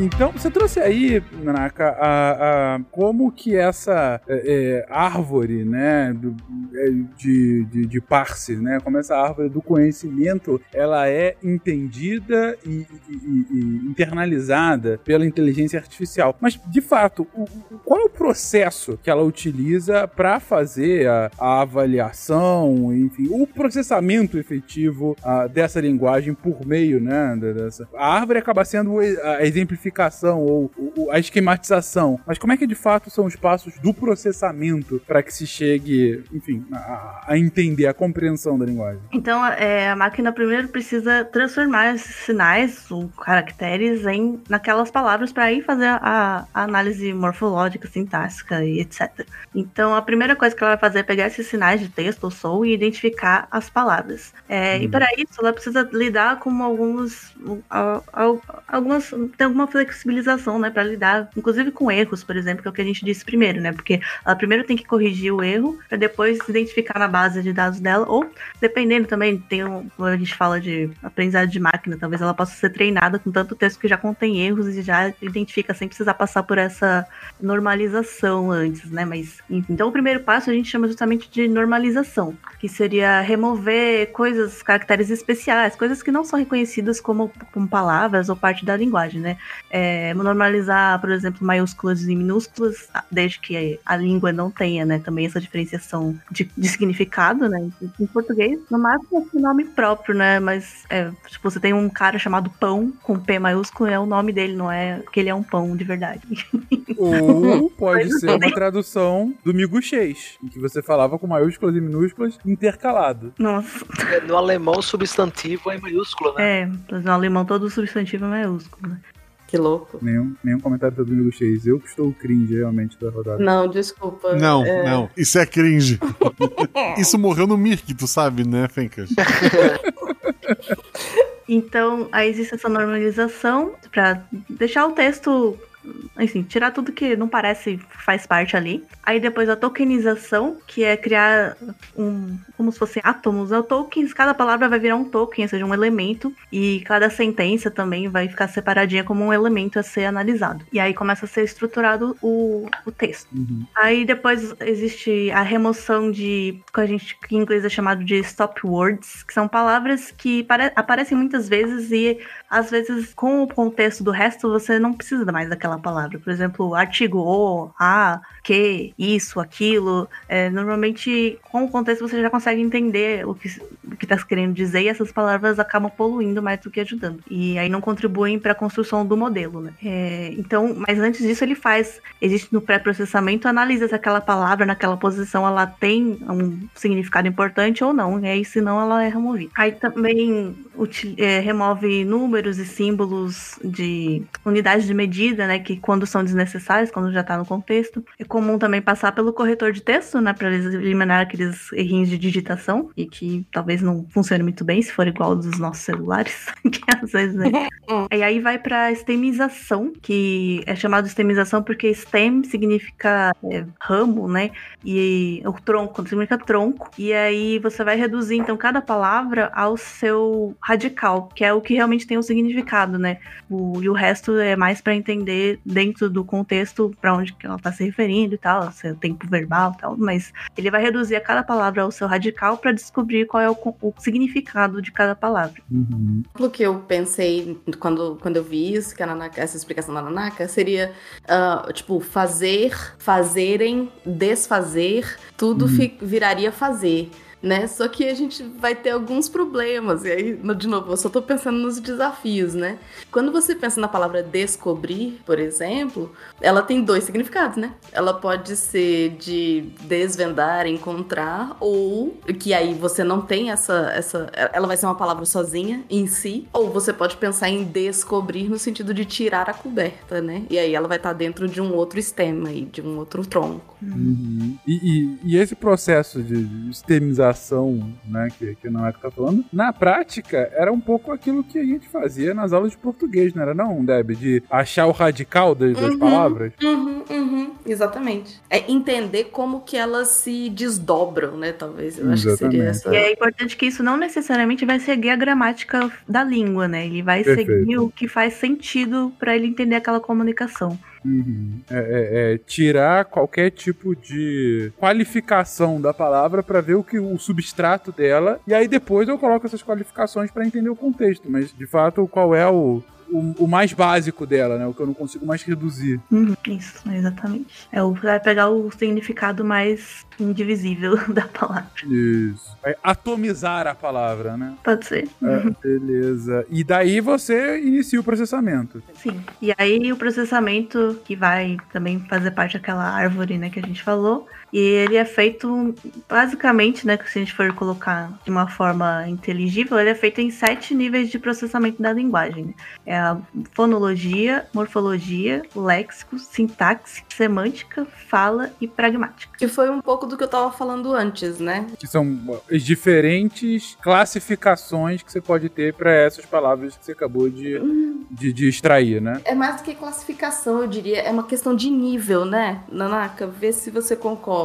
Então, você trouxe aí, Nanaka, a, a- como que essa é, é, árvore, né, do- é, de, de, de Parse, né, como essa árvore do conhecimento, ela é entendida e, e- e- internalizada pela inteligência artificial. Mas, de fato, o- qual é o processo que ela utiliza para fazer a, a avaliação, enfim, o processamento efetivo ah, dessa linguagem por meio, né, dessa... A árvore acaba sendo a exemplificação ou, ou a esquematização, mas como é que de fato são os passos do processamento para que se chegue, enfim, a, a entender a compreensão da linguagem? Então, é, a máquina primeiro precisa transformar esses sinais ou caracteres em naquelas palavras para ir fazer a, a análise morfológica, sintática e etc. Então, a primeira coisa que ela vai fazer é pegar esses sinais de texto ou som e identificar as palavras. É, E para isso, ela precisa lidar com alguns, al- al- algumas, tem alguma flexibilização, né, para lidar, inclusive com erros, por exemplo, que é o que a gente disse primeiro, né? Porque ela primeiro tem que corrigir o erro para depois identificar na base de dados dela ou dependendo também, tem um, a gente fala de aprendizagem de máquina, talvez ela possa ser treinada com tanto texto que já contém erros e já identifica sem precisar passar por essa normalização antes, né? Mas, enfim. Então, o primeiro passo a gente chama justamente de normalização, que seria remover coisas, caracteres especiais, coisas que não são reconhecidas como, como palavras ou parte da linguagem, né? É, normalizar, por exemplo, maiúsculas e minúsculas, desde que a língua não tenha, né, também essa diferenciação de, de significado, né? Em português, no máximo é nome próprio, né? Mas, é, tipo, você tem um cara chamado Pão, com P maiúsculo, é o nome dele, não é que ele é um pão de verdade. Ou pode ser uma tradução do miguxês, em que você falava com maiúsculas e minúsculas intercalado. Nossa. É, No alemão, o substantivo é maiúsculo, né? É, no alemão todo substantivo é maiúsculo, né? Que louco. Nenhum, nenhum comentário do miguxês. Eu que estou cringe realmente da rodada. Não, desculpa. Não, É, não. Isso é cringe. Isso morreu no Mirk, tu sabe, né, Fencas? Então, aí existe essa normalização para deixar o texto, enfim, tirar tudo que não parece faz parte ali. Aí depois a tokenização, que é criar um, como se fossem átomos, né? tokens, cada palavra vai virar um token, ou seja, um elemento, e cada sentença também vai ficar separadinha como um elemento a ser analisado. E aí começa a ser estruturado o, o texto. Aí depois existe a remoção de, que a gente que em inglês é chamado de stop words, que são palavras que pare- aparecem muitas vezes e às vezes com o contexto do resto você não precisa mais daquela palavra. Por exemplo, artigo o, a, que, isso, aquilo. É, normalmente com o contexto você já consegue entender o que está querendo dizer e essas palavras acabam poluindo mais do que ajudando. E aí não contribuem para a construção do modelo, né? É, então, mas antes disso ele faz, existe no pré-processamento, analisa se aquela palavra naquela posição ela tem um significado importante ou não, e aí senão ela é removida. Aí também é, remove números e símbolos de unidades de medida, né, que quando são desnecessários, quando já está no contexto. É comum também passar pelo corretor de texto, né, para eliminar aqueles errinhos de digitação e que talvez não funcione muito bem se for igual dos nossos celulares, que às vezes, né? E aí vai para estemização, que é chamado estemização porque stem significa é, ramo, né? E o tronco significa tronco. E aí você vai reduzir então cada palavra ao seu radical, que é o que realmente tem o significado, né? O, e o resto é mais para entender dentro do contexto para onde que ela tá se referindo e tal, seu tempo verbal e tal, mas ele vai reduzir a cada palavra ao seu radical para descobrir qual é o, o significado de cada palavra. exemplo que eu pensei quando, quando eu vi isso, que a Nanaka, essa explicação da Nanaka, seria ah, tipo fazer, fazerem, desfazer, tudo fi- viraria fazer. Né? Só que a gente vai ter alguns problemas. E aí, de novo, eu só tô pensando nos desafios, né? Quando você pensa na palavra descobrir, por exemplo, ela tem dois significados, né? Ela pode ser de desvendar, encontrar, ou que aí você não tem essa, essa. Ela vai ser uma palavra sozinha em si, ou você pode pensar em descobrir no sentido de tirar a coberta, né? E aí ela vai estar dentro de um outro stem aí, de um outro tronco. Uhum. E, e- e esse processo de de externização, né, que, que Nanaka tá falando, na prática, era um pouco aquilo que a gente fazia nas aulas de português, não era não, Deb? De achar o radical das, das Uhum. palavras? Uhum, uhum, exatamente. É entender como que elas se desdobram, né? Talvez. Eu acho que seria Exatamente. essa. E é importante que isso não necessariamente vai seguir a gramática da língua, né? Ele vai Perfeito. seguir o que faz sentido para ele entender aquela comunicação. Uhum. É, é- é tirar qualquer tipo de qualificação da palavra pra ver o que o substrato dela e aí depois eu coloco essas qualificações pra entender o contexto, mas de fato qual é o, o, o mais básico dela, né? O que eu não consigo mais reduzir. Uhum, isso, exatamente. É vai pegar o significado mais indivisível da palavra. Isso. Vai atomizar a palavra, né? Pode ser. É, beleza. E daí você inicia o processamento. Sim. E aí o processamento que vai também fazer parte daquela árvore, né, que a gente falou. E ele é feito basicamente, né, que se a gente for colocar de uma forma inteligível, ele é feito em sete níveis de processamento da linguagem. né? É a fonologia, morfologia, léxico, sintaxe, semântica, fala e pragmática. Que foi um pouco do que eu tava falando antes, né? Que são as diferentes classificações que você pode ter pra essas palavras que você acabou de, de, de extrair, né? É mais do que classificação, eu diria. É uma questão de nível, né? Nanaka, vê se você concorda.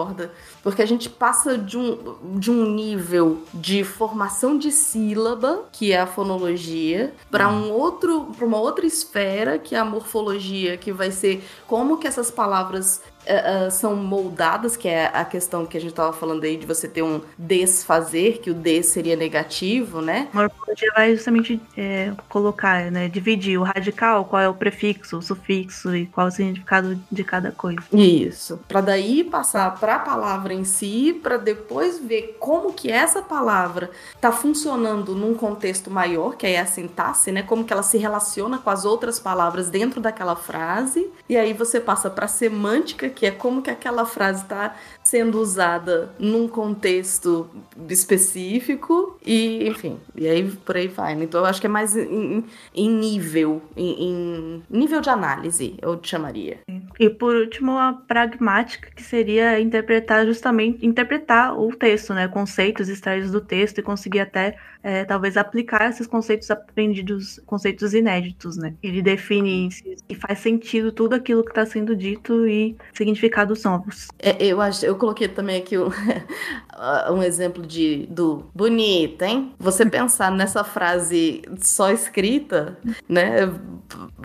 Porque a gente passa de um, de um nível de formação de sílaba, que é a fonologia, para um outro, para uma outra esfera, que é a morfologia, que vai ser como que essas palavras eh, são moldadas, que é a questão que a gente tava falando aí de você ter um desfazer, que o des seria negativo, né? Morfologia vai justamente é, colocar, né, dividir o radical, qual é o prefixo, o sufixo e qual o significado de cada coisa. Isso. Para daí passar para a palavra em si, para depois ver como que essa palavra tá funcionando num contexto maior, que aí é a sintaxe, né? Como que ela se relaciona com as outras palavras dentro daquela frase. E aí você passa para semântica, que é como que aquela frase está sendo usada num contexto específico e, enfim, e aí por aí vai. né? Então eu acho que é mais em, em nível, em, em nível de análise, eu chamaria. E por último, a pragmática, que seria interpretar justamente, interpretar o texto, né? Conceitos extraídos do texto e conseguir até, é, talvez, aplicar esses conceitos aprendidos, conceitos inéditos, né? Ele define se faz sentido tudo aquilo que está sendo dito e significados novos. É, eu acho, eu coloquei também aqui um, um exemplo de do bonita, hein? Você pensar nessa frase só escrita, né?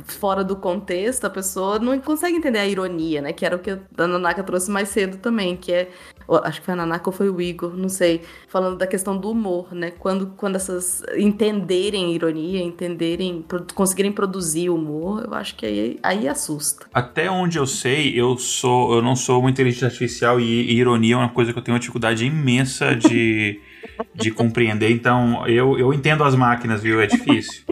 Fora do contexto, a pessoa não consegue entender a ironia, né? Que era o que a Nanaka trouxe mais cedo também, que é. Acho que foi a Nanaka ou foi o Igor, não sei. Falando da questão do humor, né? Quando, quando essas entenderem ironia, entenderem, conseguirem produzir humor, eu acho que aí, aí assusta. Até onde eu sei, eu sou, eu não sou uma inteligência artificial e, e ironia é uma coisa que eu tenho uma dificuldade imensa de, de compreender. Então, eu, eu entendo as máquinas, viu? É difícil.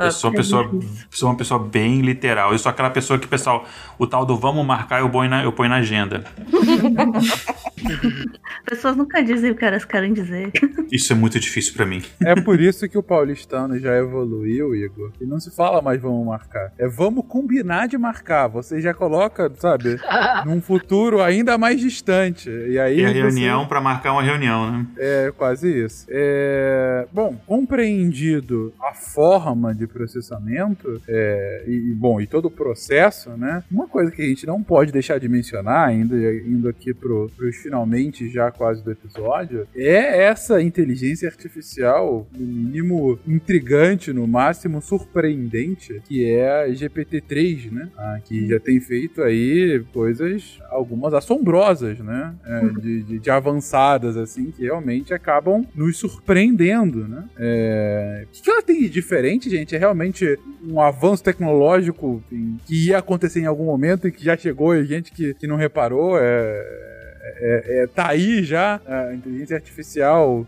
Eu sou uma pessoa, sou uma pessoa bem literal. Eu sou aquela pessoa que, pessoal, o tal do vamos marcar eu ponho na, eu ponho na agenda. Pessoas nunca dizem o que elas querem dizer. Isso é muito difícil pra mim. É por isso que o paulistano já evoluiu, Igor. E não se fala mais vamos marcar. É vamos combinar de marcar. Você já coloca, sabe, num futuro ainda mais distante. E aí E a você- reunião pra marcar uma reunião, né? É, quase isso. É, Bom, compreendido a forma de processamento é, e, e, bom, e todo o processo, né? Uma coisa que a gente não pode deixar de mencionar, ainda indo aqui pro, pros finalmente já quase do episódio, é essa inteligência artificial, no mínimo intrigante, no máximo surpreendente, que é a GPT-3, né? Ah, que já tem feito aí coisas, algumas assombrosas, né? É, de, de- de avançadas, assim, que realmente acabam nos surpreendendo, né? É, O que, ela tem de diferente, gente? É realmente um avanço tecnológico que ia acontecer em algum momento e que já chegou e gente que, que não reparou? É, é, é, tá aí já, a inteligência artificial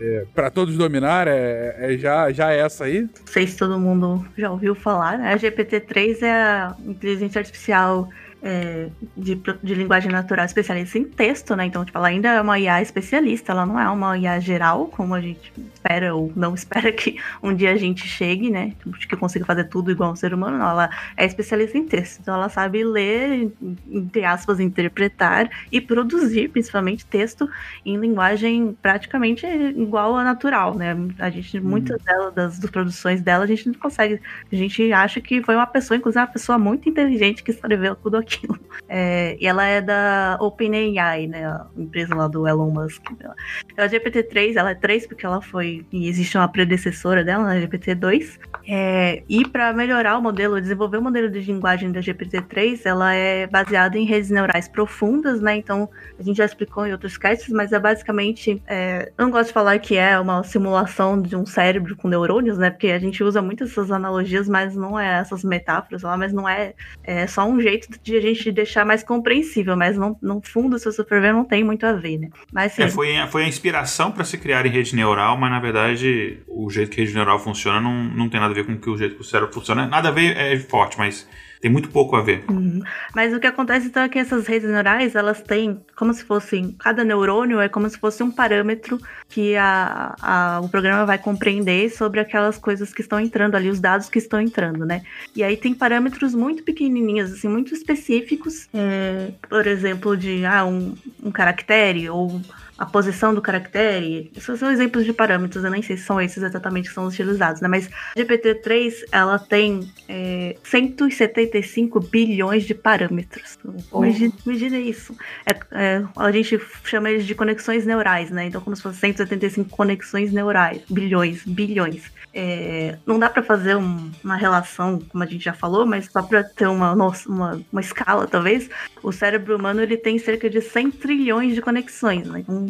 é, para todos dominar é, é, já, já essa aí? Não sei se todo mundo já ouviu falar, né? A GPT-3 é a inteligência artificial é, de, de, linguagem natural especialista em texto, né? Então, tipo, ela ainda é uma IA especialista, ela não é uma IA geral, como a gente espera ou não espera que um dia a gente chegue, né? Que consiga fazer tudo igual um ser humano, não. Ela é especialista em texto, então ela sabe ler, entre aspas, interpretar e produzir, principalmente, texto em linguagem praticamente igual à natural, né? A gente, hum. muitas delas, das, das produções dela, a gente não consegue. A gente acha que foi uma pessoa, inclusive, uma pessoa muito inteligente que escreveu tudo aqui aquilo. É, e ela é da OpenAI, né? A empresa lá do Elon Musk. É GPT-3, ela é 3 porque ela foi. E existe uma predecessora dela, né, GPT-2. É, e para melhorar o modelo, desenvolver o modelo de linguagem da GPT-3, ela é baseada em redes neurais profundas, né? Então, a gente já explicou em outros casts, mas é basicamente. É, eu não gosto de falar que é uma simulação de um cérebro com neurônios, né? Porque a gente usa muito essas analogias, mas não é essas metáforas lá, mas não é, é só um jeito de a gente deixar mais compreensível, mas não, no fundo, se você for ver, não tem muito a ver, né? Mas, sim, é, foi, foi a inspiração para se criar em rede neural, mas na verdade o jeito que a rede neural funciona não, não tem nada a ver com que o jeito que o cérebro funciona. Nada a ver é forte, mas tem muito pouco a ver. Uhum. Mas o que acontece então é que essas redes neurais, elas têm como se fossem, cada neurônio é como se fosse um parâmetro que a, a, o programa vai compreender sobre aquelas coisas que estão entrando ali, os dados que estão entrando, né? E aí tem parâmetros muito pequenininhos, assim, muito específicos, é, por exemplo, de ah, um, um caractere ou a posição do caractere. Esses são exemplos de parâmetros, eu nem sei se são esses exatamente que são utilizados, né? Mas a GPT-3, ela tem é, 175 bilhões de parâmetros. Oh. Imagina, imagina, isso. É, é, a gente chama eles de conexões neurais, né? Então, como se fosse 175 conexões neurais. Bilhões, bilhões. É, não dá para fazer um, uma relação, como a gente já falou, mas só para ter uma, uma, uma escala, talvez, o cérebro humano ele tem cerca de 100 trilhões de conexões. Né? Um,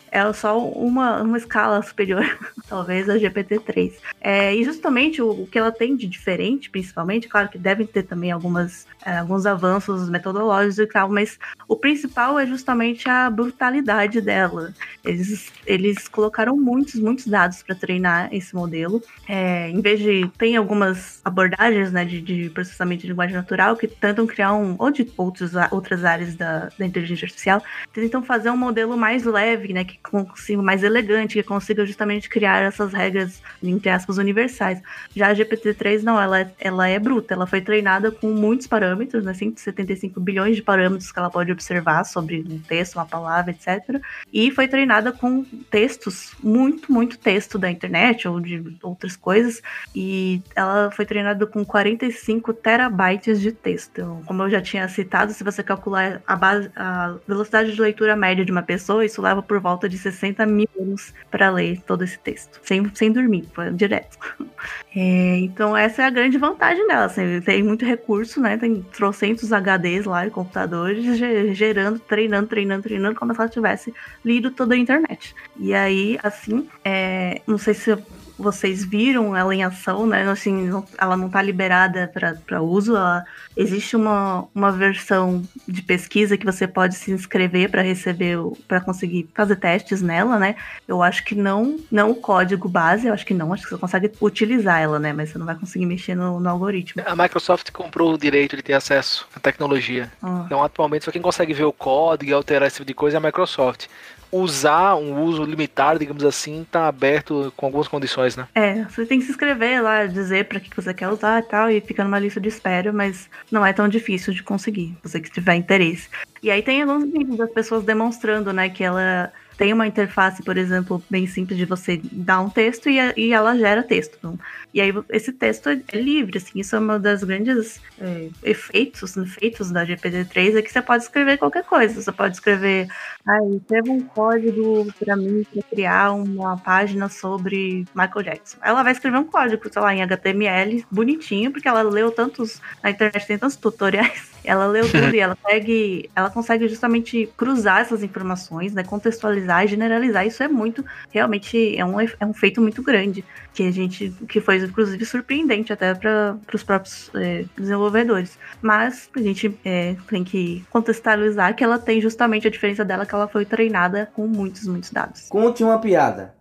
é só uma, uma escala superior, talvez, a GPT-3. É, e justamente o, o, que ela tem de diferente, principalmente, claro que devem ter também algumas, é, alguns avanços metodológicos e tal, mas o principal é justamente a brutalidade dela. Eles, eles colocaram muitos, muitos dados para treinar esse modelo. É, em vez de. Tem algumas abordagens né, de, de, processamento de linguagem natural que tentam criar um. ou de outros, outras áreas da, da inteligência artificial, tentam fazer um modelo mais leve, né? Que consiga, mais elegante, que consiga justamente criar essas regras, entre aspas, universais. Já a GPT-3 não, ela é, ela é bruta, ela foi treinada com muitos parâmetros, né, 175 bilhões de parâmetros que ela pode observar sobre um texto, uma palavra, etc. E foi treinada com textos, muito, muito texto da internet ou de outras coisas, e ela foi treinada com 45 terabytes de texto. Então, como eu já tinha citado, se você calcular a, base, a velocidade de leitura média de uma pessoa, isso leva por volta de 60 mil anos para ler todo esse texto, sem, sem dormir, foi direto. É, então, essa é a grande vantagem dela. Assim, tem muito recurso, né? Tem trocentos HDs lá e computadores gerando, treinando, treinando, treinando, como se ela tivesse lido toda a internet. E aí, assim, é, não sei se vocês viram ela em ação, né? Assim, ela não está liberada para uso. Ela, existe uma, uma versão de pesquisa que você pode se inscrever para receber, para conseguir fazer testes nela, né? Eu acho que não, não o código base, eu acho que não, acho que você consegue utilizar ela, né? Mas você não vai conseguir mexer no, no algoritmo. A Microsoft comprou o direito de ter acesso à tecnologia. Ah. Então, atualmente, só quem consegue ver o código e alterar esse tipo de coisa é a Microsoft usar um uso limitado, digamos assim, tá aberto com algumas condições, né? É, você tem que se inscrever lá, dizer para que você quer usar e tal, e fica numa lista de espera, mas não é tão difícil de conseguir, você que tiver interesse. E aí tem alguns vídeos das pessoas demonstrando, né, que ela tem uma interface, por exemplo, bem simples de você dar um texto e, e ela gera texto. Então, e aí esse texto é livre, assim, isso é uma das grandes é, efeitos, efeitos da GPT-3 é que você pode escrever qualquer coisa. Você pode escrever, ah, escreva um código para mim para criar uma página sobre Michael Jackson. Ela vai escrever um código, sei lá, em HTML, bonitinho, porque ela leu tantos, na internet tem tantos tutoriais Ela leu tudo e ela consegue, ela consegue justamente cruzar essas informações, né, contextualizar e generalizar. Isso é muito, realmente é um, é um feito muito grande que a gente, que foi inclusive surpreendente até para os próprios é, desenvolvedores. Mas a gente é, tem que contextualizar que ela tem justamente a diferença dela que ela foi treinada com muitos, muitos dados. Conte uma piada.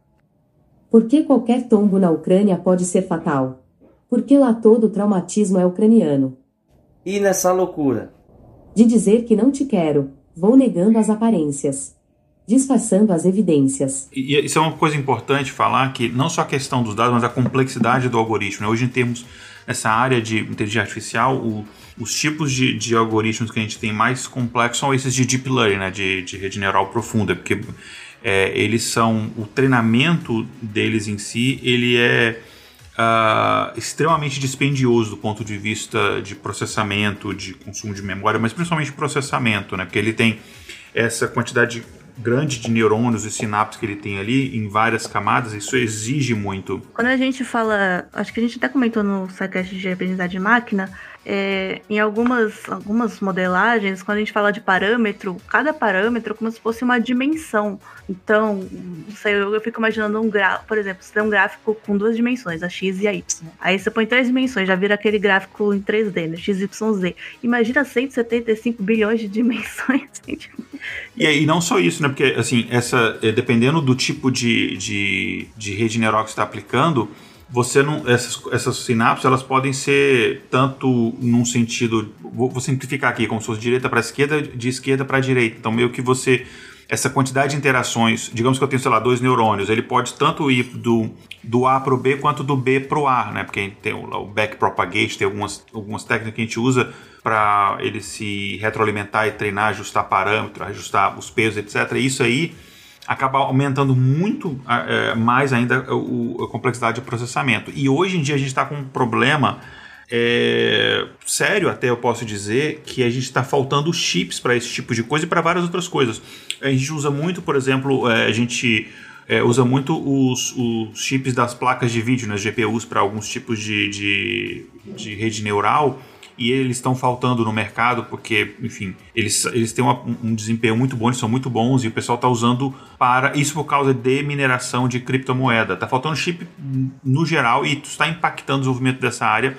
Por que qualquer tombo na Ucrânia pode ser fatal? Porque lá todo o traumatismo é ucraniano. E nessa loucura? De dizer que não te quero, vou negando as aparências. Disfarçando as evidências. E isso é uma coisa importante falar, que não só a questão dos dados, mas a complexidade do algoritmo. Né? Hoje, em termos nessa área de inteligência artificial, o, os tipos de, de, algoritmos que a gente tem mais complexos são esses de deep learning, né? de, de rede neural profunda, porque é, eles são o treinamento deles em si, ele é uh, extremamente dispendioso do ponto de vista de processamento, de consumo de memória, mas principalmente processamento, né? Porque ele tem essa quantidade grande de neurônios e sinapses que ele tem ali em várias camadas, isso exige muito. Quando a gente fala, acho que a gente até comentou no SciCast de aprendizagem de máquina, é, em algumas, algumas modelagens, quando a gente fala de parâmetro, cada parâmetro é como se fosse uma dimensão. Então, sei, eu, eu fico imaginando um gráfico, por exemplo, você tem um gráfico com duas dimensões, a x e a y. Aí você põe três dimensões, já vira aquele gráfico em 3D, né? x, y, z. Imagina 175 bilhões de dimensões. e, e não só isso, né? Porque, assim, essa, é, dependendo do tipo de, de, de rede neural que você está aplicando, você não essas, essas sinapses elas podem ser tanto num sentido vou, vou simplificar aqui como se fosse direita para esquerda de esquerda para direita então meio que você essa quantidade de interações, digamos que eu tenho, sei lá, dois neurônios, ele pode tanto ir do, do A para o B quanto do B para o A, né? Porque tem o, o backpropagate, tem algumas, algumas técnicas que a gente usa para ele se retroalimentar e treinar, ajustar parâmetros, ajustar os pesos, etc. Isso aí acaba aumentando muito é, mais ainda a, a, complexidade de processamento. E hoje em dia a gente está com um problema é, sério, até eu posso dizer, que a gente está faltando chips para esse tipo de coisa e para várias outras coisas. A gente usa muito, por exemplo, é, a gente é, usa muito os, os, chips das placas de vídeo, né, GPUs, para alguns tipos de, de, de rede neural e eles estão faltando no mercado porque, enfim, eles, eles têm uma, um desempenho muito bom, eles são muito bons e o pessoal está usando para isso por causa de mineração de criptomoeda. Está faltando chip no geral e está impactando o desenvolvimento dessa área.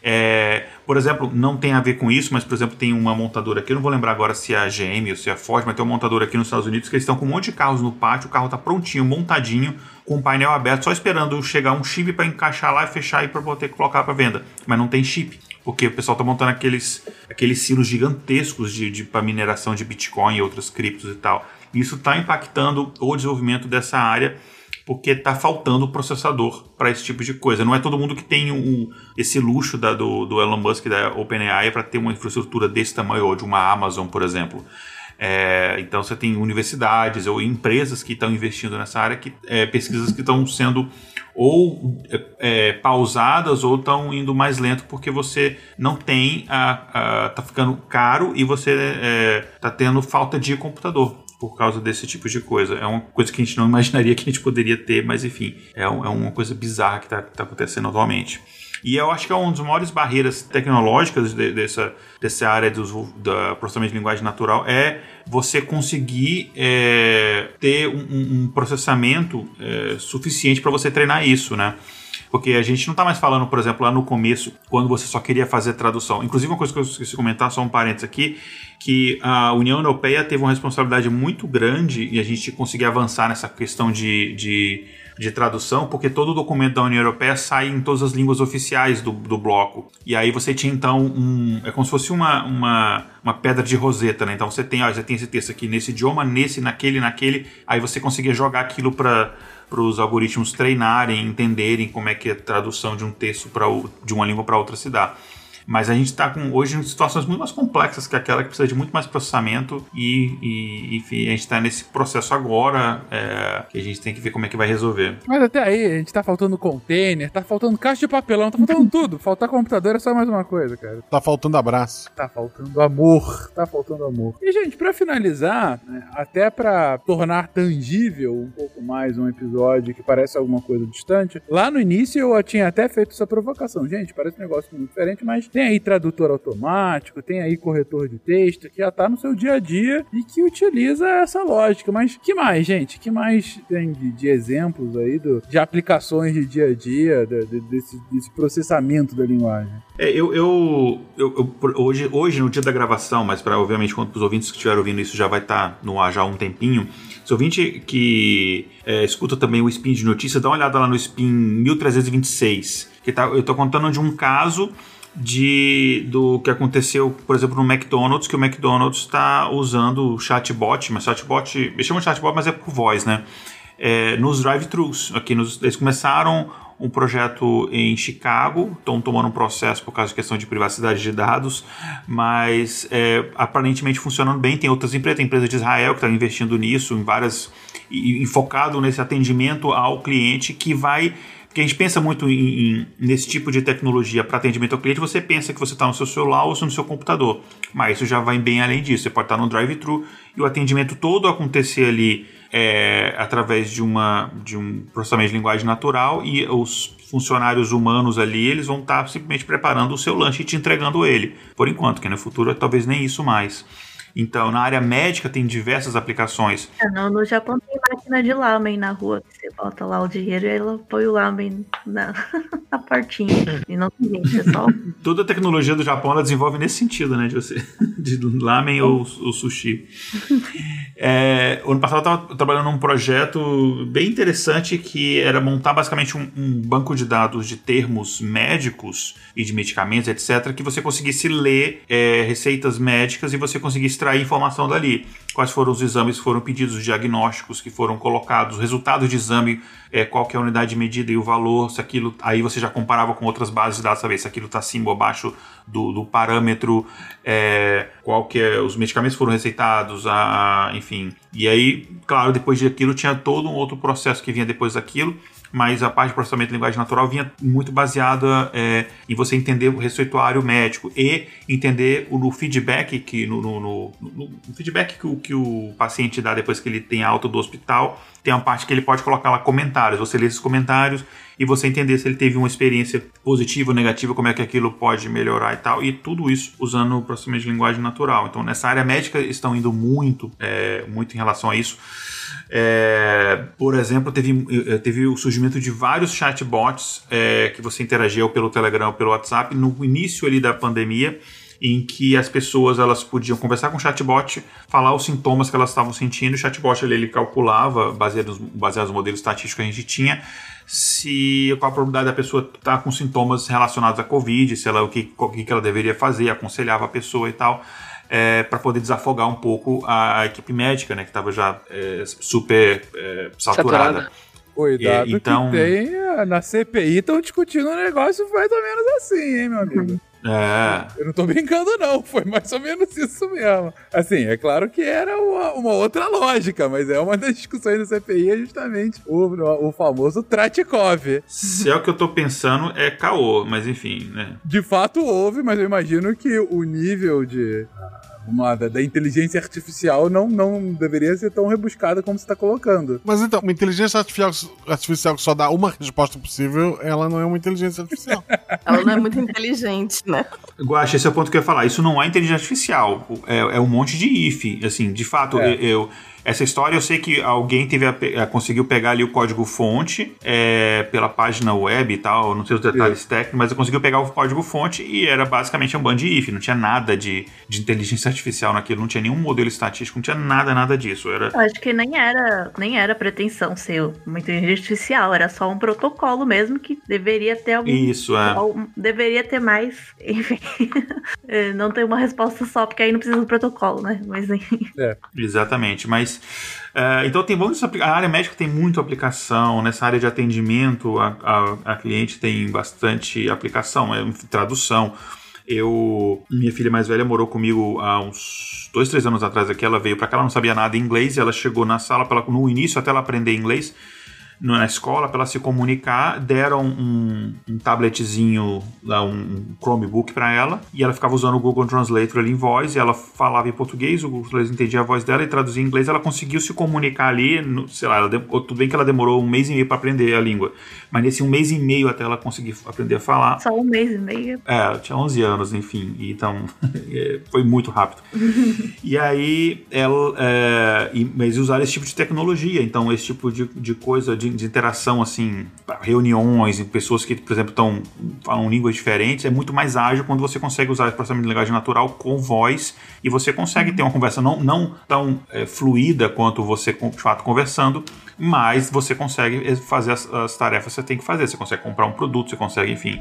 É, por exemplo, não tem a ver com isso, mas por exemplo, tem uma montadora aqui, eu não vou lembrar agora se é a GM ou se é a Ford, mas tem uma montadora aqui nos Estados Unidos que eles estão com um monte de carros no pátio, o carro está prontinho, montadinho, com o painel aberto, só esperando chegar um chip para encaixar lá e fechar e para poder colocar para venda. Mas não tem chip porque o pessoal está montando aqueles, aqueles silos gigantescos de, de para mineração de Bitcoin e outras criptos e tal. Isso está impactando o desenvolvimento dessa área porque está faltando processador para esse tipo de coisa. Não é todo mundo que tem um, esse luxo da, do, do Elon Musk da OpenAI para ter uma infraestrutura desse tamanho, ou de uma Amazon, por exemplo. É, então você tem universidades ou empresas que estão investindo nessa área, que, é, pesquisas que estão sendo ou é, é, pausadas ou estão indo mais lento porque você não tem a, a tá ficando caro e você é, tá tendo falta de computador por causa desse tipo de coisa. É uma coisa que a gente não imaginaria que a gente poderia ter, mas enfim, é, é uma coisa bizarra que está tá acontecendo atualmente. E eu acho que é uma das maiores barreiras tecnológicas de, dessa, dessa área do processamento de linguagem natural é você conseguir é, ter um, um processamento é, suficiente para você treinar isso, né? Porque a gente não está mais falando, por exemplo, lá no começo, quando você só queria fazer tradução. Inclusive, uma coisa que eu esqueci comentar, só um parênteses aqui, que a União Europeia teve uma responsabilidade muito grande e a gente conseguir avançar nessa questão de, de de tradução, porque todo documento da União Europeia sai em todas as línguas oficiais do, do bloco. E aí você tinha então um. É como se fosse uma, uma, uma pedra de roseta, né? Então você tem, ó, você tem esse texto aqui nesse idioma, nesse, naquele, naquele. Aí você conseguia jogar aquilo para para os algoritmos treinarem, entenderem como é que a tradução de um texto para de uma língua para outra se dá. Mas a gente está com hoje em situações muito mais complexas que aquela que precisa de muito mais processamento e, e enfim, a gente está nesse processo agora é, que a gente tem que ver como é que vai resolver. Mas até aí, a gente está faltando container, está faltando caixa de papelão, está faltando tudo. Faltar computador é só mais uma coisa, cara. Tá faltando abraço. Tá faltando amor. Tá faltando amor. E, gente, para finalizar, né, até para tornar tangível um pouco mais um episódio que parece alguma coisa distante, lá no início eu tinha até feito essa provocação. Gente, parece um negócio muito diferente, mas tem aí tradutor automático, tem aí corretor de texto, que já tá no seu dia a dia e que utiliza essa lógica. Mas que mais, gente? Que mais tem de, de exemplos aí do, de aplicações de dia a dia, de, de, desse, desse processamento da linguagem? É, eu, eu, eu, eu- hoje, hoje, no dia da gravação, mas para obviamente quando os ouvintes que estiverem ouvindo isso já vai estar no ar já há um tempinho. Se ouvinte que é, escuta também o Spin de Notícias, dá uma olhada lá no Spin 1326. Que tá, eu tô contando de um caso de do que aconteceu, por exemplo, no McDonald's, que o McDonald's está usando o chatbot, mas chatbot, eles chamam de chatbot, mas é por voz, né? É, nos drive-thrus. Aqui nos, eles começaram um projeto em Chicago, estão tomando um processo por causa de questão de privacidade de dados, mas é, aparentemente funcionando bem. Tem outras empresas, tem empresa de Israel que está investindo nisso, em várias. E, e focado nesse atendimento ao cliente que vai. Porque a gente pensa muito em, em- nesse tipo de tecnologia para atendimento ao cliente, você pensa que você está no seu celular ou no seu computador. Mas isso já vai bem além disso. Você pode estar no drive-thru e o atendimento todo acontecer ali é, através de, uma, de um processamento de linguagem natural e os funcionários humanos ali, eles vão estar simplesmente preparando o seu lanche e te entregando ele. Por enquanto, que no futuro talvez nem isso mais. Então, na área médica tem diversas aplicações. É, no, no Japão tem máquina de lamen na rua, que você bota lá o dinheiro e ela põe o lamen na, na portinha. E não tem gente, é só Toda a tecnologia do Japão ela desenvolve nesse sentido, né? De você, de lamen ou, ou sushi. É, o ano passado eu estava trabalhando num projeto bem interessante que era montar basicamente um, um banco de dados de termos médicos e de medicamentos, etc., que você conseguisse ler é, receitas médicas e você conseguisse extrair informação dali. Quais foram os exames que foram pedidos, os diagnósticos que foram colocados, os resultados de exame, é, qual que é a unidade de medida e o valor, se aquilo. Aí você já comparava com outras bases de dados, saber se aquilo está acima ou abaixo do, do parâmetro, é, qual que é, os medicamentos foram receitados, a, a- enfim. E aí, claro, depois daquilo tinha todo um outro processo que vinha depois daquilo mas a parte de processamento de linguagem natural vinha muito baseada é, em você entender o receituário médico e entender o no feedback que no, no- no- no- feedback que o, que o paciente dá depois que ele tem alta do hospital tem uma parte que ele pode colocar lá comentários você lê esses comentários e você entender se ele teve uma experiência positiva ou negativa como é que aquilo pode melhorar e tal e tudo isso usando o processamento de linguagem natural. Então nessa área médica estão indo muito é, muito em relação a isso é, por exemplo, teve, eh, teve o surgimento de vários chatbots é, que você interagia ou pelo Telegram ou pelo WhatsApp no início ali da pandemia, em que as pessoas elas podiam conversar com o chatbot, falar os sintomas que elas estavam sentindo, o chatbot ele, ele calculava, baseado nos, baseado nos modelos estatísticos que a gente tinha, se qual a probabilidade da pessoa estar com sintomas relacionados à Covid, se ela, o, que, o que ela deveria fazer, aconselhava a pessoa e tal para poder desafogar um pouco a, a equipe médica, né, que estava já é, super é, saturada. Saturada. Cuidado E- então- que tem, ah, na CPI estão discutindo um negócio mais ou menos assim, hein, meu amigo? É, Eu não tô brincando, não. Foi mais ou menos isso mesmo. Assim, é claro que era uma, uma outra lógica, mas é uma das discussões da CPI é justamente o, o famoso Tratikov. se é o que eu tô pensando, é caô, mas enfim, né? De fato houve, mas eu imagino que o nível de. Vamos lá, da, da inteligência artificial não, não deveria ser tão rebuscada como você tá colocando. Mas então, uma inteligência artificial, artificial que só dá uma resposta possível, ela não é uma inteligência artificial. Ela não é muito inteligente, né? Guaxa, esse é o ponto que eu ia falar. Isso não é inteligência artificial. É, é um monte de if. Assim, de fato, É. eu, eu- essa história eu sei que alguém teve a a- conseguiu pegar ali o código fonte é, pela página web e tal. Não sei os detalhes técnicos, mas eu conseguiu pegar o código fonte e era basicamente um band de if. Não tinha nada de, de inteligência artificial naquilo. Não tinha nenhum modelo estatístico. Não tinha nada, nada disso. Era Eu acho que nem era, nem era pretensão ser uma inteligência artificial, era só um protocolo mesmo que deveria ter algum. isso. É. algum- Deveria ter mais, enfim. É, não tem uma resposta só, porque aí não precisa do protocolo, né? Mas enfim. Exatamente, mas é, então tem vamos a área médica tem muita aplicação nessa área de atendimento a, a, a cliente tem bastante aplicação, é tradução. Eu minha filha mais velha morou comigo há uns dois, três anos atrás aqui. Ela veio para cá, ela não sabia nada em inglês e ela chegou na sala no início até ela aprender inglês. Na escola para ela se comunicar, deram um, um tabletzinho, um Chromebook para ela, e ela ficava usando o Google Translator ali em voz, e ela falava em português, o Google Translator entendia a voz dela e traduzia em inglês, ela conseguiu se comunicar ali, no- sei lá, ela tudo bem que ela demorou um mês e meio para aprender a língua, mas nesse um mês e meio até ela conseguir aprender a falar, Só um mês e meio. é, ela tinha 11 anos, enfim, então é, foi muito rápido. E aí, ela, é, e- mas usaram esse tipo de tecnologia, então esse tipo de, de coisa, de, de interação, assim, reuniões, e pessoas que, por exemplo, estão falam línguas diferentes, é muito mais ágil quando você consegue usar esse processamento de linguagem natural com voz e você consegue ter uma conversa não, não tão é, fluida quanto você, de fato, conversando, mas você consegue é, fazer as, as tarefas que você tem que fazer. Você consegue comprar um produto, você consegue, enfim,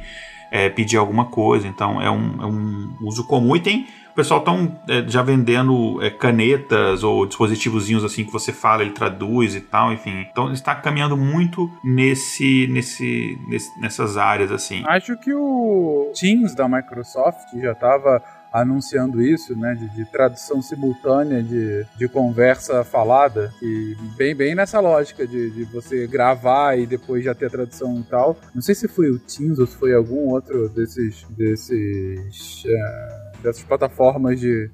é, pedir alguma coisa. Então é um, é um uso comum. E tem. O pessoal estão já vendendo é, canetas ou dispositivozinhos assim que você fala, ele traduz e tal, enfim. Então está caminhando muito nesse, nesse, nesse- nessas áreas assim. Acho que o Teams da Microsoft já estava anunciando isso, né, de, de tradução simultânea de, de conversa falada, e bem, bem nessa lógica de, de você gravar e depois já ter a tradução e tal. Não sei se foi o Teams ou se foi algum outro desses, desses eh, dessas plataformas de,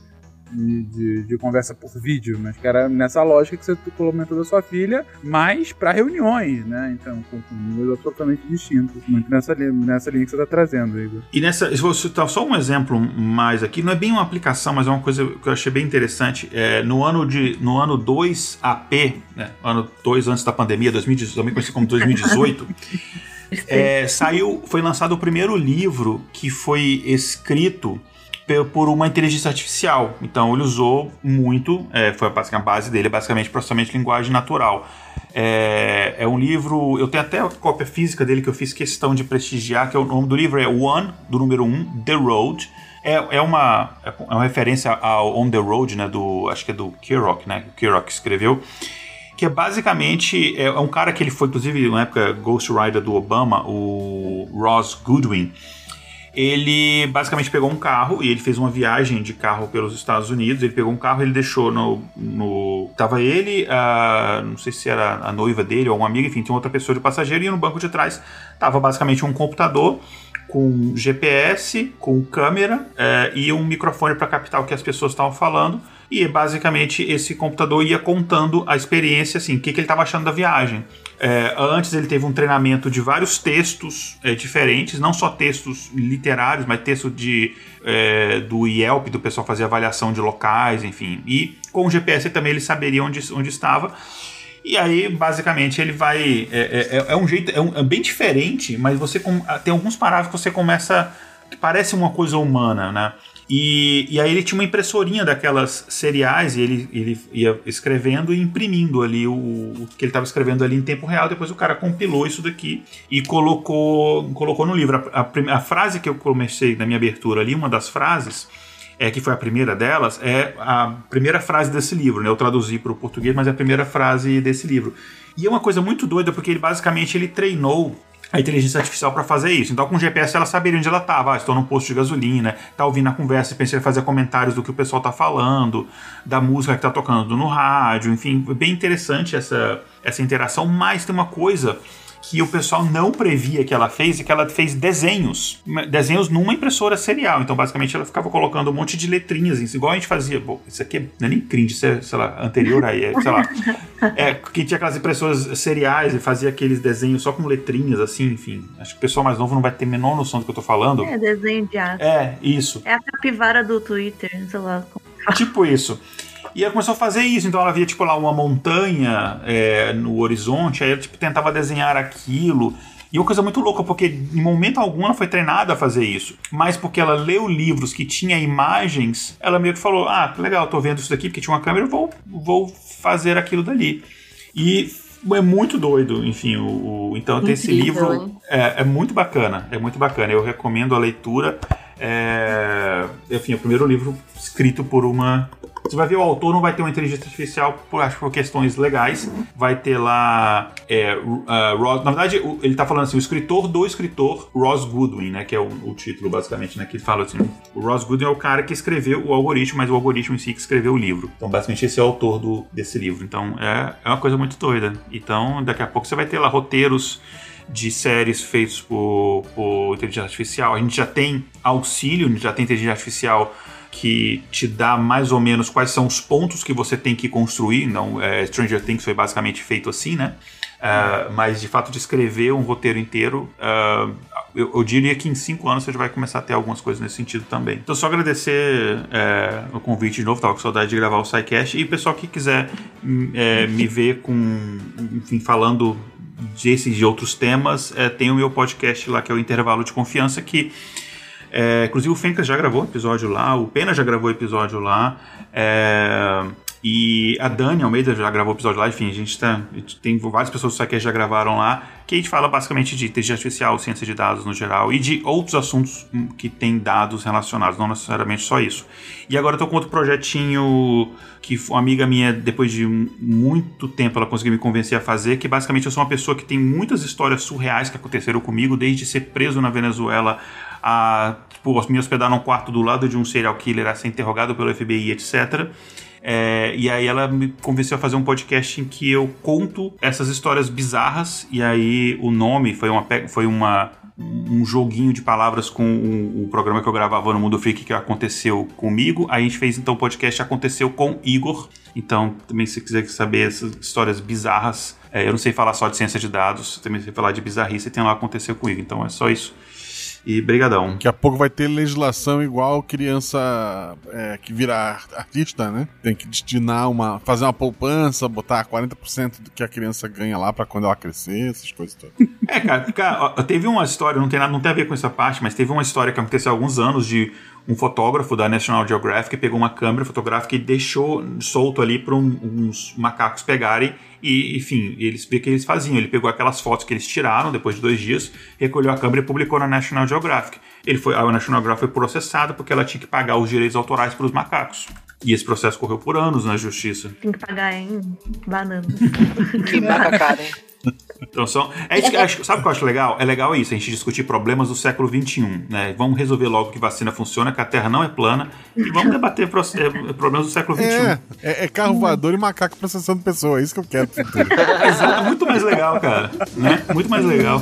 de, de- de conversa por vídeo, mas que era nessa lógica que você comentou da sua filha, mas para reuniões, né? Então, com, com números absolutamente distintos. Muito nessa, linha- nessa linha que você está trazendo, Igor. E nessa, se vou citar só um exemplo mais aqui, não é bem uma aplicação, mas é uma coisa que eu achei bem interessante. É, no ano de no ano 2 AP, né, ano 2 antes da pandemia, 2018, também conhecido como 2018, é, saiu, foi lançado o primeiro livro que foi escrito por uma inteligência artificial. Então ele usou muito, é, foi a base dele, é basicamente processamento de linguagem natural. É, é um livro, eu tenho até a cópia física dele que eu fiz questão de prestigiar, que é o nome do livro é One, do número 1, um, The Road. É, é, uma, é uma referência ao On the Road, né, do, acho que é do Kerouac, né, que Kerouac escreveu que é basicamente é é um cara que ele foi inclusive na época Ghostwriter do Obama, o Ross Goodwin. Ele basicamente pegou um carro e ele fez uma viagem de carro pelos Estados Unidos. Ele pegou um carro, ele deixou no, no tava ele, a, não sei se era a noiva dele ou uma amiga, enfim, tinha outra pessoa de passageiro e no banco de trás tava basicamente um computador com GPS, com câmera eh, e um microfone para captar o que as pessoas estavam falando. E basicamente esse computador ia contando a experiência, assim, o que, que ele estava achando da viagem. Eh, antes ele teve um treinamento de vários textos eh, diferentes, não só textos literários, mas texto de, eh, do Yelp, do pessoal fazer avaliação de locais, enfim. E com o GPS também ele saberia onde, onde estava. E aí, basicamente, ele vai. É, é- é um jeito. É, um- é bem diferente, mas você tem alguns parágrafos que você começa. que parece uma coisa humana, né? E, e aí ele tinha uma impressorinha daquelas seriais e ele, ele ia escrevendo e imprimindo ali o, o que ele estava escrevendo ali em tempo real. Depois o cara compilou isso daqui e colocou, colocou no livro. A, a a frase que eu comecei na minha abertura ali, uma das frases, é, que foi a primeira delas, é a primeira frase desse livro, né? Eu traduzi para o português, mas é a primeira frase desse livro. E é uma coisa muito doida, porque ele basicamente ele treinou a inteligência artificial para fazer isso. Então, com o GPS, ela saberia onde ela estava. Ah, estou num posto de gasolina, tá ouvindo a conversa, pensei em fazer comentários do que o pessoal tá falando, da música que tá tocando no rádio, enfim, bem interessante essa, essa interação. Mas tem uma coisa que o pessoal não previa que ela fez e que ela fez desenhos. Desenhos numa impressora serial. Então, basicamente, ela ficava colocando um monte de letrinhas, assim, igual a gente fazia. Bom, isso aqui não é nem cringe, isso é, sei lá, anterior aí, é, sei lá. É, que tinha aquelas impressoras seriais e fazia aqueles desenhos só com letrinhas, assim, enfim. Acho que o pessoal mais novo não vai ter a menor noção do que eu tô falando. É, desenho de arte. É, isso. É a capivara do Twitter, sei lá. Tipo isso. E ela começou a fazer isso, então ela via, tipo, lá uma montanha é, no horizonte, aí ela, tipo, tentava desenhar aquilo. E uma coisa muito louca, porque em momento algum ela foi treinada a fazer isso. Mas porque ela leu livros que tinha imagens, ela meio que falou: Ah, legal, tô vendo isso daqui porque tinha uma câmera, vou, vou fazer aquilo dali. E é muito doido, enfim. O, o- então tem esse Incrível, livro. É, é muito bacana, é muito bacana. Eu recomendo a leitura. É, enfim, é o primeiro livro escrito por uma Você vai ver o autor, não vai ter uma inteligência artificial, por, acho por questões legais. Vai ter lá. É, uh, Ross, na verdade, ele tá falando assim: o escritor do escritor Ross Goodwin, né? Que é o, o título, basicamente, né? Que ele fala assim: o Ross Goodwin é o cara que escreveu o algoritmo, mas o algoritmo em si que escreveu o livro. Então, basicamente, esse é o autor do, desse livro. Então, é, é uma coisa muito doida. Então, daqui a pouco você vai ter lá roteiros de séries feitos por, por inteligência artificial. A gente já tem auxílio, a gente já tem inteligência artificial que te dá mais ou menos quais são os pontos que você tem que construir. Não, é, Stranger Things foi basicamente feito assim, né? Ah, mas de fato de escrever um roteiro inteiro, ah, eu, eu diria que em cinco anos você já vai começar a ter algumas coisas nesse sentido também. Então só agradecer é, o convite de novo, tava com saudade de gravar o SciCast. E pessoal que quiser hum, me ver com, enfim, falando desses e de outros temas, tem o meu podcast lá que é o Intervalo de Confiança, que é, inclusive o Fencas já gravou episódio lá, o Pena já gravou episódio lá, é, e a Dani Almeida já gravou episódio lá, enfim, a gente, tá, tem várias pessoas do que já gravaram lá, que a gente fala basicamente de inteligência artificial, ciência de dados no geral, e de outros assuntos hum, que têm dados relacionados, não necessariamente só isso. E agora eu tô com outro projetinho que uma amiga minha, depois de muito tempo, ela conseguiu me convencer a fazer, que basicamente eu sou uma pessoa que tem muitas histórias surreais que aconteceram comigo, desde ser preso na Venezuela a tipo, me hospedar num quarto do lado de um serial killer a ser interrogado pelo FBI, etc. É, e aí ela me convenceu a fazer um podcast em que eu conto essas histórias bizarras, e aí o nome foi uma, foi uma um joguinho de palavras com o, o programa que eu gravava no Mundo Freak que aconteceu comigo. Aí a gente fez então o podcast Aconteceu com Igor. Então, também se quiser saber essas histórias bizarras, é, eu não sei falar só de ciência de dados, também sei falar de bizarrice, tem lá Aconteceu comigo. Então é só isso. E brigadão. Daqui a pouco vai ter legislação igual criança é, que vira ar- artista, né? Tem que destinar uma. fazer uma poupança, botar 40% do que a criança ganha lá pra quando ela crescer, essas coisas todas. É, cara, cara, ó, teve uma história, não tem, nada, não tem a ver com essa parte, mas teve uma história que aconteceu há alguns anos de um fotógrafo da National Geographic pegou uma câmera fotográfica e deixou solto ali para uns macacos pegarem e, enfim, eles o que eles faziam. Ele pegou aquelas fotos que eles tiraram depois de dois dias, recolheu a câmera e publicou na National Geographic. Ele foi, a National Geographic foi processada porque ela tinha que pagar os direitos autorais para os macacos. E esse processo correu por anos na justiça. Tem que pagar em bananas. Que macacada, hein? Então são. É isso que eu acho- sabe o que eu acho legal? É legal isso, a gente discutir problemas do século XXI. Né? Vamos resolver logo que vacina funciona, que a Terra não é plana, e vamos debater pro- é, problemas do século XXI. É, é, é carro voador e macaco processando pessoa, é isso que eu quero. Exato, muito mais legal, cara. Né? Muito mais legal.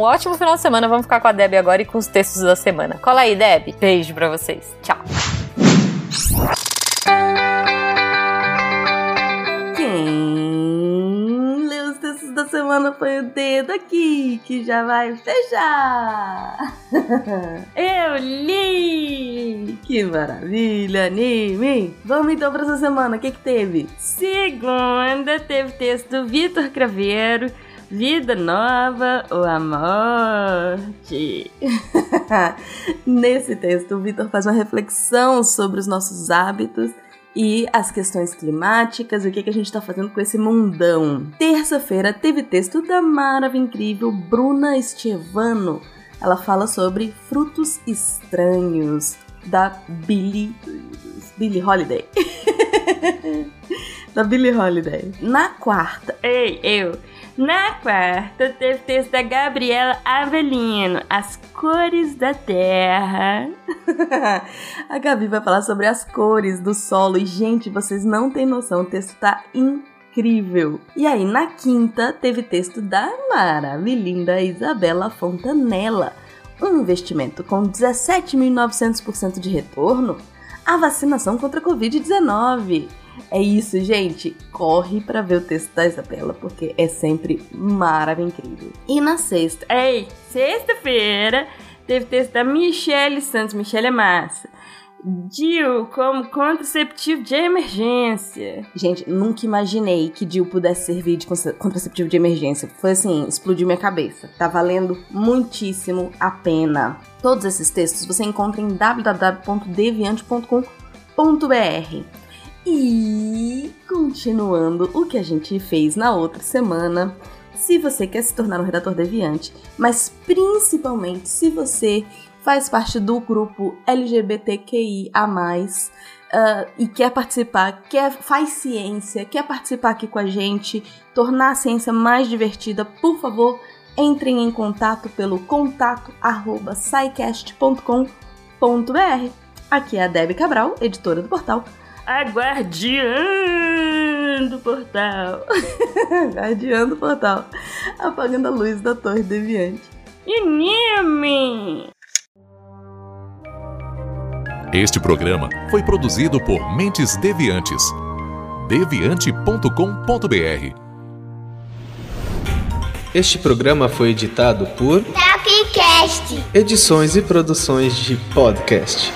um ótimo final de semana. Vamos ficar com a Deb agora e com os textos da semana. Cola aí, Deb. Beijo pra vocês. Tchau. Quem leu os textos da semana foi o dedo aqui, que já vai fechar. Eu li! Que maravilha, anime! Vamos então pra essa semana, o que que teve? Segunda teve texto do Vitor Craveiro, Vida Nova ou a Morte. Nesse texto, o Vitor faz uma reflexão sobre os nossos hábitos e as questões climáticas e o que, que a gente está fazendo com esse mundão. Terça-feira teve texto da maravilhosa incrível Bruna Estevano. Ela fala sobre frutos estranhos. da Billie. Billie Holiday. da Billie Holiday. Na quarta, ei, eu. Na quarta, teve texto da Gabriela Avelino, As Cores da Terra. a Gabi vai falar sobre as cores do solo e, gente, vocês não têm noção, o texto tá incrível. E aí, na quinta, teve texto da maravilhinda Isabela Fontanella. Um investimento com 17.900% de retorno? A vacinação contra a Covid-19. É isso, gente. Corre para ver o texto da Isabela, porque é sempre maravilhoso incrível. E na sexta, ei, sexta-feira, teve texto da Michelle Santos. Michelle é massa. Dil como contraceptivo de emergência. Gente, nunca imaginei que Dil pudesse servir de contraceptivo de emergência. Foi assim, explodiu minha cabeça. Tá valendo muitíssimo a pena. Todos esses textos você encontra em www.deviante.com.br. E continuando o que a gente fez na outra semana, se você quer se tornar um redator deviante, mas principalmente se você faz parte do grupo LGBTQIA+, uh, e quer participar, quer faz ciência, quer participar aqui com a gente, tornar a ciência mais divertida, por favor, entrem em contato pelo contato arroba Aqui é a Debbie Cabral, editora do portal a guardiã do portal. guardiã do portal. Apagando a luz da torre deviante. Anime! Este programa foi produzido por Mentes Deviantes. deviante.com.br Este programa foi editado por Tapcast. Edições e produções de podcast.